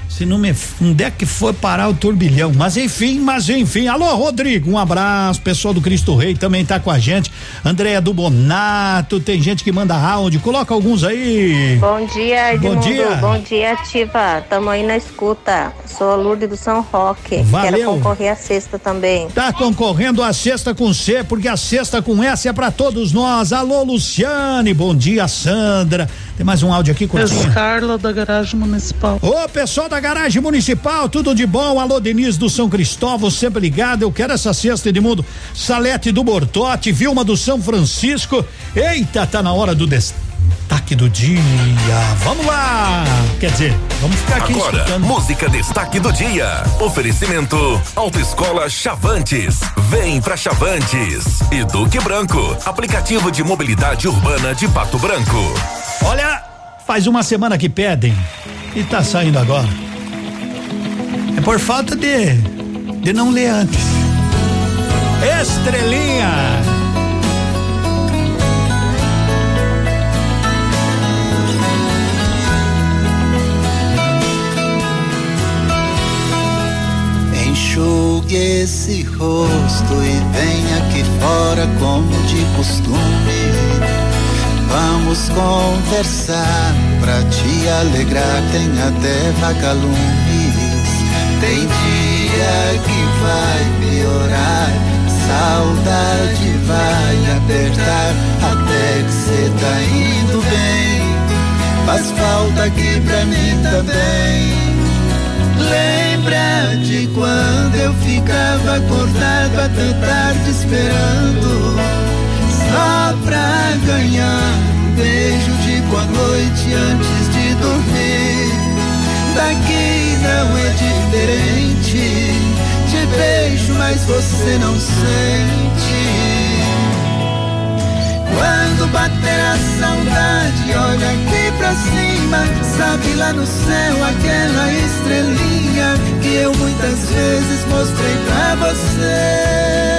Se não me. Onde é que foi parar o turbilhão? Mas enfim, mas enfim. Alô, Rodrigo, um abraço. Pessoal do Cristo Rei também tá com a gente. Andréia do Bonato, tem gente que manda áudio. Coloca alguns aí. Bom dia, Bom Edmundo. dia. Bom dia, Ativa. Tamo aí na escuta. Sou a Lourdes do São Roque. Valeu. Quero concorrer à sexta também. Tá concorrendo a sexta com C, porque a sexta com S é pra todos nós. Alô, Luciane. Bom dia, Sandra. Tem mais um áudio aqui, curtinho. Carla da Garagem Municipal. Ô, pessoal da Garagem Municipal, tudo de bom? Alô, Denise do São Cristóvão, sempre ligado. Eu quero essa cesta, Edmundo. Salete do Bortote, Vilma do São Francisco. Eita, tá na hora do destaque do dia. Vamos lá! Quer dizer, vamos ficar aqui Agora, escutando. música destaque do dia. Oferecimento Autoescola Chavantes. Vem pra Chavantes. E Duque Branco, aplicativo de mobilidade urbana de Pato Branco. Olha, faz uma semana que pedem e tá saindo agora. É por falta de de não ler antes. Estrelinha. Enxugue esse rosto e venha aqui fora como de costume. Vamos conversar pra te alegrar, tem até vagalumes. Tem dia que vai piorar, saudade vai apertar, até que cê tá indo bem. Faz falta aqui pra mim também. Lembra de quando eu ficava acordado até tarde esperando Só pra ganhar um beijo de boa noite antes de dormir Daqui não é diferente Te beijo, mas você não sente quando bater a saudade, olha aqui pra cima. Sabe lá no céu aquela estrelinha que eu muitas vezes mostrei pra você.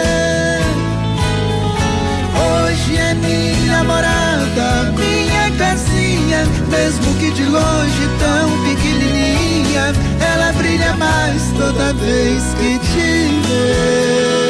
Morada, minha casinha, mesmo que de longe tão pequenininha, ela brilha mais toda vez que te vê.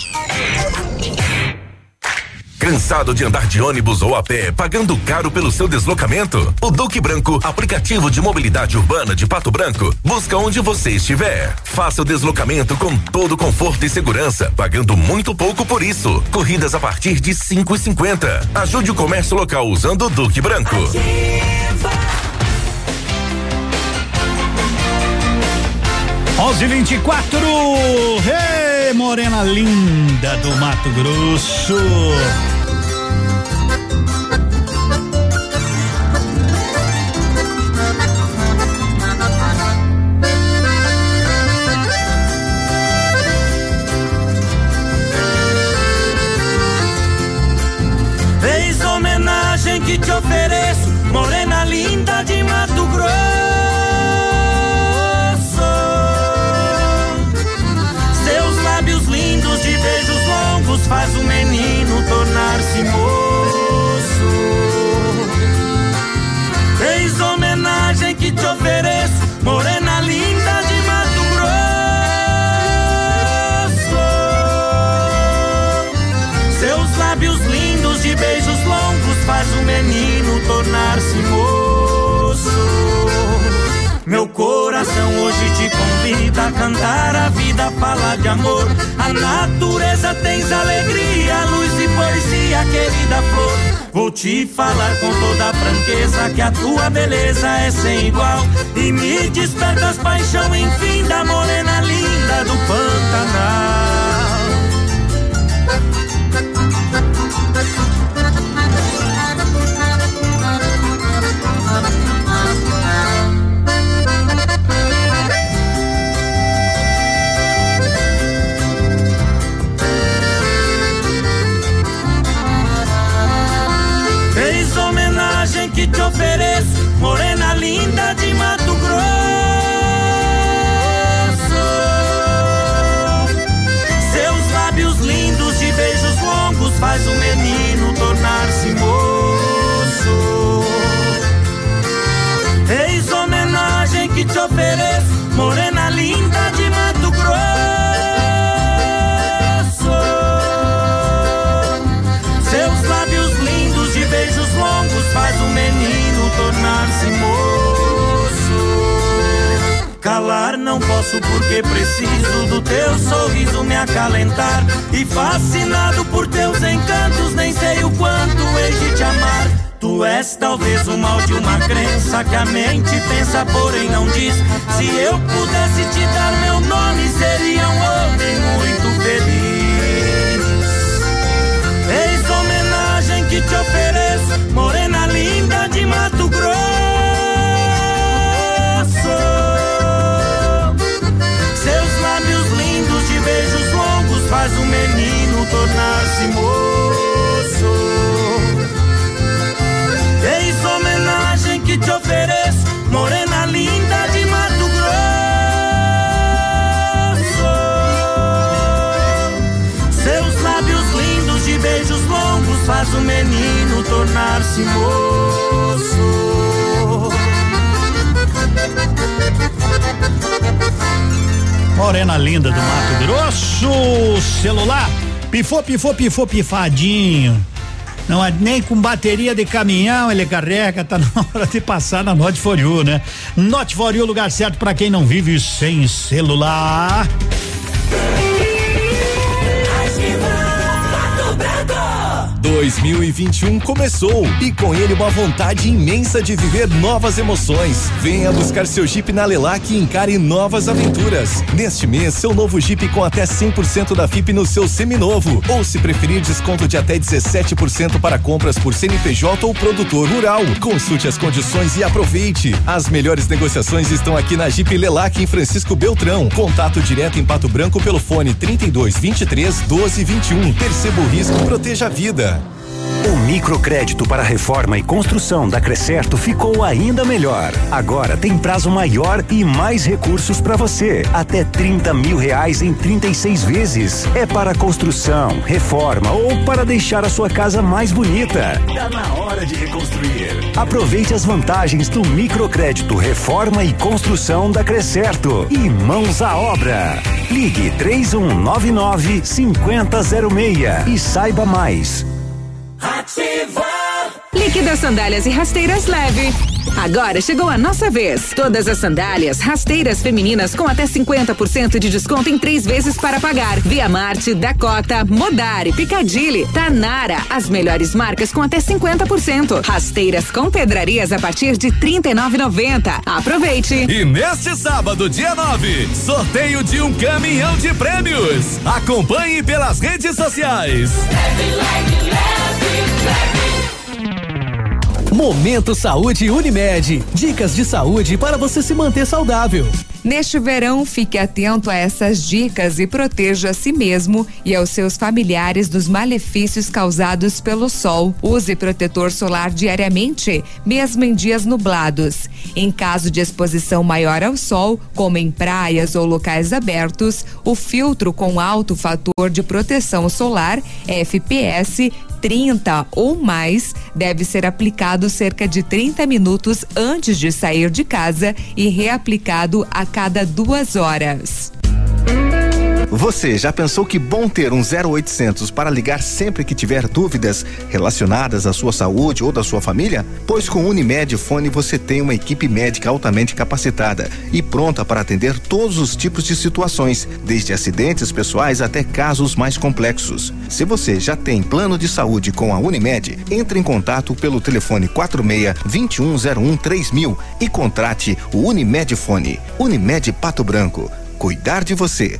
Cansado de andar de ônibus ou a pé, pagando caro pelo seu deslocamento? O Duque Branco, aplicativo de mobilidade urbana de Pato Branco, busca onde você estiver. Faça o deslocamento com todo conforto e segurança, pagando muito pouco por isso. Corridas a partir de cinco e cinquenta. Ajude o comércio local usando o Duque Branco. Onze vinte e quatro, morena linda do Mato Grosso. Eis homenagem que te ofereço, morena linda de Mato Grosso. Longos faz o menino tornar-se moço. Eis homenagem que te ofereço, morena linda de Mato Grosso. Seus lábios lindos de beijos longos faz o menino tornar-se moço. Hoje te convida a cantar a vida, falar de amor. A natureza tens alegria, luz e poesia, querida flor. Vou te falar com toda franqueza que a tua beleza é sem igual. E me desperta as paixão, enfim, da morena linda do Pantanal. Posso porque preciso do teu sorriso me acalentar. E fascinado por teus encantos, nem sei o quanto hei de te amar. Tu és talvez o mal de uma crença que a mente pensa, porém não diz. Se eu pudesse te dar meu nome, seria um homem muito feliz. Eis homenagem que te ofereço, faz o menino tornar-se moço. Eis homenagem que te ofereço, morena linda de Mato Grosso. Seus lábios lindos de beijos longos faz o menino tornar-se moço. Morena linda do Mato Grosso, celular, pifou, pifou, pifou, pifadinho. Não é nem com bateria de caminhão ele carrega, tá na hora de passar na Note For You, né? Note For You, lugar certo para quem não vive sem celular. 2021 começou e com ele uma vontade imensa de viver novas emoções. Venha buscar seu Jeep na Lelac e encare novas aventuras. Neste mês, seu novo Jeep com até 100% da FIP no seu seminovo. Ou se preferir, desconto de até 17% para compras por CNPJ ou produtor rural. Consulte as condições e aproveite. As melhores negociações estão aqui na Jeep Lelac em Francisco Beltrão. Contato direto em Pato Branco pelo fone 32 23 12 21. Perceba o risco, proteja a vida. O microcrédito para reforma e construção da Crescerto ficou ainda melhor. Agora tem prazo maior e mais recursos para você. Até 30 mil reais em 36 vezes. É para construção, reforma ou para deixar a sua casa mais bonita. Tá na hora de reconstruir. Aproveite as vantagens do microcrédito reforma e construção da Crescerto. E mãos à obra. Ligue 3199 5006 e saiba mais. Ativa! Líquida sandálias e rasteiras leve. Agora chegou a nossa vez. Todas as sandálias, rasteiras femininas com até 50% de desconto em três vezes para pagar. Via Marte, Dakota, Modari, Picadilly, Tanara. As melhores marcas com até 50%. Rasteiras com pedrarias a partir de R$ 39,90. Aproveite! E neste sábado, dia 9, sorteio de um caminhão de prêmios. Acompanhe pelas redes sociais. Momento Saúde Unimed. Dicas de saúde para você se manter saudável. Neste verão, fique atento a essas dicas e proteja a si mesmo e aos seus familiares dos malefícios causados pelo sol. Use protetor solar diariamente, mesmo em dias nublados. Em caso de exposição maior ao sol, como em praias ou locais abertos, o filtro com alto fator de proteção solar, FPS, 30 ou mais, deve ser aplicado cerca de 30 minutos antes de sair de casa e reaplicado a cada duas horas. Você já pensou que bom ter um 0800 para ligar sempre que tiver dúvidas relacionadas à sua saúde ou da sua família? Pois com o Unimed Fone você tem uma equipe médica altamente capacitada e pronta para atender todos os tipos de situações, desde acidentes pessoais até casos mais complexos. Se você já tem plano de saúde com a Unimed, entre em contato pelo telefone 46 2101 3000 e contrate o Unimed Fone. Unimed Pato Branco. Cuidar de você.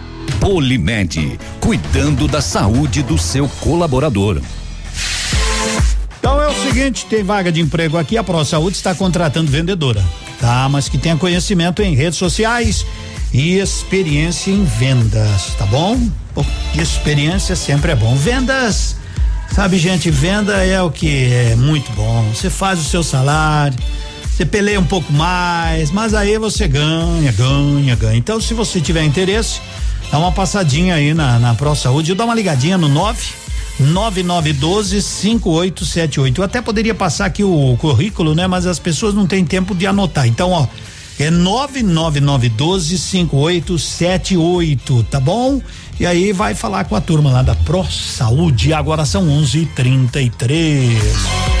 Polimed, cuidando da saúde do seu colaborador. Então é o seguinte, tem vaga de emprego aqui, a ProSaúde está contratando vendedora, tá? Mas que tenha conhecimento em redes sociais e experiência em vendas, tá bom? Pô, experiência sempre é bom. Vendas, sabe gente, venda é o que é muito bom. Você faz o seu salário, você peleia um pouco mais, mas aí você ganha, ganha, ganha. Então se você tiver interesse, dá uma passadinha aí na, na Pro Saúde, dá uma ligadinha no 9 9912 5878. Eu até poderia passar aqui o currículo, né? Mas as pessoas não têm tempo de anotar. Então, ó, é 99912 5878, tá bom? E aí vai falar com a turma lá da Pro Saúde. Agora são 11:33.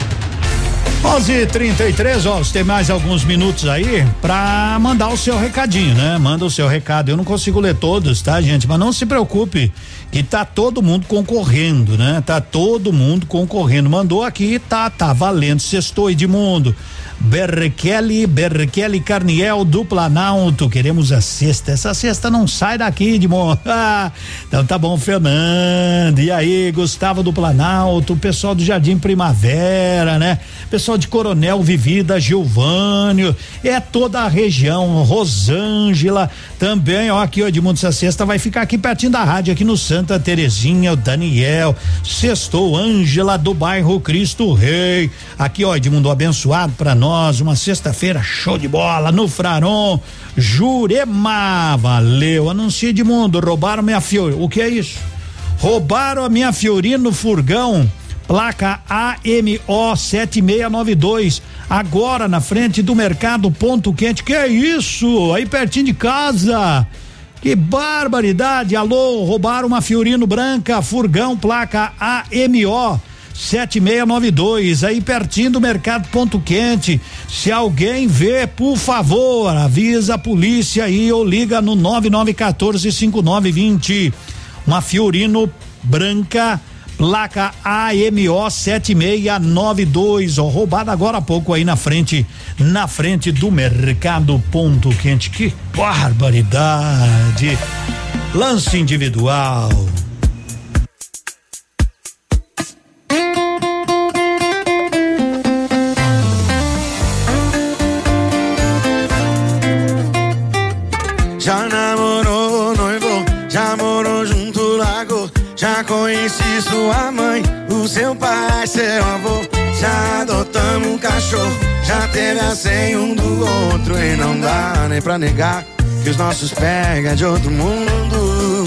11:33, ó, você tem mais alguns minutos aí pra mandar o seu recadinho, né? Manda o seu recado. Eu não consigo ler todos, tá, gente? Mas não se preocupe, que tá todo mundo concorrendo, né? Tá todo mundo concorrendo. Mandou aqui, tá, tá valendo. Sextou Edmundo. Berkeley, Berkeley Carniel do Planalto. Queremos a sexta. Essa sexta não sai daqui, Edmundo. Ah, então tá bom, Fernando. E aí, Gustavo do Planalto, pessoal do Jardim Primavera, né? Pessoal de Coronel Vivida, Gilvânio, é toda a região, Rosângela, também, ó, aqui Edmundo essa sexta vai ficar aqui pertinho da rádio, aqui no Santa Terezinha, o Daniel, Sextou, Ângela do bairro Cristo Rei, aqui ó, Edmundo abençoado para nós, uma sexta-feira show de bola no Fraron, Jurema, valeu, anuncia Edmundo, roubaram minha Fiori, o que é isso? Roubaram a minha Fiorino no furgão, placa AMO 7692, agora na frente do mercado Ponto Quente. Que é isso? Aí pertinho de casa. Que barbaridade! Alô, roubaram uma Fiorino branca, furgão, placa AMO 7692, aí pertinho do Mercado Ponto Quente. Se alguém vê, por favor, avisa a polícia aí ou liga no 9914 5920. Uma Fiorino branca, placa AMO 7692, ó, roubada agora há pouco aí na frente, na frente do Mercado Ponto Quente. Que barbaridade! Lance individual. namorou, noivou, já morou junto, largou. Já sua mãe, o seu pai, seu avô. Já adotamos um cachorro, já teve a senha um do outro. E não dá nem pra negar que os nossos pega de outro mundo.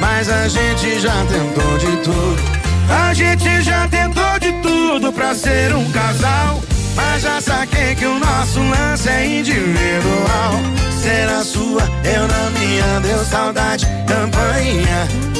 Mas a gente já tentou de tudo. A gente já tentou de tudo pra ser um casal. Mas já saquei que o nosso lance é individual. Ser a sua, eu na minha, deu saudade, campainha.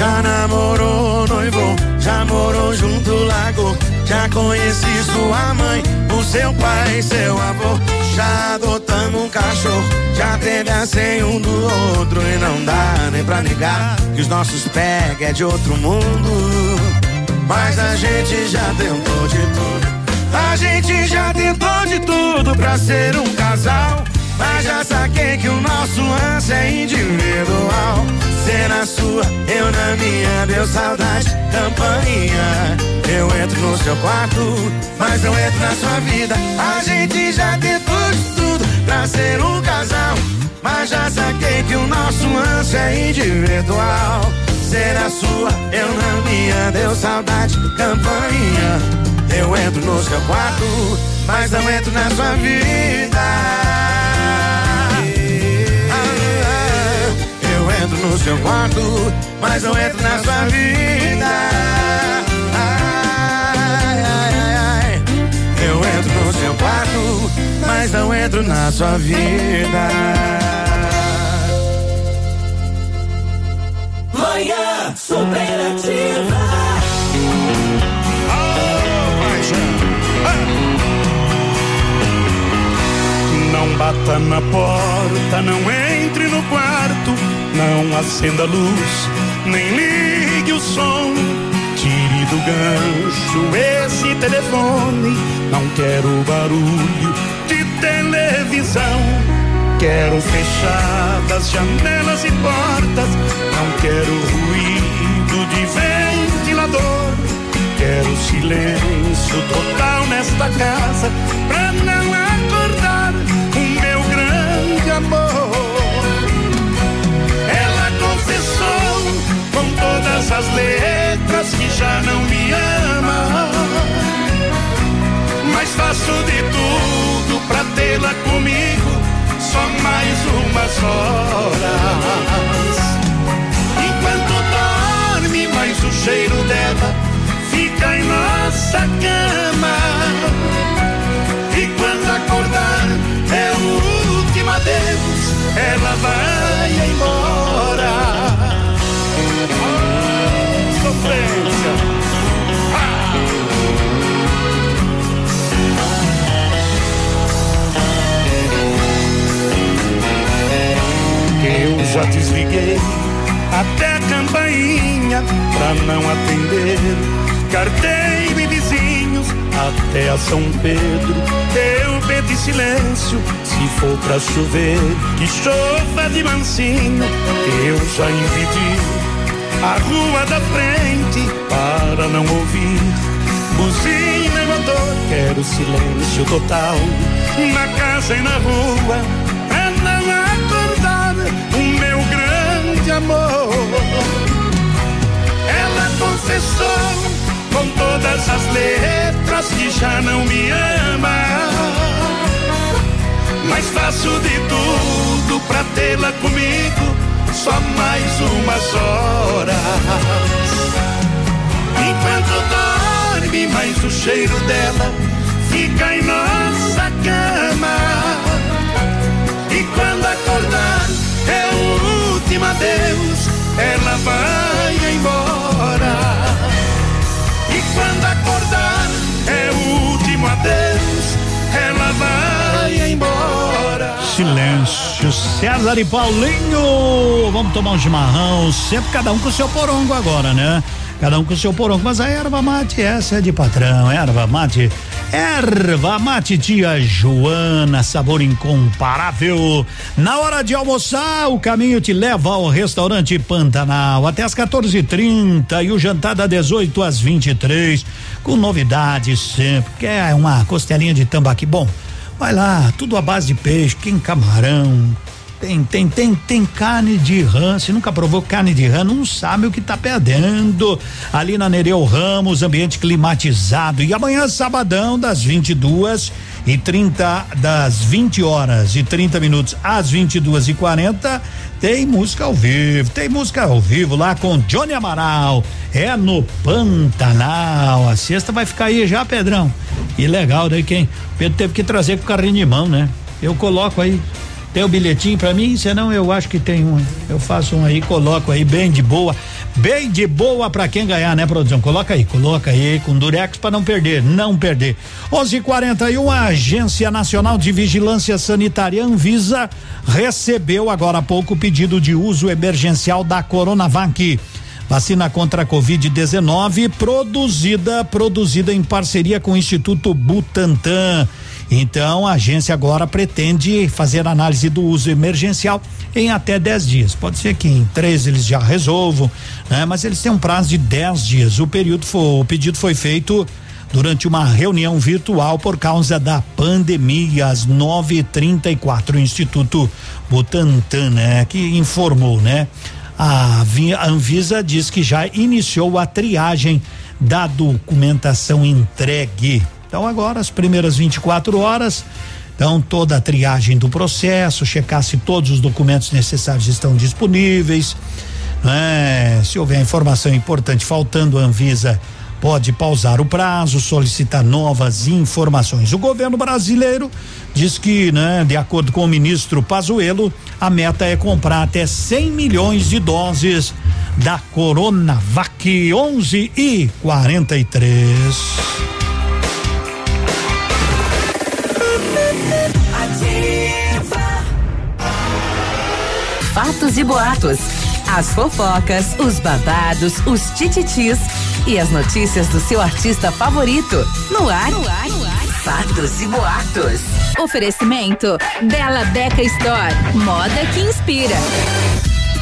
Já namorou, noivou, já morou junto, largou. Já conheci sua mãe, o seu pai, seu avô. Já adotamos um cachorro, já teve a senha um do outro. E não dá nem pra negar que os nossos pega é de outro mundo. Mas a gente já tentou de tudo. A gente já tentou de tudo pra ser um casal. Mas já saquei que o nosso lance é individual. Deu saudade, campainha. Eu entro no seu quarto, mas eu entro na sua vida. A gente já tentou de tudo pra ser um casal. Mas já saquei que o nosso lance é individual. Ser a sua, eu na minha, deu saudade, campainha. Eu entro no seu quarto, mas não entro na sua vida. Entro no seu quarto, mas não entro na sua vida. Ai, ai, ai. Eu entro no seu quarto, mas não entro na sua vida. Manhã superativa. Não bata na porta, não entre no quarto, não acenda a luz, nem ligue o som. Tire do gancho esse telefone, não quero barulho de televisão. Quero fechadas janelas e portas, não quero ruído de ventilador. Quero silêncio total nesta casa pra não acordar Com todas as letras que já não me ama. Mas faço de tudo pra tê-la comigo só mais umas horas. Enquanto dorme, mais o cheiro dela fica em nossa cama. E quando acordar, é o último adeus, ela vai embora. Já desliguei até a campainha pra não atender. Carteiro e vizinhos até a São Pedro. Eu pedi silêncio, se for pra chover, que chova de mansinho. Eu já impedi a rua da frente para não ouvir buzina e motor. Quero silêncio total na casa e na rua amor. Ela confessou com todas as letras que já não me ama. Mas faço de tudo pra tê-la comigo só mais umas horas. Enquanto dorme, mais o cheiro dela fica em nossa cama. E quando acordar, última adeus, ela vai embora. E quando acordar, é o último adeus, ela vai embora. Silêncio, César e Paulinho. Vamos tomar um chimarrão, sempre cada um com o seu porongo agora, né? Cada um com o seu porongo, mas a erva mate essa é de patrão, erva mate Erva mate tia Joana, sabor incomparável. Na hora de almoçar, o caminho te leva ao restaurante Pantanal até as 14:30 e o jantar da 18 às 23 com novidades sempre. Quer uma costelinha de tambaqui bom? Vai lá, tudo à base de peixe, tem camarão, tem, tem, tem, tem carne de rã. Se nunca provou carne de rã, não sabe o que tá perdendo. Ali na Nereu Ramos, ambiente climatizado. E amanhã, sabadão, das 22 e 30, das 20 horas e 30 minutos às 22 e 40 tem música ao vivo. Tem música ao vivo lá com Johnny Amaral. É no Pantanal. A sexta vai ficar aí já, Pedrão. E legal, daí quem? Pedro teve que trazer com carrinho de mão, né? Eu coloco aí tem o bilhetinho para mim? Senão eu acho que tem um. Eu faço um aí, coloco aí bem de boa. Bem de boa para quem ganhar, né, produção? Coloca aí, coloca aí com durex para não perder, não perder. 11:41 a Agência Nacional de Vigilância Sanitária Anvisa recebeu agora há pouco o pedido de uso emergencial da Coronavac. Vacina contra a Covid-19 produzida produzida em parceria com o Instituto Butantan. Então, a agência agora pretende fazer análise do uso emergencial em até 10 dias. Pode ser que em três eles já resolvam, né? Mas eles têm um prazo de 10 dias. O período foi, o pedido foi feito durante uma reunião virtual por causa da pandemia às 9:34 o Instituto Butantan, né, que informou, né? A Anvisa diz que já iniciou a triagem da documentação entregue então agora as primeiras 24 horas, então toda a triagem do processo, checar se todos os documentos necessários estão disponíveis, né? Se houver informação importante faltando, a Anvisa pode pausar o prazo, solicitar novas informações. O governo brasileiro diz que, né, de acordo com o ministro Pazuello, a meta é comprar até 100 milhões de doses da Coronavac 11 e 43. Fatos e boatos. As fofocas, os babados, os tititis e as notícias do seu artista favorito. No ar, no ar, no ar. Fatos e boatos. Oferecimento Bela Beca Store. Moda que inspira.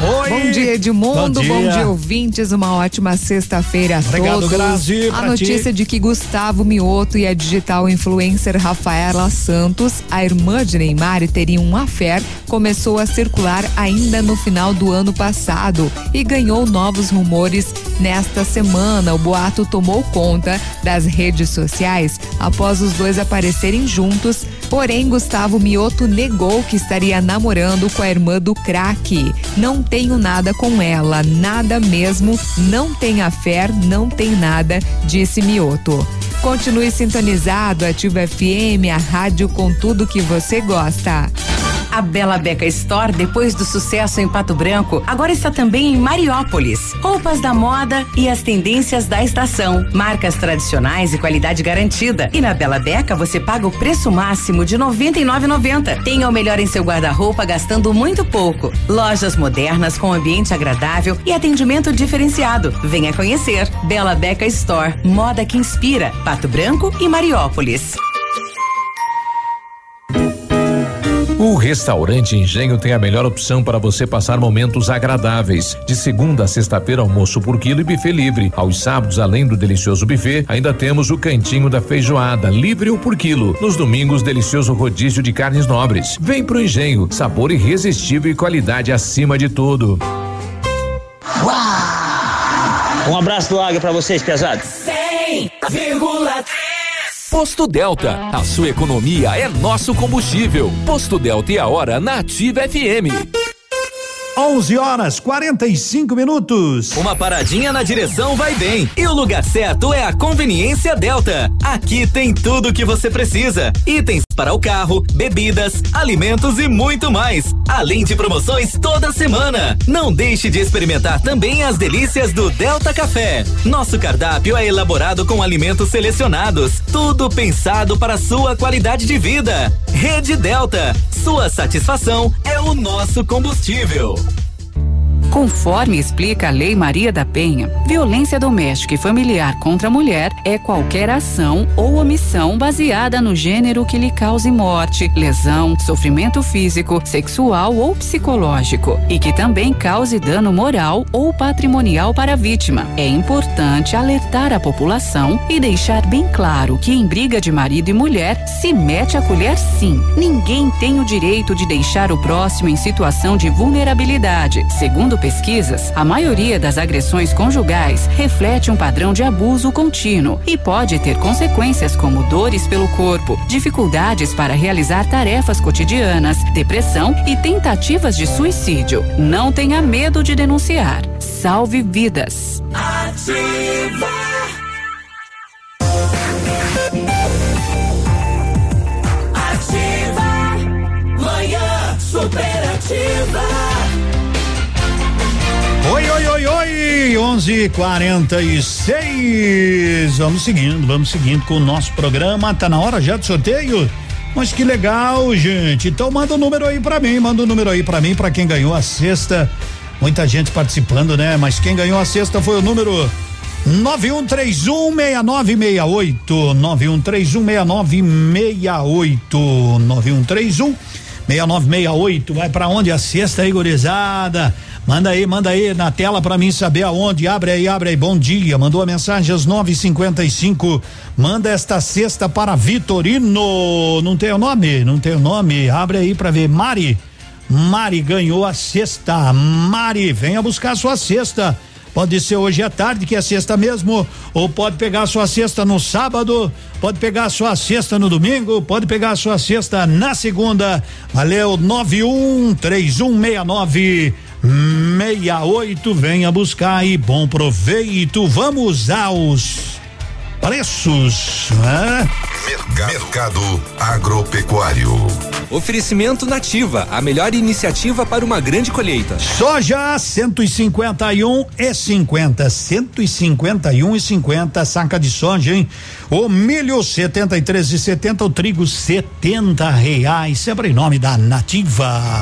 Oi. Bom dia, Edmundo. Bom dia, Bom dia ouvintes. Uma ótima sexta-feira a Obrigado, todos. Grazi, a notícia ti. de que Gustavo Mioto e a digital influencer Rafaela Santos, a irmã de Neymar, teriam um affair, começou a circular ainda no final do ano passado e ganhou novos rumores nesta semana. O boato tomou conta das redes sociais após os dois aparecerem juntos. Porém, Gustavo Mioto negou que estaria namorando com a irmã do craque. Não tenho nada com ela, nada mesmo, não tem fé, não tem nada, disse Mioto. Continue sintonizado, Ativa FM, a rádio com tudo que você gosta. A Bela Beca Store, depois do sucesso em Pato Branco, agora está também em Mariópolis. Roupas da moda e as tendências da estação. Marcas tradicionais e qualidade garantida. E na Bela Beca você paga o preço máximo de R$ 99,90. Tenha o melhor em seu guarda-roupa gastando muito pouco. Lojas modernas com ambiente agradável e atendimento diferenciado. Venha conhecer. Bela Beca Store, moda que inspira. Pato Branco e Mariópolis. O restaurante Engenho tem a melhor opção para você passar momentos agradáveis. De segunda a sexta-feira, almoço por quilo e buffet livre. Aos sábados, além do delicioso buffet, ainda temos o cantinho da feijoada, livre ou por quilo. Nos domingos, delicioso rodízio de carnes nobres. Vem pro Engenho, sabor irresistível e qualidade acima de tudo. Um abraço do Águia para vocês, pesados. 100,3 Posto Delta, a sua economia é nosso combustível. Posto Delta e a hora na Ativa FM. 11 horas 45 minutos. Uma paradinha na direção vai bem. E o lugar certo é a Conveniência Delta. Aqui tem tudo o que você precisa: itens para o carro, bebidas, alimentos e muito mais. Além de promoções toda semana. Não deixe de experimentar também as delícias do Delta Café. Nosso cardápio é elaborado com alimentos selecionados. Tudo pensado para sua qualidade de vida. Rede Delta Sua satisfação é o nosso combustível. Conforme explica a Lei Maria da Penha, violência doméstica e familiar contra a mulher é qualquer ação ou omissão baseada no gênero que lhe cause morte, lesão, sofrimento físico, sexual ou psicológico e que também cause dano moral ou patrimonial para a vítima. É importante alertar a população e deixar bem claro que em briga de marido e mulher se mete a colher sim. Ninguém tem o direito de deixar o próximo em situação de vulnerabilidade. Segundo pesquisas, a maioria das agressões conjugais reflete um padrão de abuso contínuo e pode ter consequências como dores pelo corpo, dificuldades para realizar tarefas cotidianas, depressão e tentativas de suicídio. Não tenha medo de denunciar. Salve vidas. Ativa. Superativa. Oi, oi, oi, oi, 11:46. Vamos seguindo, vamos seguindo com o nosso programa. Tá na hora já do sorteio? Mas que legal, gente. Então manda o um número aí para mim, manda o um número aí para mim para quem ganhou a sexta. Muita gente participando, né? Mas quem ganhou a sexta foi o número 91316968 91316968 9131 6968 vai para onde a sexta aí gurizada Manda aí, manda aí na tela para mim saber aonde. Abre aí, abre aí. Bom dia. Mandou a mensagem às 9:55. Manda esta cesta para Vitorino. Não tem o nome, não tem o nome. Abre aí para ver. Mari. Mari ganhou a cesta. Mari, venha buscar sua cesta. Pode ser hoje à tarde, que é sexta mesmo, ou pode pegar sua cesta no sábado, pode pegar sua cesta no domingo, pode pegar sua cesta na segunda. Valeu, 913169 68, venha buscar e bom proveito. Vamos aos preços, né? Mercado Agropecuário. Oferecimento Nativa, a melhor iniciativa para uma grande colheita. Soja 151 e 50, 151 e 50 saca de soja, hein? O milho 73 e 70, o trigo 70 reais, sempre em nome da Nativa.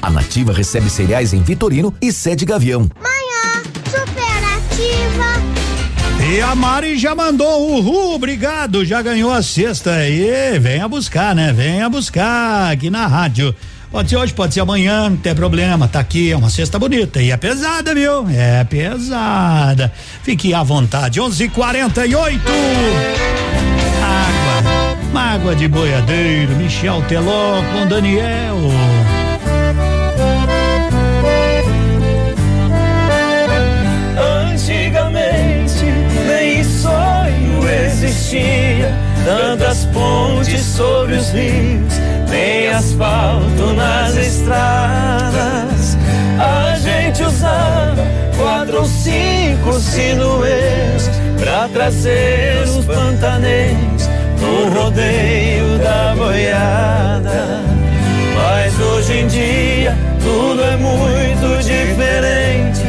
A Nativa recebe cereais em Vitorino e sede Gavião. Manhã superativa. E a Mari já mandou uhul, obrigado, já ganhou a sexta e venha buscar, né? Venha buscar aqui na rádio. Pode ser hoje, pode ser amanhã, não tem problema, tá aqui, é uma cesta bonita e é pesada, viu? É pesada. Fique à vontade, 11:48. Água, mágoa de boiadeiro, Michel Teló com Daniel. Existia, tantas pontes sobre os rios, nem asfalto nas estradas. A gente usava quatro ou cinco sinueiros pra trazer os pantaneiros no rodeio da boiada. Mas hoje em dia tudo é muito diferente.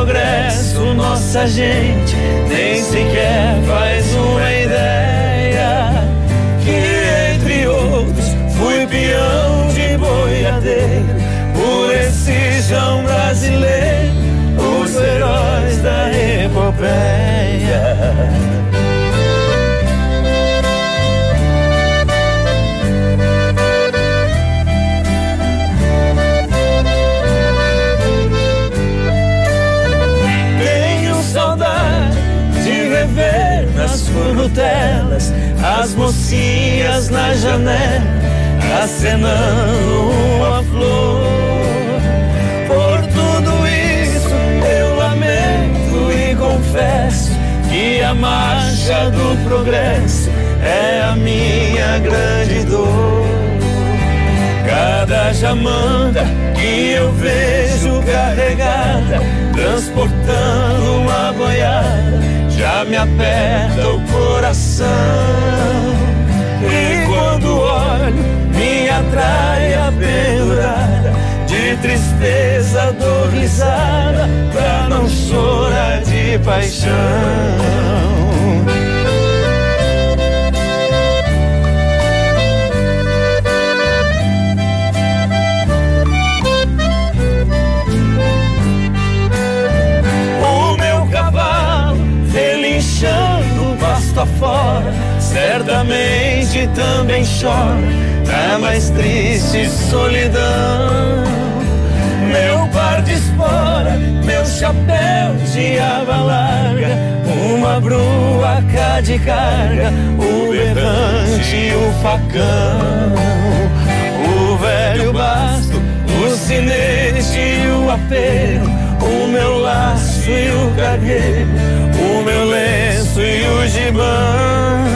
Progresso, nossa gente nem sequer faz uma ideia. Que entre outros fui peão de boiadeiro. Por esse chão brasileiro, os heróis da epopeia. Nas frutelas as mocinhas na janela acenando uma flor. Por tudo isso eu lamento e confesso que a marcha do progresso é a minha grande dor. cada jamanta que eu vejo carregada, transportando uma boiada, já me aperta o coração. E quando olho minha traia pendurada, de tristeza dou risada, pra não chorar de paixão. Certamente também chora na mais triste solidão. Meu par de espora, meu chapéu de aba larga, uma brua cá de carga, o berrante e o facão, o velho basto, o sinete e o apelo, o meu laço e o cargueiro, o meu lenço e o gibão.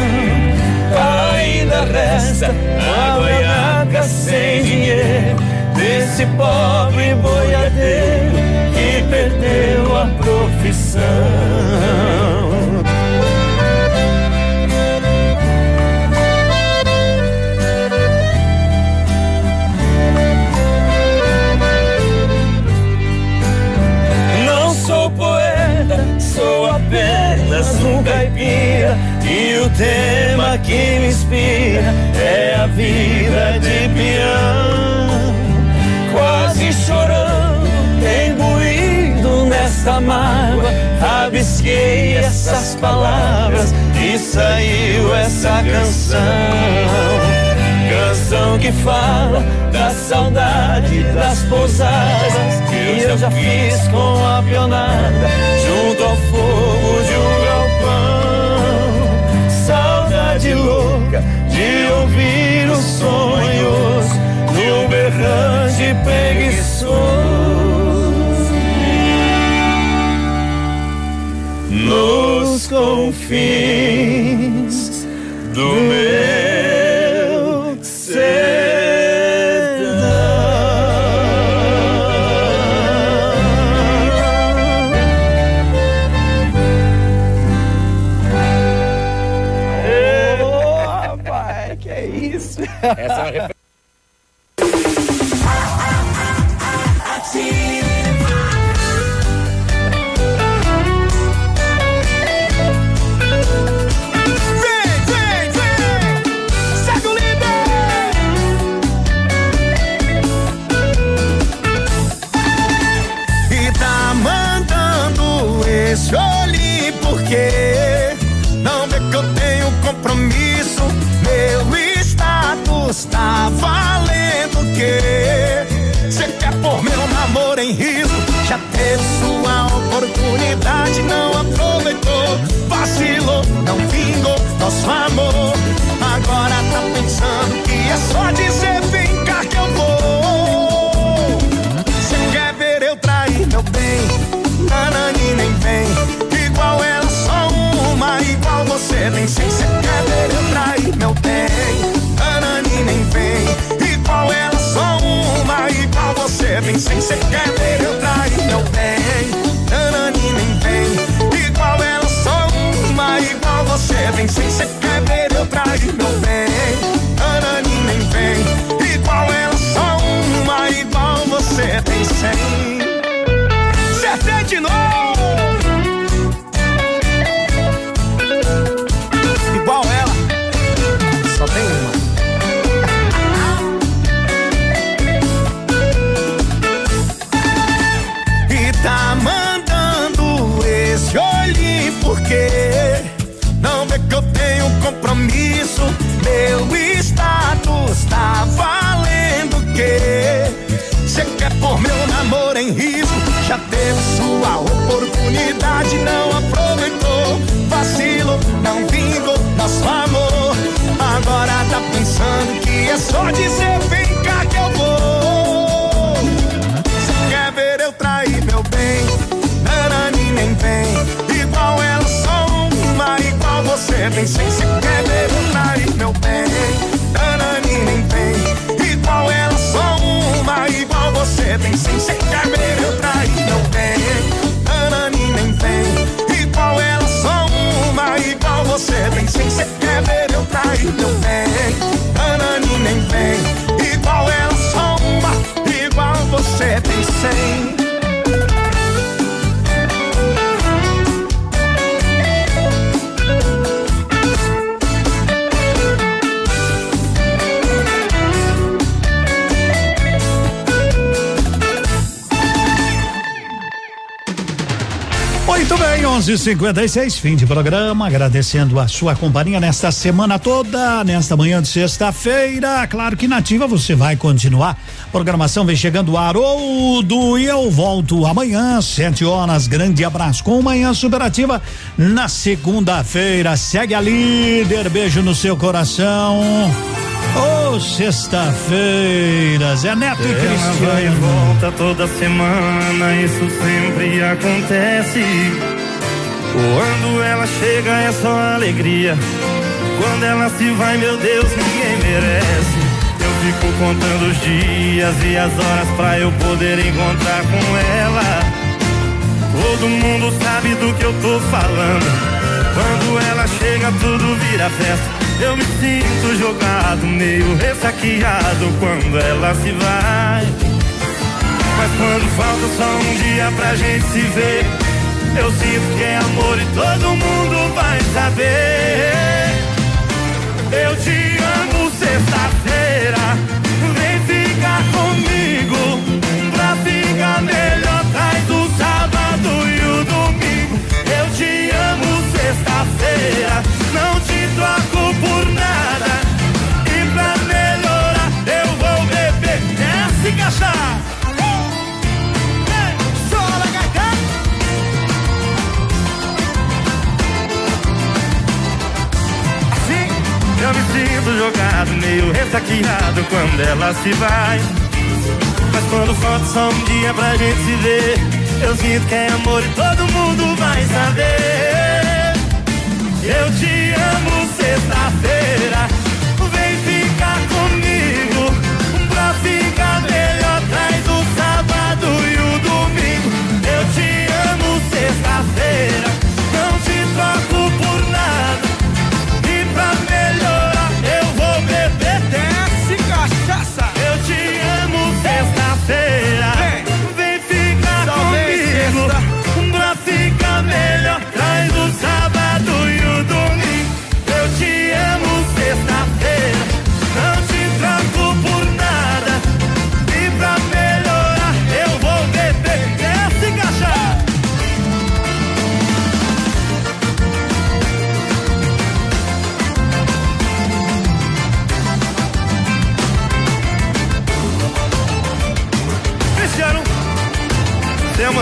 Resta a boiaca sem dinheiro desse pobre boiadeiro que perdeu a profissão. E o tema que me inspira é a vida de peão. Quase chorando, imbuído nesta mágoa, rabisquei essas palavras e saiu essa canção. Canção que fala da saudade das pousadas que eu já fiz com a pionada junto ao fogo de um galpão. Louca de ouvir os sonhos de um berrante preguiçoso. Nos confins do meu isso? Essa é você nem em risco? Já teve sua oportunidade, não aproveitou. Vacilo, não vingou nosso amor. Agora tá pensando que é só dizer vem cá que eu vou. Cê quer ver eu trair meu bem? Nanani nem vem. Igual ela, só uma, igual você nem sei. Cê quer ver você tem sem sem caber eu traí não tem. Anani nem tem. Igual ela só uma. Igual você tem sem sem caber eu traí não tem. Anani nem tem. Igual ela só uma. Igual você tem sem 11:56 fim de programa. Agradecendo a sua companhia nesta semana toda, nesta manhã de sexta-feira. Claro que nativa você vai continuar. Programação vem chegando Haroldo e eu volto amanhã, sete horas. Grande abraço com manhã superativa na segunda-feira. Segue a líder. Beijo no seu coração. Ô, sexta-feira, Zé Neto e Ela vai e Cristiano. volta toda semana, isso sempre acontece. Quando ela chega é só alegria. Quando ela se vai, meu Deus, ninguém merece. Eu fico contando os dias e as horas pra eu poder encontrar com ela. Todo mundo sabe do que eu tô falando. Quando ela chega, tudo vira festa. Eu me sinto jogado, meio ressaqueado quando ela se vai. Mas quando falta só um dia pra gente se ver, eu sinto que é amor e todo mundo vai saber. Eu te amo sexta-feira, vem ficar comigo. Pra ficar melhor, traz o sábado e o domingo. Eu te amo sexta-feira, não te troco por nada. E pra melhorar, eu vou beber essa e encaixar. Jogado, meio ressaqueado quando ela se vai. Mas quando falta só um dia pra gente se ver, eu sinto que é amor e todo mundo vai saber. Eu te amo sexta-feira,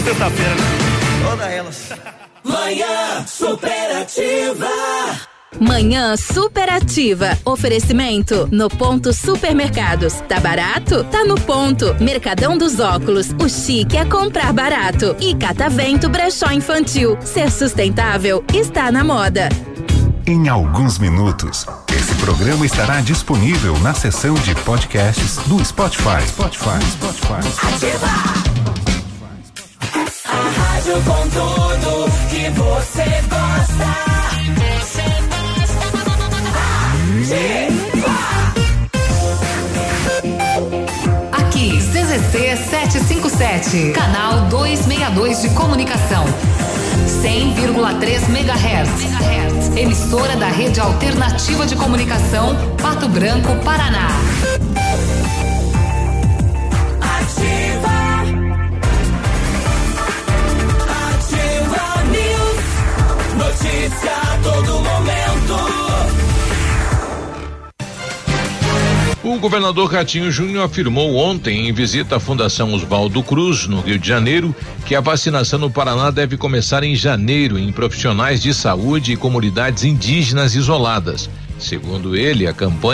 uma sexta-feira, né? Todas elas. Manhã superativa. Manhã superativa. Oferecimento no ponto supermercados. Tá barato? Tá no ponto. Mercadão dos óculos. O chique é comprar barato. E Catavento Brechó Infantil. Ser sustentável está na moda. Em alguns minutos, esse programa estará disponível na seção de podcasts do Spotify. Spotify, Spotify. A rádio com tudo que você gosta. Aqui, CZC 757, canal 262 de comunicação. 100,3 MHz. Emissora da Rede Alternativa de Comunicação, Pato Branco, Paraná. Todo momento. O governador Ratinho Júnior afirmou ontem, em visita à Fundação Oswaldo Cruz, no Rio de Janeiro, que a vacinação no Paraná deve começar em janeiro em profissionais de saúde e comunidades indígenas isoladas. Segundo ele, a campanha